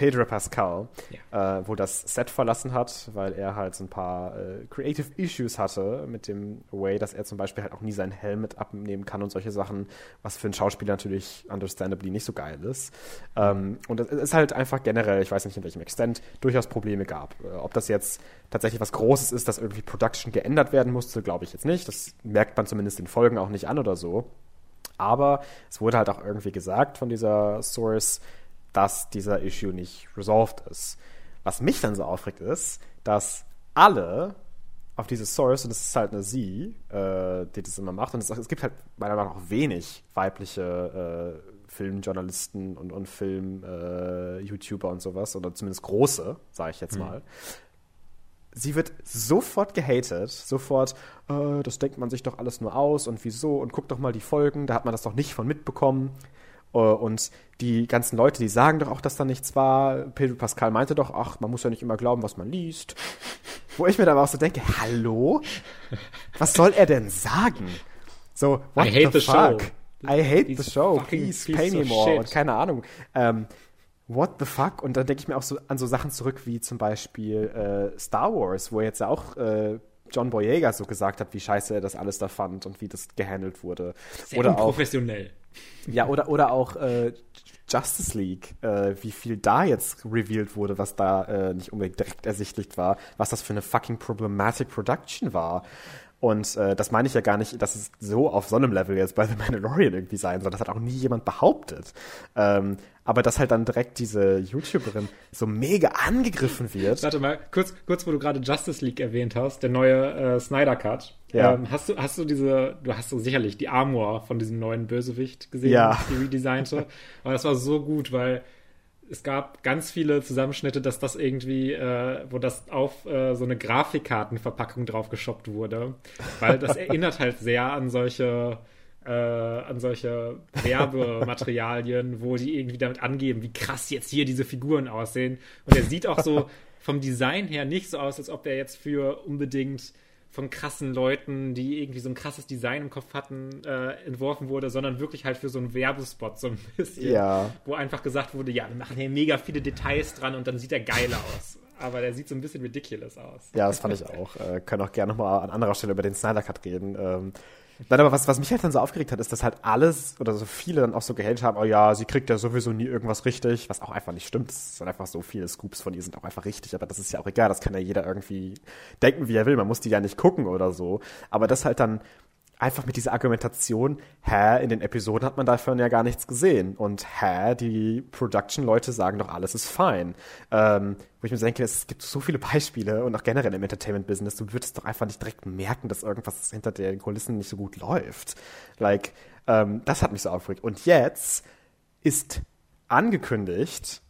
Speaker 2: Pedro Pascal, ja. äh, wo das Set verlassen hat, weil er halt so ein paar äh, Creative Issues hatte mit dem Way, dass er zum Beispiel halt auch nie seinen Helm mit abnehmen kann und solche Sachen, was für einen Schauspieler natürlich understandably nicht so geil ist. Ähm, und es ist halt einfach generell, ich weiß nicht in welchem Extent, durchaus Probleme gab. Äh, ob das jetzt tatsächlich was Großes ist, dass irgendwie Production geändert werden musste, glaube ich jetzt nicht. Das merkt man zumindest in Folgen auch nicht an oder so. Aber es wurde halt auch irgendwie gesagt von dieser Source, dass dieser Issue nicht resolved ist. Was mich dann so aufregt, ist, dass alle auf diese Source, und es ist halt eine sie, äh, die das immer macht, und es, es, gibt halt meiner Meinung nach auch wenig weibliche äh, Filmjournalisten und, und Film-YouTuber äh, und sowas, oder zumindest große, sage ich jetzt mhm. mal. Sie wird sofort gehatet, sofort, äh, das denkt man sich doch alles nur aus und wieso und guck doch mal die Folgen, da hat man das doch nicht von mitbekommen. Äh, und die ganzen Leute, die sagen doch auch, dass da nichts war. Pedro Pascal meinte doch, ach, man muss ja nicht immer glauben, was man liest. Wo ich mir dann auch so denke, hallo? Was soll er denn sagen? So,
Speaker 1: what I hate the, the fuck? Show.
Speaker 2: I hate He's the show. Please pay me more. Shit. Und keine Ahnung. Ähm, what the fuck? Und dann denke ich mir auch so an so Sachen zurück wie zum Beispiel äh, Star Wars, wo jetzt ja auch äh, John Boyega so gesagt hat, wie scheiße er das alles da fand und wie das gehandelt wurde.
Speaker 1: Sehr oder professionell.
Speaker 2: Ja, oder, oder auch äh, Justice League, äh, wie viel da jetzt revealed wurde, was da äh, nicht unbedingt direkt ersichtlich war, was das für eine fucking problematic Production war. Und äh, das meine ich ja gar nicht, dass es so auf so einem Level jetzt bei The Mandalorian irgendwie sein soll. Das hat auch nie jemand behauptet. Ähm, aber dass halt dann direkt diese YouTuberin so mega angegriffen wird.
Speaker 1: Warte mal, kurz, kurz wo du gerade Justice League erwähnt hast, der neue äh, Snyder Cut. Ja. Ähm, hast du, hast du diese, du hast so sicherlich die Armor von diesem neuen Bösewicht gesehen,
Speaker 2: ja.
Speaker 1: die redesignte. Aber das war so gut, weil es gab ganz viele Zusammenschnitte, dass das irgendwie, äh, wo das auf äh, so eine Grafikkartenverpackung drauf geshoppt wurde. Weil das erinnert halt sehr an solche äh, an solche Werbematerialien, wo die irgendwie damit angeben, wie krass jetzt hier diese Figuren aussehen. Und er sieht auch so vom Design her nicht so aus, als ob er jetzt für unbedingt von krassen Leuten, die irgendwie so ein krasses Design im Kopf hatten, äh, entworfen wurde, sondern wirklich halt für so einen Werbespot so ein bisschen.
Speaker 2: Ja.
Speaker 1: Wo einfach gesagt wurde, ja, wir machen hier mega viele Details dran und dann sieht er geil aus. Aber der sieht so ein bisschen ridiculous aus.
Speaker 2: Ja, das fand ich auch. Äh, können auch gerne nochmal an anderer Stelle über den Snyder Cut reden. Ähm, Nein, aber was, was mich halt dann so aufgeregt hat, ist, dass halt alles oder so viele dann auch so gehatet haben, oh ja, sie kriegt ja sowieso nie irgendwas richtig, was auch einfach nicht stimmt. Es sind einfach so viele Scoops von ihr sind auch einfach richtig, aber das ist ja auch egal, das kann ja jeder irgendwie denken, wie er will. Man muss die ja nicht gucken oder so. Aber das halt dann einfach mit dieser Argumentation, hä, in den Episoden hat man davon ja gar nichts gesehen. Und hä, die Production-Leute sagen doch, alles ist fein. Ähm, wo ich mir denke, es gibt so viele Beispiele und auch generell im Entertainment-Business, du würdest doch einfach nicht direkt merken, dass irgendwas hinter den Kulissen nicht so gut läuft. Like, ähm, das hat mich so aufgeregt. Und jetzt ist angekündigt,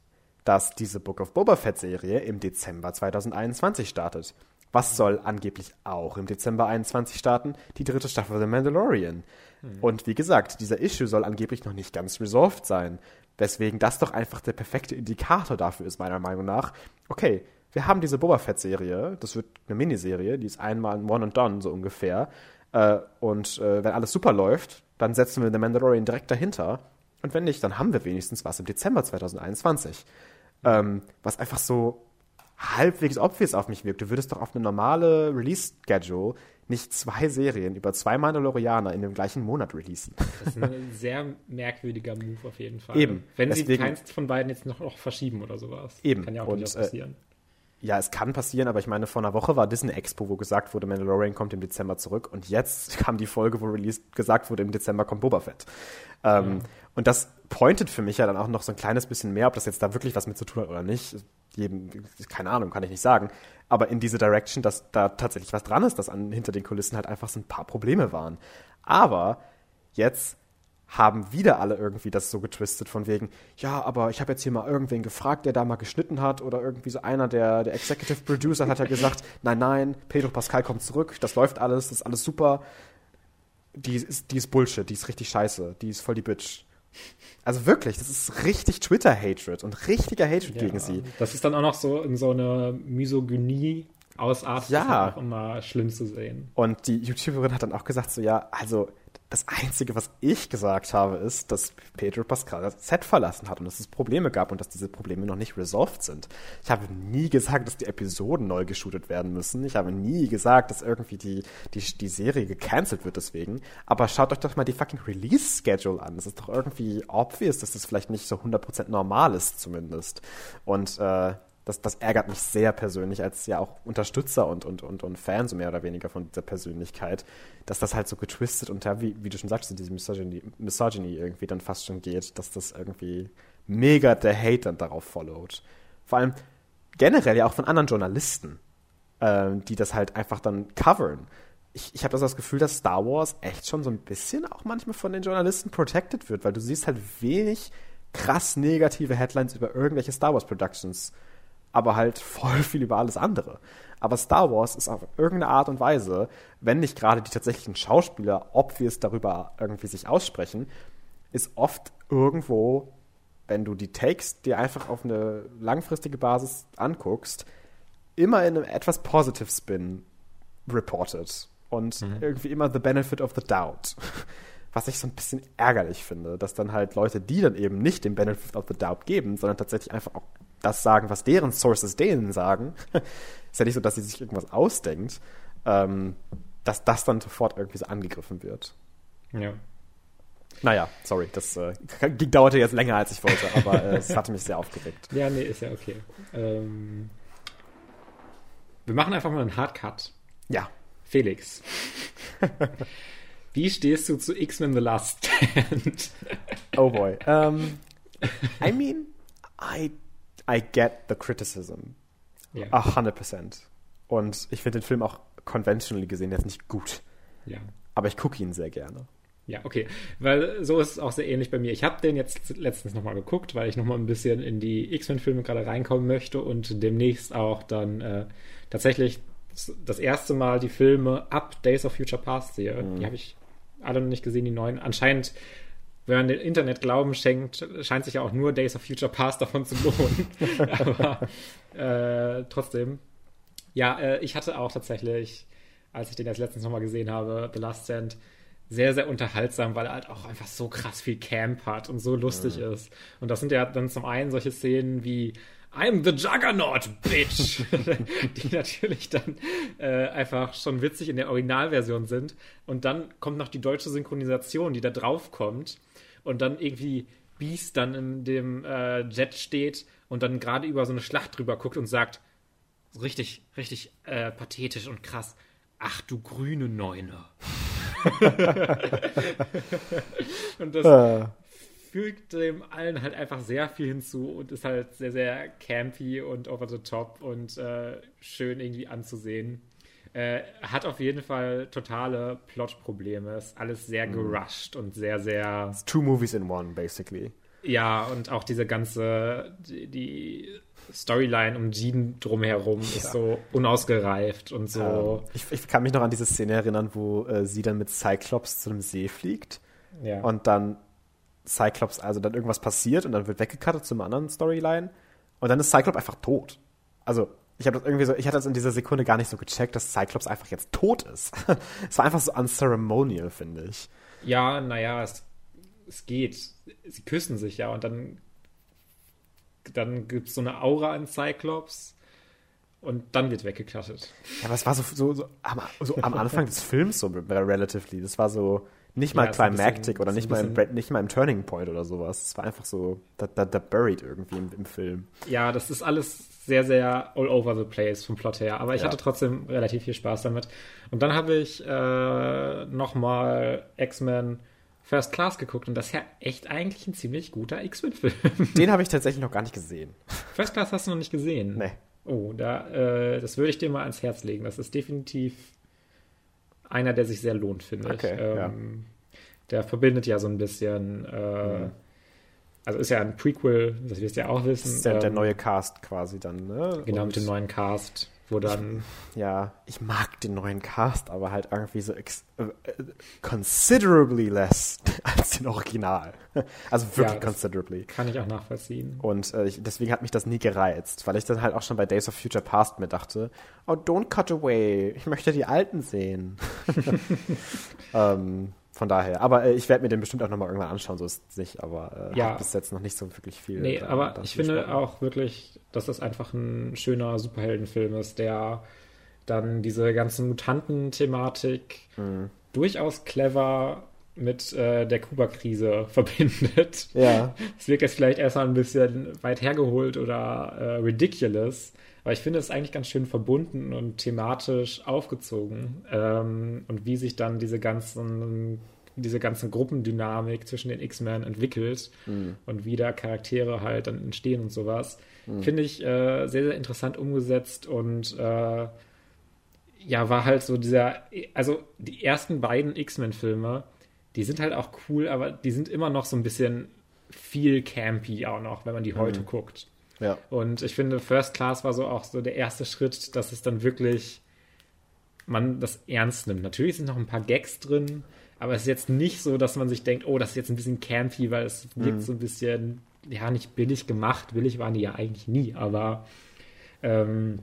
Speaker 2: dass diese Book of Boba Fett-Serie im Dezember 2021 startet. Was soll angeblich auch im Dezember 21 starten? Die dritte Staffel The Mandalorian. Mhm. Und wie gesagt, dieser Issue soll angeblich noch nicht ganz resolved sein. Weswegen das doch einfach der perfekte Indikator dafür ist, meiner Meinung nach. Okay, wir haben diese Boba Fett-Serie, das wird eine Miniserie, die ist einmal ein One and Done, so ungefähr. Äh, und äh, wenn alles super läuft, dann setzen wir The Mandalorian direkt dahinter. Und wenn nicht, dann haben wir wenigstens was im Dezember 2021. Ähm, was einfach so halbwegs obvious auf mich wirkt. Du würdest doch auf eine normale Release-Schedule nicht zwei Serien über zwei Mandalorianer in dem gleichen Monat releasen.
Speaker 1: Das ist ein sehr merkwürdiger Move auf jeden Fall.
Speaker 2: Eben.
Speaker 1: Wenn Deswegen, sie keins von beiden jetzt noch, noch verschieben oder sowas.
Speaker 2: Eben.
Speaker 1: Kann ja auch
Speaker 2: Und,
Speaker 1: durchaus passieren.
Speaker 2: Äh, ja, es kann passieren, aber ich meine, vor einer Woche war Disney Expo, wo gesagt wurde, Mandalorian kommt im Dezember zurück. Und jetzt kam die Folge, wo released, gesagt wurde, im Dezember kommt Boba Fett. Ähm, ja. Und das pointet für mich ja dann auch noch so ein kleines bisschen mehr, ob das jetzt da wirklich was mit zu tun hat oder nicht jedem, keine Ahnung, kann ich nicht sagen, aber in diese Direction, dass da tatsächlich was dran ist, dass an, hinter den Kulissen halt einfach so ein paar Probleme waren. Aber jetzt haben wieder alle irgendwie das so getwistet von wegen, ja, aber ich habe jetzt hier mal irgendwen gefragt, der da mal geschnitten hat oder irgendwie so einer der, der Executive Producer hat ja gesagt, nein, nein, Pedro Pascal kommt zurück, das läuft alles, das ist alles super. Die ist, die ist Bullshit, die ist richtig scheiße, die ist voll die Bitch. Also wirklich, das ist richtig Twitter-Hatred und richtiger Hatred ja, gegen sie.
Speaker 1: Das ist dann auch noch so in so eine Misogynie ausartet.
Speaker 2: Ja. Das
Speaker 1: ist auch immer schlimm zu sehen.
Speaker 2: Und die YouTuberin hat dann auch gesagt so, ja, also das Einzige, was ich gesagt habe, ist, dass Pedro Pascal das Set verlassen hat und dass es Probleme gab und dass diese Probleme noch nicht resolved sind. Ich habe nie gesagt, dass die Episoden neu geshootet werden müssen. Ich habe nie gesagt, dass irgendwie die, die, die Serie gecancelt wird deswegen. Aber schaut euch doch mal die fucking Release-Schedule an. Das ist doch irgendwie obvious, dass das vielleicht nicht so 100% normal ist zumindest. Und äh, das, das ärgert mich sehr persönlich als ja auch Unterstützer und, und, und, und Fan so mehr oder weniger von dieser Persönlichkeit, dass das halt so getwistet und ja, wie, wie du schon sagst, diese Misogyny, Misogyny irgendwie dann fast schon geht, dass das irgendwie mega der Hate dann darauf followt. Vor allem generell ja auch von anderen Journalisten, äh, die das halt einfach dann covern. Ich, ich habe das, das Gefühl, dass Star Wars echt schon so ein bisschen auch manchmal von den Journalisten protected wird, weil du siehst halt wenig krass negative Headlines über irgendwelche Star Wars Productions aber halt voll viel über alles andere. Aber Star Wars ist auf irgendeine Art und Weise, wenn nicht gerade die tatsächlichen Schauspieler obvious darüber irgendwie sich aussprechen, ist oft irgendwo, wenn du die Takes dir einfach auf eine langfristige Basis anguckst, immer in einem etwas positive Spin reported. Und mhm. irgendwie immer the benefit of the doubt. Was ich so ein bisschen ärgerlich finde, dass dann halt Leute, die dann eben nicht den benefit of the doubt geben, sondern tatsächlich einfach auch das sagen, was deren Sources denen sagen, ist ja nicht so, dass sie sich irgendwas ausdenkt, ähm, dass das dann sofort irgendwie so angegriffen wird.
Speaker 1: Ja.
Speaker 2: Naja, sorry, das äh, dauerte jetzt länger, als ich wollte, aber äh, es hatte mich sehr aufgeregt.
Speaker 1: Ja, nee, ist ja okay. Ähm, wir machen einfach mal einen Hardcut.
Speaker 2: Ja.
Speaker 1: Felix. Wie stehst du zu X-Men The Last Stand?
Speaker 2: oh boy. Um, I mean, I I get the criticism. Ja. A hundred percent. Und ich finde den Film auch conventionally gesehen jetzt nicht gut.
Speaker 1: Ja.
Speaker 2: Aber ich gucke ihn sehr gerne.
Speaker 1: Ja, okay. Weil so ist es auch sehr ähnlich bei mir. Ich habe den jetzt letztens nochmal geguckt, weil ich nochmal ein bisschen in die X-Men-Filme gerade reinkommen möchte und demnächst auch dann äh, tatsächlich das erste Mal die Filme ab Days of Future Past sehe. Mhm. Die habe ich alle noch nicht gesehen, die neuen. Anscheinend wenn man dem Internet Glauben schenkt, scheint sich ja auch nur Days of Future Past davon zu lohnen. Aber äh, trotzdem. Ja, äh, ich hatte auch tatsächlich als ich den jetzt letztens nochmal gesehen habe, The Last Stand, sehr, sehr unterhaltsam, weil er halt auch einfach so krass viel Camp hat und so lustig mhm. ist. Und das sind ja dann zum einen solche Szenen wie I'm the Juggernaut, bitch! die natürlich dann äh, einfach schon witzig in der Originalversion sind. Und dann kommt noch die deutsche Synchronisation, die da drauf kommt. Und dann irgendwie Beast dann in dem äh, Jet steht und dann gerade über so eine Schlacht drüber guckt und sagt, richtig, richtig äh, pathetisch und krass, ach du grüne Neune. und das ah. fügt dem allen halt einfach sehr viel hinzu und ist halt sehr, sehr campy und over the top und äh, schön irgendwie anzusehen. Äh, hat auf jeden Fall totale Plot-Probleme. Ist alles sehr mhm. gerusht und sehr, sehr. It's
Speaker 2: two movies in one, basically.
Speaker 1: Ja, und auch diese ganze, die, die Storyline um Jean drumherum ja. ist so unausgereift und so.
Speaker 2: Ähm, ich, ich, kann mich noch an diese Szene erinnern, wo äh, sie dann mit Cyclops zu einem See fliegt ja. und dann Cyclops, also dann irgendwas passiert und dann wird weggekattet zum anderen Storyline und dann ist Cyclops einfach tot. Also ich habe das irgendwie so, ich hatte das in dieser Sekunde gar nicht so gecheckt, dass Cyclops einfach jetzt tot ist. Es war einfach so unceremonial, finde ich.
Speaker 1: Ja, naja, es, es geht. Sie küssen sich ja und dann dann gibt es so eine Aura an Cyclops und dann wird weggeklattet.
Speaker 2: Ja, aber es war so, so, so, am, so am Anfang des Films so relatively. Das war so nicht mal ja, climactic bisschen, oder nicht mal, im, nicht mal im Turning Point oder sowas. Es war einfach so da, da, da buried irgendwie im, im, Film.
Speaker 1: Ja, das ist alles sehr, sehr all over the place vom Plot her. Aber ich ja. hatte trotzdem relativ viel Spaß damit. Und dann habe ich äh, nochmal X-Men First Class geguckt und das ist ja echt eigentlich ein ziemlich guter X-Men-Film.
Speaker 2: Den habe ich tatsächlich noch gar nicht gesehen.
Speaker 1: First Class hast du noch nicht gesehen?
Speaker 2: Nee.
Speaker 1: Oh, da, äh, das würde ich dir mal ans Herz legen. Das ist definitiv einer, der sich sehr lohnt, finde okay, ich. Ähm, ja. Der verbindet ja so ein bisschen, äh, mhm. Also ist ja ein Prequel, das wirst du ja auch wissen. Das ist
Speaker 2: der, ähm, der neue Cast quasi dann, ne?
Speaker 1: Genau, und mit dem neuen Cast wo dann.
Speaker 2: Ich, ja, ich mag den neuen Cast, aber halt irgendwie so ex, äh, considerably less als den Original. Also wirklich ja, considerably.
Speaker 1: Kann ich auch nachvollziehen.
Speaker 2: Und äh, ich, deswegen hat mich das nie gereizt, weil ich dann halt auch schon bei Days of Future Past mir dachte, oh, don't cut away, ich möchte die Alten sehen. ähm, von daher. Aber äh, ich werde mir den bestimmt auch nochmal irgendwann anschauen, so ist es nicht, aber äh, ja. bis jetzt noch nicht so wirklich viel.
Speaker 1: Nee, da, aber ich finde Spannung. auch wirklich, dass das einfach ein schöner Superheldenfilm ist, der dann diese ganze Mutanten-Thematik mhm. durchaus clever mit äh, der Kuba-Krise verbindet.
Speaker 2: Ja.
Speaker 1: Es wirkt jetzt vielleicht erstmal ein bisschen weit hergeholt oder äh, ridiculous, aber ich finde es eigentlich ganz schön verbunden und thematisch aufgezogen. Ähm, und wie sich dann diese ganzen, diese ganze Gruppendynamik zwischen den X-Men entwickelt mhm. und wie da Charaktere halt dann entstehen und sowas, mhm. finde ich äh, sehr, sehr interessant umgesetzt und äh, ja, war halt so dieser, also die ersten beiden X-Men-Filme, die sind halt auch cool, aber die sind immer noch so ein bisschen viel campy auch noch, wenn man die heute mhm. guckt.
Speaker 2: Ja.
Speaker 1: Und ich finde, First Class war so auch so der erste Schritt, dass es dann wirklich man das ernst nimmt. Natürlich sind noch ein paar Gags drin, aber es ist jetzt nicht so, dass man sich denkt, oh, das ist jetzt ein bisschen campy, weil es wirkt mhm. so ein bisschen, ja, nicht billig gemacht. Billig waren die ja eigentlich nie, aber ähm,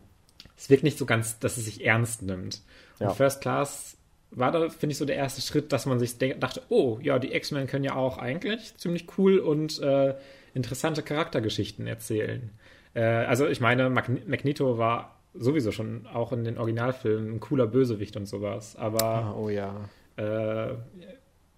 Speaker 1: es wirkt nicht so ganz, dass es sich ernst nimmt. Ja. Und First Class war da, finde ich, so der erste Schritt, dass man sich dachte, oh, ja, die X-Men können ja auch eigentlich ziemlich cool und äh, interessante Charaktergeschichten erzählen. Äh, also ich meine, Magneto war sowieso schon auch in den Originalfilmen ein cooler Bösewicht und sowas, aber
Speaker 2: ah, oh ja.
Speaker 1: Äh,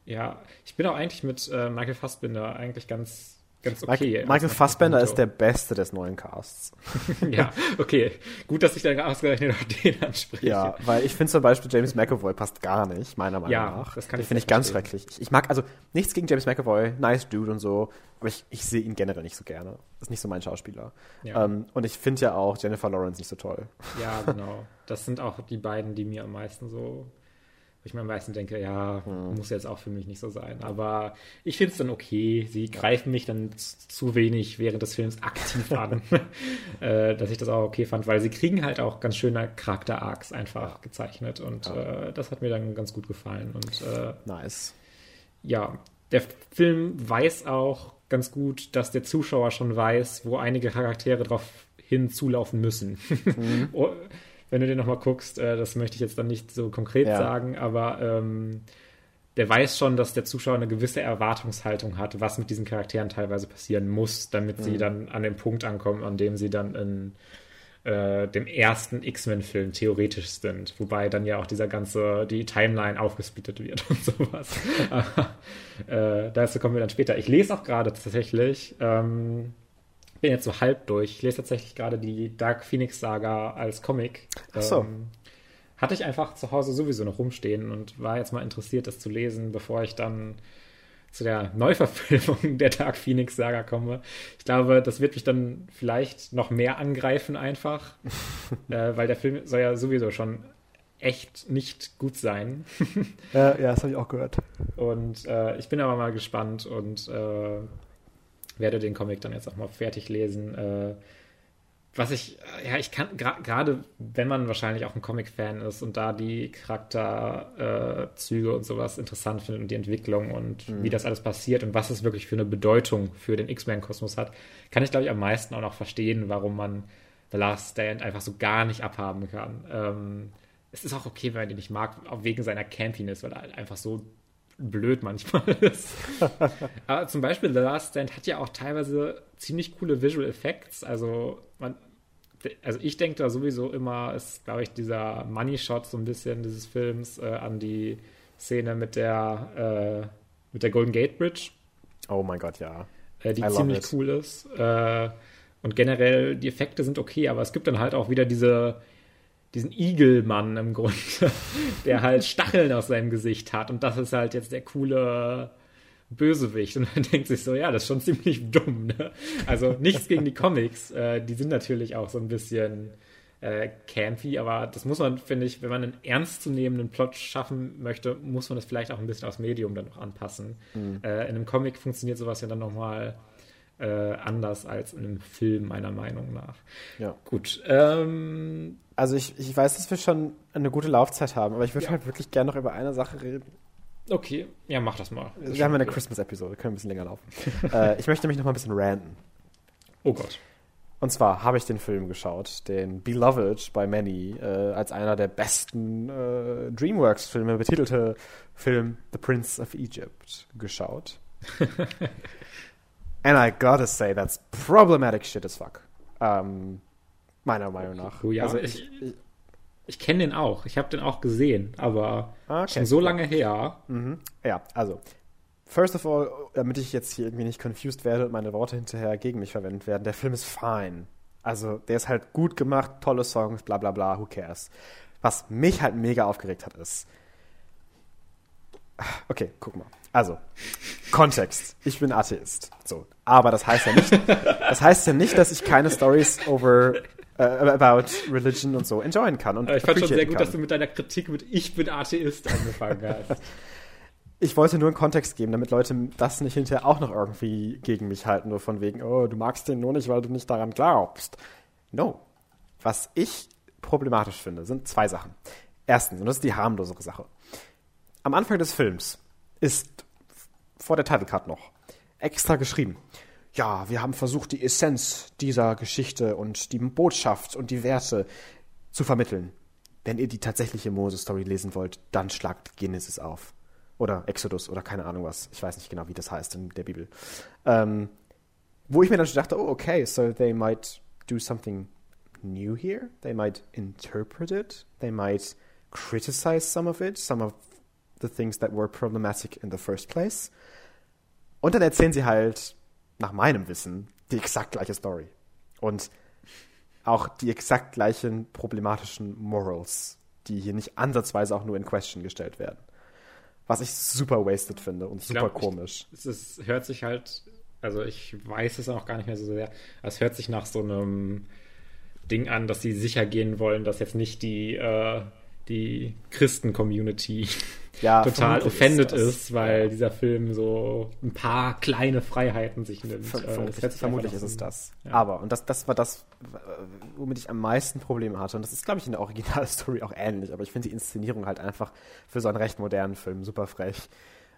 Speaker 1: ja, ich bin auch eigentlich mit äh, Michael Fassbinder eigentlich ganz ganz
Speaker 2: okay. Michael, Michael Fassbender ist der Beste des neuen Casts.
Speaker 1: ja, okay. Gut, dass ich dann ausgerechnet auch den anspreche.
Speaker 2: Ja, weil ich finde zum Beispiel James McAvoy passt gar nicht, meiner Meinung ja, nach. Das kann ich finde ich ganz schrecklich. Ich, mag, also nichts gegen James McAvoy, nice Dude und so, aber ich, ich sehe ihn generell nicht so gerne. Ist nicht so mein Schauspieler. Ja. Ähm, und ich finde ja auch Jennifer Lawrence nicht so toll.
Speaker 1: Ja, genau. Das sind auch die beiden, die mir am meisten so wo ich mir am meisten denke, ja, mhm. muss jetzt auch für mich nicht so sein. Aber ich finde es dann okay. Sie greifen mich dann zu wenig während des Films aktiv an, äh, dass ich das auch okay fand, weil sie kriegen halt auch ganz schöne Charakter-Arcs einfach gezeichnet und ja. äh, das hat mir dann ganz gut gefallen. Und äh,
Speaker 2: nice.
Speaker 1: Ja, der Film weiß auch ganz gut, dass der Zuschauer schon weiß, wo einige Charaktere drauf hinzulaufen müssen. Mhm. wenn du den nochmal guckst. Äh, das möchte ich jetzt dann nicht so konkret ja. sagen, aber ähm, der weiß schon, dass der Zuschauer eine gewisse Erwartungshaltung hat, was mit diesen Charakteren teilweise passieren muss, damit mhm. sie dann an den Punkt ankommen, an dem sie dann in äh, dem ersten X-Men-Film theoretisch sind, wobei dann ja auch dieser ganze, die Timeline aufgesplittet wird und sowas. äh, dazu kommen wir dann später. Ich lese auch gerade tatsächlich, ähm, bin jetzt so halb durch, ich lese tatsächlich gerade die Dark Phoenix Saga als Comic.
Speaker 2: Ach so.
Speaker 1: Ähm, hatte ich einfach zu Hause sowieso noch rumstehen und war jetzt mal interessiert, das zu lesen, bevor ich dann zu der Neuverfilmung der Dark Phoenix Saga komme. Ich glaube, das wird mich dann vielleicht noch mehr angreifen einfach, äh, weil der Film soll ja sowieso schon echt nicht gut sein.
Speaker 2: ja, ja, das habe ich auch gehört.
Speaker 1: Und äh, ich bin aber mal gespannt und äh, werde den Comic dann jetzt auch mal fertig lesen. Äh, was ich, ja, ich kann, gerade wenn man wahrscheinlich auch ein Comic-Fan ist und da die Charakterzüge äh, und sowas interessant findet und die Entwicklung und mhm. wie das alles passiert und was es wirklich für eine Bedeutung für den X-Men-Kosmos hat, kann ich, glaube ich, am meisten auch noch verstehen, warum man The Last Stand einfach so gar nicht abhaben kann. Ähm, es ist auch okay, wenn man den nicht mag, auch wegen seiner Campiness, weil er halt einfach so blöd manchmal ist. Aber zum Beispiel The Last Stand hat ja auch teilweise ziemlich coole Visual Effects. Also man, also ich denke da sowieso immer, ist, glaube ich, dieser Money Shot so ein bisschen dieses Films äh, an die Szene mit der, äh, mit der Golden Gate Bridge.
Speaker 2: Oh mein Gott, ja.
Speaker 1: Äh, die I ziemlich cool ist. Äh, und generell, die Effekte sind okay, aber es gibt dann halt auch wieder diese, diesen Igelmann im Grunde, der halt Stacheln aus seinem Gesicht hat. Und das ist halt jetzt der coole Bösewicht. Und man denkt sich so, ja, das ist schon ziemlich dumm. Ne? Also nichts gegen die Comics. Äh, die sind natürlich auch so ein bisschen äh, campy, aber das muss man, finde ich, wenn man einen ernstzunehmenden Plot schaffen möchte, muss man das vielleicht auch ein bisschen aufs Medium dann noch anpassen. Mhm. Äh, in einem Comic funktioniert sowas ja dann nochmal äh, anders als in einem Film, meiner Meinung nach.
Speaker 2: Ja.
Speaker 1: Gut. Ähm,
Speaker 2: also ich, ich weiß, dass wir schon eine gute Laufzeit haben, aber ich würde ja. halt wirklich gerne noch über eine Sache reden.
Speaker 1: Okay, ja, mach das mal.
Speaker 2: Das wir haben eine Christmas-Episode, können ein bisschen länger laufen. äh, ich möchte mich noch mal ein bisschen ranten.
Speaker 1: Oh Gott.
Speaker 2: Und zwar habe ich den Film geschaut, den Beloved by Many, äh, als einer der besten äh, DreamWorks-Filme betitelte Film The Prince of Egypt geschaut. And I gotta say, that's problematic shit as fuck. Ähm, meiner Meinung nach.
Speaker 1: Oh ja, also ich, ich, ich kenne den auch. Ich habe den auch gesehen, aber okay. schon so lange her.
Speaker 2: Mhm. Ja, also. First of all, damit ich jetzt hier irgendwie nicht confused werde und meine Worte hinterher gegen mich verwendet werden, der Film ist fine. Also, der ist halt gut gemacht, tolle Songs, bla bla bla, who cares. Was mich halt mega aufgeregt hat, ist. Okay, guck mal. Also, Kontext. Ich bin Atheist. So. Aber das heißt ja nicht, das heißt ja nicht, dass ich keine Stories over äh, about Religion und so enjoyen kann. Und
Speaker 1: ich fand schon sehr gut, kann. dass du mit deiner Kritik mit Ich bin Atheist angefangen hast.
Speaker 2: ich wollte nur einen Kontext geben, damit Leute das nicht hinterher auch noch irgendwie gegen mich halten, nur von wegen, oh, du magst den nur nicht, weil du nicht daran glaubst. No. Was ich problematisch finde, sind zwei Sachen. Erstens, und das ist die harmlosere Sache. Am Anfang des Films ist vor der Titlecard noch extra geschrieben ja, wir haben versucht, die Essenz dieser Geschichte und die Botschaft und die Werte zu vermitteln. Wenn ihr die tatsächliche Moses-Story lesen wollt, dann schlagt Genesis auf. Oder Exodus oder keine Ahnung was. Ich weiß nicht genau, wie das heißt in der Bibel. Ähm, wo ich mir dann schon dachte, oh, okay, so they might do something new here. They might interpret it. They might criticize some of it, some of the things that were problematic in the first place. Und dann erzählen sie halt nach meinem Wissen, die exakt gleiche Story. Und auch die exakt gleichen problematischen Morals, die hier nicht ansatzweise auch nur in Question gestellt werden. Was ich super wasted finde und super glaub, komisch.
Speaker 1: Ich, es hört sich halt, also ich weiß es auch gar nicht mehr so sehr, es hört sich nach so einem Ding an, dass sie sicher gehen wollen, dass jetzt nicht die, äh, die Christen-Community ja, total offended ist, ist, weil ja. dieser Film so ein paar kleine Freiheiten sich nimmt. Ver
Speaker 2: äh, vermutlich, vermutlich ist es das. Ja. Aber, und das, das war das, womit ich am meisten Probleme hatte. Und das ist, glaube ich, in der Originalstory auch ähnlich. Aber ich finde die Inszenierung halt einfach für so einen recht modernen Film super frech.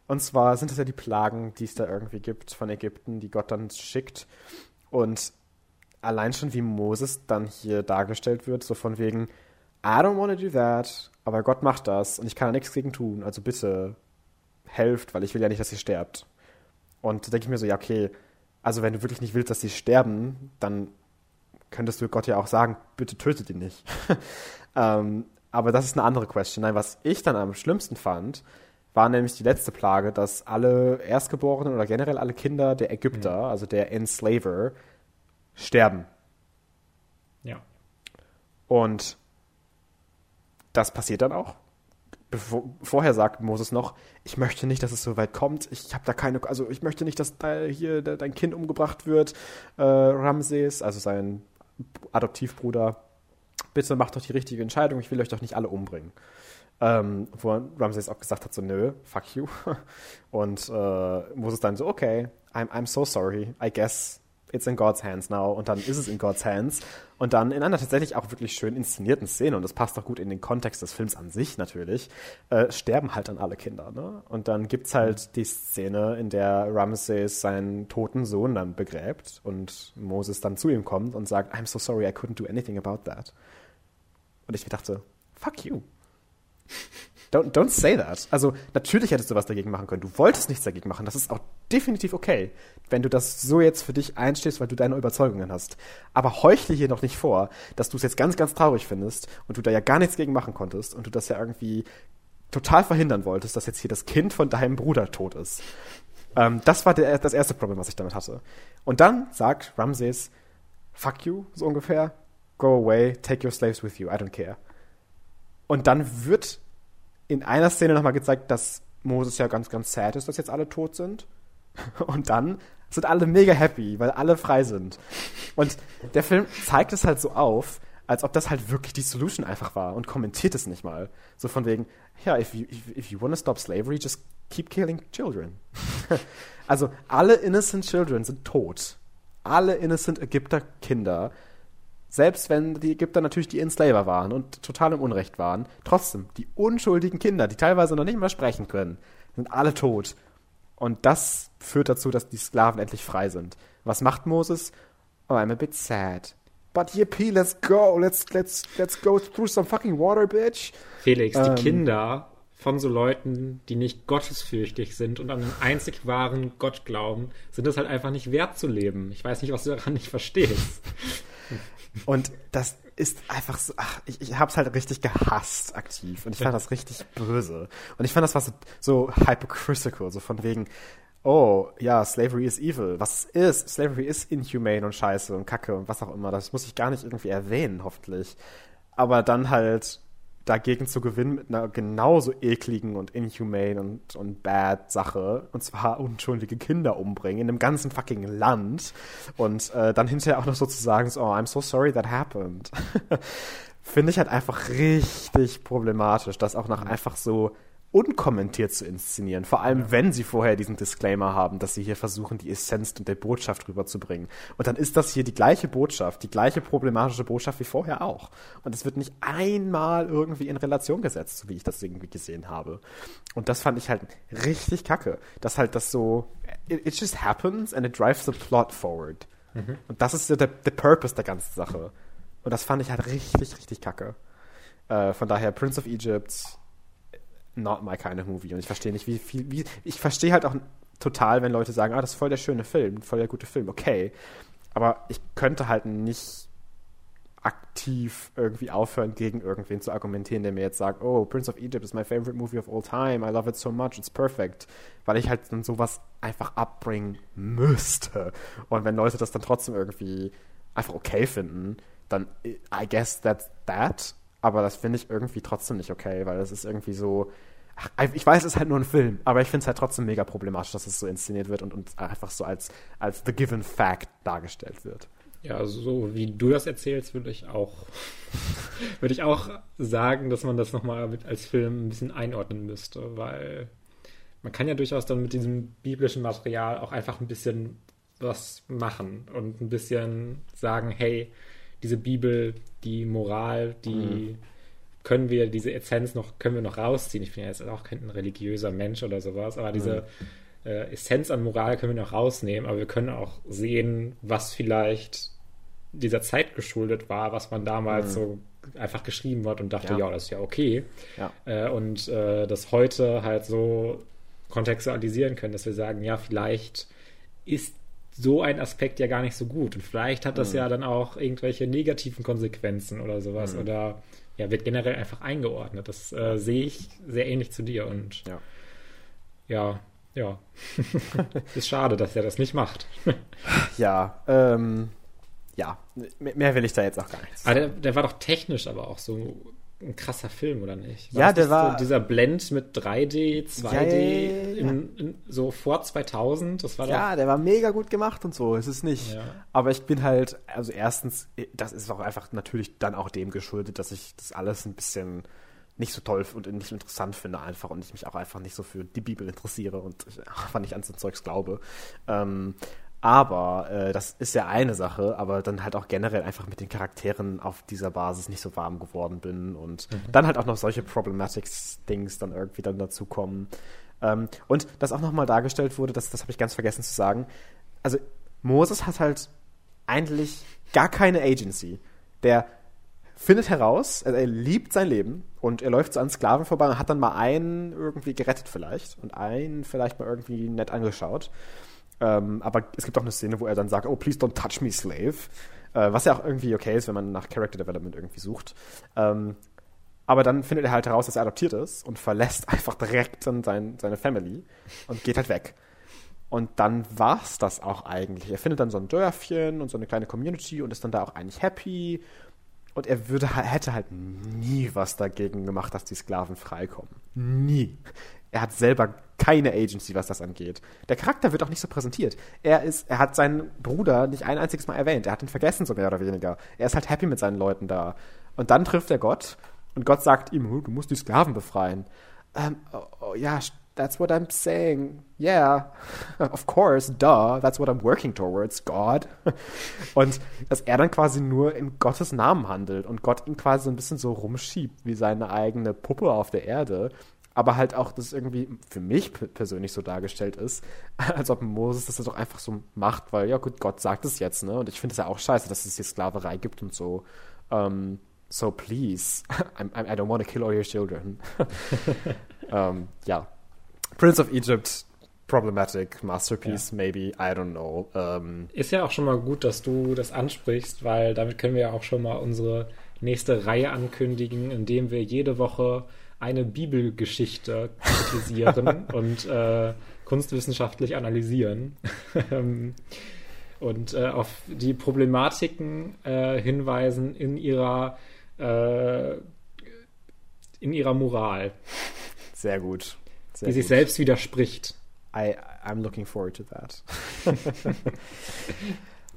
Speaker 2: Und zwar sind es ja die Plagen, die es da irgendwie gibt von Ägypten, die Gott dann schickt. Und allein schon wie Moses dann hier dargestellt wird, so von wegen, I don't want to do that, aber Gott macht das und ich kann da nichts gegen tun, also bitte helft, weil ich will ja nicht, dass ihr sterbt. Und da denke ich mir so, ja, okay, also wenn du wirklich nicht willst, dass sie sterben, dann könntest du Gott ja auch sagen, bitte tötet ihn nicht. ähm, aber das ist eine andere Question. Nein, was ich dann am schlimmsten fand, war nämlich die letzte Plage, dass alle Erstgeborenen oder generell alle Kinder der Ägypter, mhm. also der Enslaver, sterben.
Speaker 1: Ja.
Speaker 2: Und das passiert dann auch. Bevor, vorher sagt Moses noch, ich möchte nicht, dass es so weit kommt. Ich habe da keine, also ich möchte nicht, dass da hier dein Kind umgebracht wird. Äh, Ramses, also sein Adoptivbruder, bitte macht doch die richtige Entscheidung. Ich will euch doch nicht alle umbringen. Ähm, wo Ramses auch gesagt hat, so, nö, fuck you. Und äh, Moses dann so, okay, I'm, I'm so sorry. I guess it's in God's hands now. Und dann ist es in God's hands. Und dann in einer tatsächlich auch wirklich schön inszenierten Szene, und das passt auch gut in den Kontext des Films an sich natürlich, äh, sterben halt dann alle Kinder. Ne? Und dann gibt's halt die Szene, in der Ramses seinen toten Sohn dann begräbt und Moses dann zu ihm kommt und sagt, I'm so sorry, I couldn't do anything about that. Und ich dachte, fuck you. Don't, don't say that. Also, natürlich hättest du was dagegen machen können. Du wolltest nichts dagegen machen. Das ist auch definitiv okay, wenn du das so jetzt für dich einstehst, weil du deine Überzeugungen hast. Aber heuchle hier noch nicht vor, dass du es jetzt ganz, ganz traurig findest und du da ja gar nichts gegen machen konntest und du das ja irgendwie total verhindern wolltest, dass jetzt hier das Kind von deinem Bruder tot ist. Ähm, das war der, das erste Problem, was ich damit hatte. Und dann sagt Ramses, fuck you, so ungefähr, go away, take your slaves with you, I don't care. Und dann wird in einer Szene nochmal gezeigt, dass Moses ja ganz, ganz sad ist, dass jetzt alle tot sind. Und dann sind alle mega happy, weil alle frei sind. Und der Film zeigt es halt so auf, als ob das halt wirklich die Solution einfach war und kommentiert es nicht mal. So von wegen, ja, if you, if, if you want to stop slavery, just keep killing children. also alle innocent children sind tot. Alle innocent Ägypter Kinder selbst wenn die Ägypter natürlich die Enslaver waren und total im Unrecht waren, trotzdem, die unschuldigen Kinder, die teilweise noch nicht mal sprechen können, sind alle tot. Und das führt dazu, dass die Sklaven endlich frei sind. Was macht Moses? Oh, I'm a bit sad. But yippee, let's go. Let's, let's, let's go through some fucking water, bitch.
Speaker 1: Felix, ähm, die Kinder von so Leuten, die nicht gottesfürchtig sind und an den einzig wahren Gott glauben, sind es halt einfach nicht wert zu leben. Ich weiß nicht, was du daran nicht verstehst.
Speaker 2: Und das ist einfach so, ach, ich, ich hab's halt richtig gehasst aktiv. Und ich fand das richtig böse. Und ich fand das war so, so hypocritical, so von wegen, oh, ja, Slavery is evil. Was ist? Slavery ist inhumane und scheiße und kacke und was auch immer. Das muss ich gar nicht irgendwie erwähnen, hoffentlich. Aber dann halt dagegen zu gewinnen mit einer genauso ekligen und inhumane und, und bad Sache. Und zwar unschuldige Kinder umbringen in einem ganzen fucking Land. Und äh, dann hinterher auch noch so zu sagen, so, oh, I'm so sorry that happened. Finde ich halt einfach richtig problematisch, dass auch nach einfach so unkommentiert zu inszenieren. Vor allem, ja. wenn sie vorher diesen Disclaimer haben, dass sie hier versuchen, die Essenz und der Botschaft rüberzubringen. Und dann ist das hier die gleiche Botschaft, die gleiche problematische Botschaft wie vorher auch. Und es wird nicht einmal irgendwie in Relation gesetzt, so wie ich das irgendwie gesehen habe. Und das fand ich halt richtig kacke. Dass halt das so, it, it just happens and it drives the plot forward. Mhm. Und das ist der, der Purpose der ganzen Sache. Und das fand ich halt richtig, richtig kacke. Äh, von daher Prince of Egypt, not my kind of movie. Und ich verstehe nicht, wie viel, wie, ich verstehe halt auch total, wenn Leute sagen, ah, das ist voll der schöne Film, voll der gute Film, okay. Aber ich könnte halt nicht aktiv irgendwie aufhören, gegen irgendwen zu argumentieren, der mir jetzt sagt, oh, Prince of Egypt is my favorite movie of all time, I love it so much, it's perfect. Weil ich halt dann sowas einfach abbringen müsste. Und wenn Leute das dann trotzdem irgendwie einfach okay finden, dann I guess that's that aber das finde ich irgendwie trotzdem nicht okay, weil es ist irgendwie so. Ich weiß, es ist halt nur ein Film, aber ich finde es halt trotzdem mega problematisch, dass es so inszeniert wird und, und einfach so als, als the given fact dargestellt wird.
Speaker 1: Ja, so wie du das erzählst, würde ich auch, würde ich auch sagen, dass man das nochmal als Film ein bisschen einordnen müsste, weil man kann ja durchaus dann mit diesem biblischen Material auch einfach ein bisschen was machen und ein bisschen sagen, hey, diese Bibel, die Moral, die mhm. können wir, diese Essenz noch, können wir noch rausziehen. Ich bin ja jetzt auch kein religiöser Mensch oder sowas, aber diese mhm. äh, Essenz an Moral können wir noch rausnehmen, aber wir können auch sehen, was vielleicht dieser Zeit geschuldet war, was man damals mhm. so einfach geschrieben wird und dachte,
Speaker 2: Ja.
Speaker 1: ja, das ist ja okay.
Speaker 2: Ja.
Speaker 1: Äh, und äh, das heute halt so kontextualisieren können, dass wir sagen, ja, vielleicht ist so ein Aspekt ja gar nicht so gut. Und vielleicht hat das
Speaker 2: Mhm.
Speaker 1: ja dann auch irgendwelche negativen Konsequenzen oder sowas.
Speaker 2: Mhm.
Speaker 1: Oder ja, wird generell einfach eingeordnet. Das äh, sehe ich sehr ähnlich zu dir. Und
Speaker 2: Ja.
Speaker 1: ja, ja. ist schade, dass er das nicht macht.
Speaker 2: Ja, ähm, ja, mehr will ich da jetzt auch gar nichts.
Speaker 1: Aber der, der war doch technisch aber auch so ein krasser Film, oder nicht?
Speaker 2: Ja,
Speaker 1: das
Speaker 2: der
Speaker 1: nicht
Speaker 2: war-
Speaker 1: So dieser Blend mit 3D, 2D,
Speaker 2: Ja, ja, ja, ja.
Speaker 1: In, in, so vor 2000, das war
Speaker 2: Ja, der war mega gut gemacht und so, ist es nicht.
Speaker 1: Ja.
Speaker 2: Aber ich bin halt, also erstens, das ist auch einfach natürlich dann auch dem geschuldet, dass ich das alles ein bisschen nicht so toll und nicht so interessant finde einfach und ich mich auch einfach nicht so für die Bibel interessiere und einfach nicht an so Zeugs glaube. Ähm, aber äh, das ist ja eine Sache, aber dann halt auch generell einfach mit den Charakteren auf dieser Basis nicht so warm geworden bin und dann halt auch noch solche Problematics-Dings dann irgendwie dann dazukommen. Ähm, und das auch nochmal dargestellt wurde, das, das habe ich ganz vergessen zu sagen. Also Moses hat halt eigentlich gar keine Agency. Der findet heraus, also er liebt sein Leben und er läuft so an Sklaven vorbei und hat dann mal einen irgendwie gerettet vielleicht und einen vielleicht mal irgendwie nett angeschaut. Ähm, aber es gibt auch eine Szene, wo er dann sagt, oh, please don't touch me, slave. Äh, was ja auch irgendwie okay ist, wenn man nach Character Development irgendwie sucht. Ähm, aber dann findet er halt heraus, dass er adoptiert ist und verlässt einfach direkt dann sein, seine Family und geht halt weg. Und dann war's das auch eigentlich. Er findet dann so ein Dörfchen und so eine kleine Community und ist dann da auch eigentlich happy. Und er würde, hätte halt nie was dagegen gemacht, dass die Sklaven freikommen. Nie. Er hat selber keine Agency, was das angeht. Der Charakter wird auch nicht so präsentiert. Er ist, er hat seinen Bruder nicht ein einziges Mal erwähnt. Er hat ihn vergessen, so mehr oder weniger. Er ist halt happy mit seinen Leuten da. Und dann trifft er Gott und Gott sagt ihm, "Oh, du musst die Sklaven befreien. Ähm, oh, oh, ja, that's what I'm saying. Yeah, of course, duh, that's what I'm working towards, God. Und dass er dann quasi nur in Gottes Namen handelt und Gott ihn quasi so ein bisschen so rumschiebt wie seine eigene Puppe auf der Erde. Aber halt auch, dass es irgendwie für mich persönlich so dargestellt ist, als ob Moses das doch einfach so macht, weil ja gut, Gott sagt es jetzt, ne? Und ich finde es ja auch scheiße, dass es hier Sklaverei gibt und so. Ähm, so please, I'm, I'm, I don't want to kill all your children. ähm, ja. Prince of Egypt, problematic, masterpiece, maybe, I don't know. Ähm,
Speaker 1: Ist ja auch schon mal gut, dass du das ansprichst, weil damit können wir ja auch schon mal unsere nächste Reihe ankündigen, indem wir jede Woche eine Bibelgeschichte kritisieren und äh, kunstwissenschaftlich analysieren Ähm, und äh, auf die Problematiken äh, hinweisen in ihrer äh, in ihrer Moral,
Speaker 2: sehr gut. Sehr
Speaker 1: die sich
Speaker 2: gut.
Speaker 1: selbst widerspricht.
Speaker 2: I, I'm looking forward to that.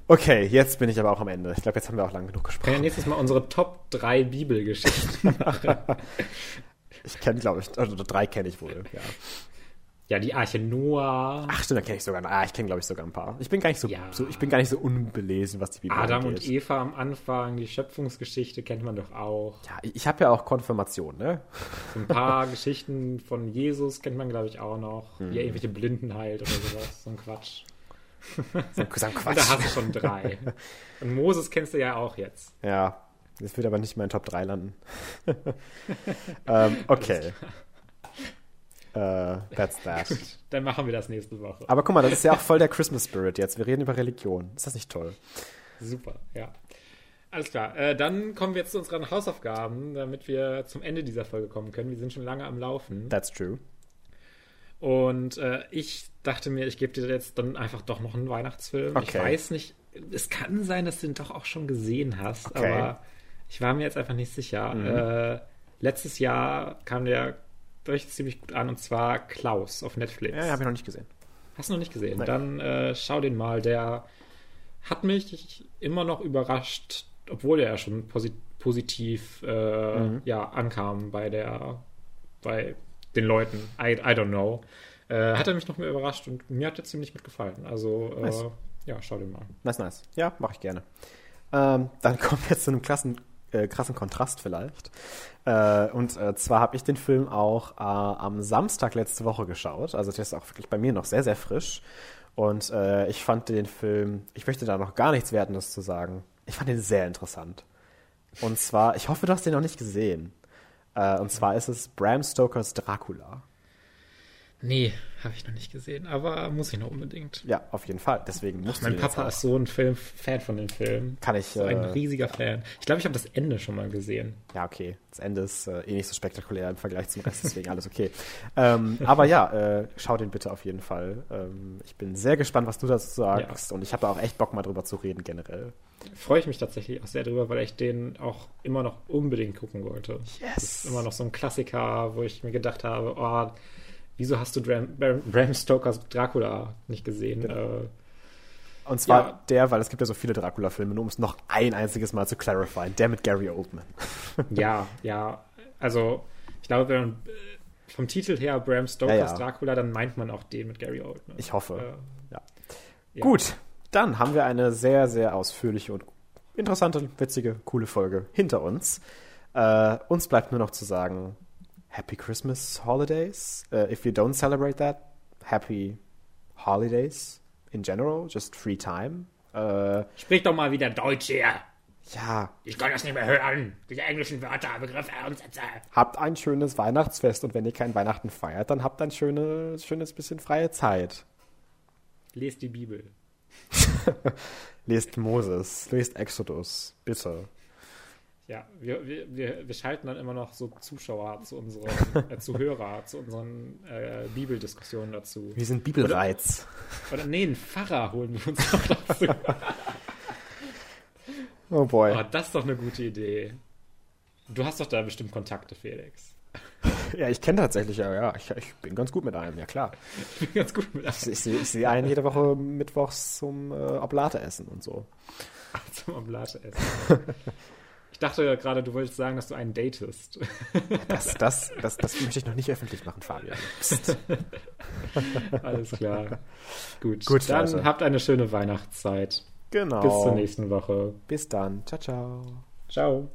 Speaker 2: okay, jetzt bin ich aber auch am Ende. Ich glaube, jetzt haben wir auch lang genug
Speaker 1: Wir können ja
Speaker 2: gesprochen.
Speaker 1: nächstes Mal unsere Top 3 Bibelgeschichten machen.
Speaker 2: Ich kenne, glaube ich, also drei kenne ich wohl. Ja.
Speaker 1: Ja, die Arche Noah,
Speaker 2: Ach stimmt, da kenne ich sogar. Ah, ich kenne, glaube ich, sogar ein paar. Ich bin gar nicht so,
Speaker 1: Ja.
Speaker 2: so, ich bin gar nicht so unbelesen, was die Bibel
Speaker 1: Adam
Speaker 2: angeht.
Speaker 1: und Eva am Anfang, die Schöpfungsgeschichte kennt man doch auch.
Speaker 2: Ja, ich habe ja auch Konfirmation, ne?
Speaker 1: So ein paar Geschichten von Jesus kennt man, glaube ich, auch noch.
Speaker 2: Hm.
Speaker 1: Wie er irgendwelche Blinden heilt oder sowas. So ein Quatsch.
Speaker 2: So, ein
Speaker 1: Und da
Speaker 2: Quatsch.
Speaker 1: hast du schon drei. Und Moses kennst du ja auch jetzt.
Speaker 2: Ja, das wird aber nicht in meinen Top 3 landen. ähm, okay. Äh, that's that.
Speaker 1: Dann machen wir das nächste Woche.
Speaker 2: Aber guck mal, das ist ja auch voll der Christmas Spirit jetzt. Wir reden über Religion. Ist das nicht toll?
Speaker 1: Super, ja. Alles klar. Äh, dann kommen wir jetzt zu unseren Hausaufgaben, damit wir zum Ende dieser Folge kommen können. Wir sind schon lange am Laufen.
Speaker 2: That's true.
Speaker 1: Und äh, ich dachte mir, ich gebe dir jetzt dann einfach doch noch einen Weihnachtsfilm. Ich
Speaker 2: Okay.
Speaker 1: weiß nicht, es kann sein, dass du den doch auch schon gesehen hast,
Speaker 2: Okay.
Speaker 1: Aber ich war mir jetzt einfach nicht sicher. Äh, letztes Jahr kam der durch ziemlich gut an und zwar Klaus auf Netflix.
Speaker 2: Ja, habe ich noch nicht gesehen.
Speaker 1: Hast du noch nicht gesehen?
Speaker 2: Nein.
Speaker 1: Dann äh, schau den mal. Der hat mich immer noch überrascht, obwohl er ja schon posi positiv äh,
Speaker 2: Mhm.
Speaker 1: ja, ankam bei der bei den Leuten. I, I don't know. Äh, hat er mich noch mehr überrascht und mir hat er ziemlich gut gefallen. Also äh,
Speaker 2: Nice.
Speaker 1: ja, schau den mal.
Speaker 2: Nice, nice. Ja, mache ich gerne. Ähm, dann kommen wir jetzt zu einem klassen, äh, krassen Kontrast vielleicht. Äh, und äh, zwar habe ich den Film auch äh, am Samstag letzte Woche geschaut. Also der ist auch wirklich bei mir noch sehr, sehr frisch. Und äh, ich fand den Film, ich möchte da noch gar nichts Wertendes zu sagen. Ich fand ihn sehr interessant. Und zwar, ich hoffe, du hast den noch nicht gesehen. Äh, und zwar ist es Bram Stokers Dracula.
Speaker 1: Nee, habe ich noch nicht gesehen, aber muss ich noch unbedingt.
Speaker 2: Ja, auf jeden Fall. Deswegen muss
Speaker 1: Mein Papa ist so ein Film, Fan von dem Film.
Speaker 2: Kann ich.
Speaker 1: So ein
Speaker 2: äh,
Speaker 1: riesiger Fan. Ich glaube, ich habe das Ende schon mal gesehen.
Speaker 2: Ja, okay. Das Ende ist äh, eh nicht so spektakulär im Vergleich zum Rest, deswegen alles okay. ähm, aber ja, äh, schau den bitte auf jeden Fall. Ähm, ich bin sehr gespannt, was du dazu sagst und ich habe da auch echt Bock mal drüber zu reden generell.
Speaker 1: Freue ich mich tatsächlich auch sehr drüber, weil ich den auch immer noch unbedingt gucken wollte.
Speaker 2: Yes.
Speaker 1: Das ist immer noch so ein Klassiker, wo ich mir gedacht habe, oh, wieso hast du Bram, Bram, Bram Stokers Dracula nicht gesehen?
Speaker 2: Genau.
Speaker 1: Äh,
Speaker 2: Und zwar
Speaker 1: Ja.
Speaker 2: der, weil es gibt ja so viele Dracula-Filme, nur um es noch ein einziges Mal zu clarifieren. Der mit Gary Oldman.
Speaker 1: ja, ja. Also, ich glaube, wenn man äh, vom Titel her Bram Stokers
Speaker 2: Ja, ja.
Speaker 1: Dracula, dann meint man auch den mit Gary Oldman.
Speaker 2: Ich hoffe.
Speaker 1: Äh,
Speaker 2: Ja.
Speaker 1: ja.
Speaker 2: Gut, dann haben wir eine sehr, sehr ausführliche und interessante, witzige, coole Folge hinter uns. Äh, uns bleibt nur noch zu sagen, Happy Christmas Holidays. Uh, if you don't celebrate that, Happy Holidays in general, just free time. Äh,
Speaker 1: Sprich doch mal wieder Deutsch hier.
Speaker 2: ja,
Speaker 1: Ich kann das nicht mehr hören. Diese englischen Wörter, Begriffe und Sätze.
Speaker 2: habt ein schönes Weihnachtsfest und wenn ihr kein Weihnachten feiert, dann habt ein schöne, schönes bisschen freie Zeit.
Speaker 1: Lest die Bibel.
Speaker 2: Lest Moses, lest Exodus, bitte.
Speaker 1: Ja, wir, wir, wir, schalten dann immer noch so Zuschauer zu unseren, äh, Zuhörer, zu unseren äh, Bibeldiskussionen dazu.
Speaker 2: Wir sind Bibelreiz.
Speaker 1: Oder nee, einen Pfarrer holen wir uns noch dazu.
Speaker 2: Oh boy.
Speaker 1: Oh, das ist doch eine gute Idee. Du hast doch da bestimmt Kontakte, Felix.
Speaker 2: Ja, ich kenne tatsächlich, ja, ja, ich, ich bin ganz gut mit einem, ja klar.
Speaker 1: Ich bin ganz gut mit
Speaker 2: Ich, ich, sehe- ich sehe einen jede Woche mittwochs zum äh, Oblate essen und so.
Speaker 1: zum Oblate essen. Ich dachte ja gerade, du wolltest sagen, dass du einen datest.
Speaker 2: Das, das, das, das möchte ich noch nicht öffentlich machen, Fabian. Psst.
Speaker 1: Alles klar. Gut,
Speaker 2: Gut,
Speaker 1: dann
Speaker 2: Leute.
Speaker 1: habt eine schöne Weihnachtszeit.
Speaker 2: Genau.
Speaker 1: Bis zur nächsten Woche.
Speaker 2: Bis dann. Ciao, ciao.
Speaker 1: Ciao.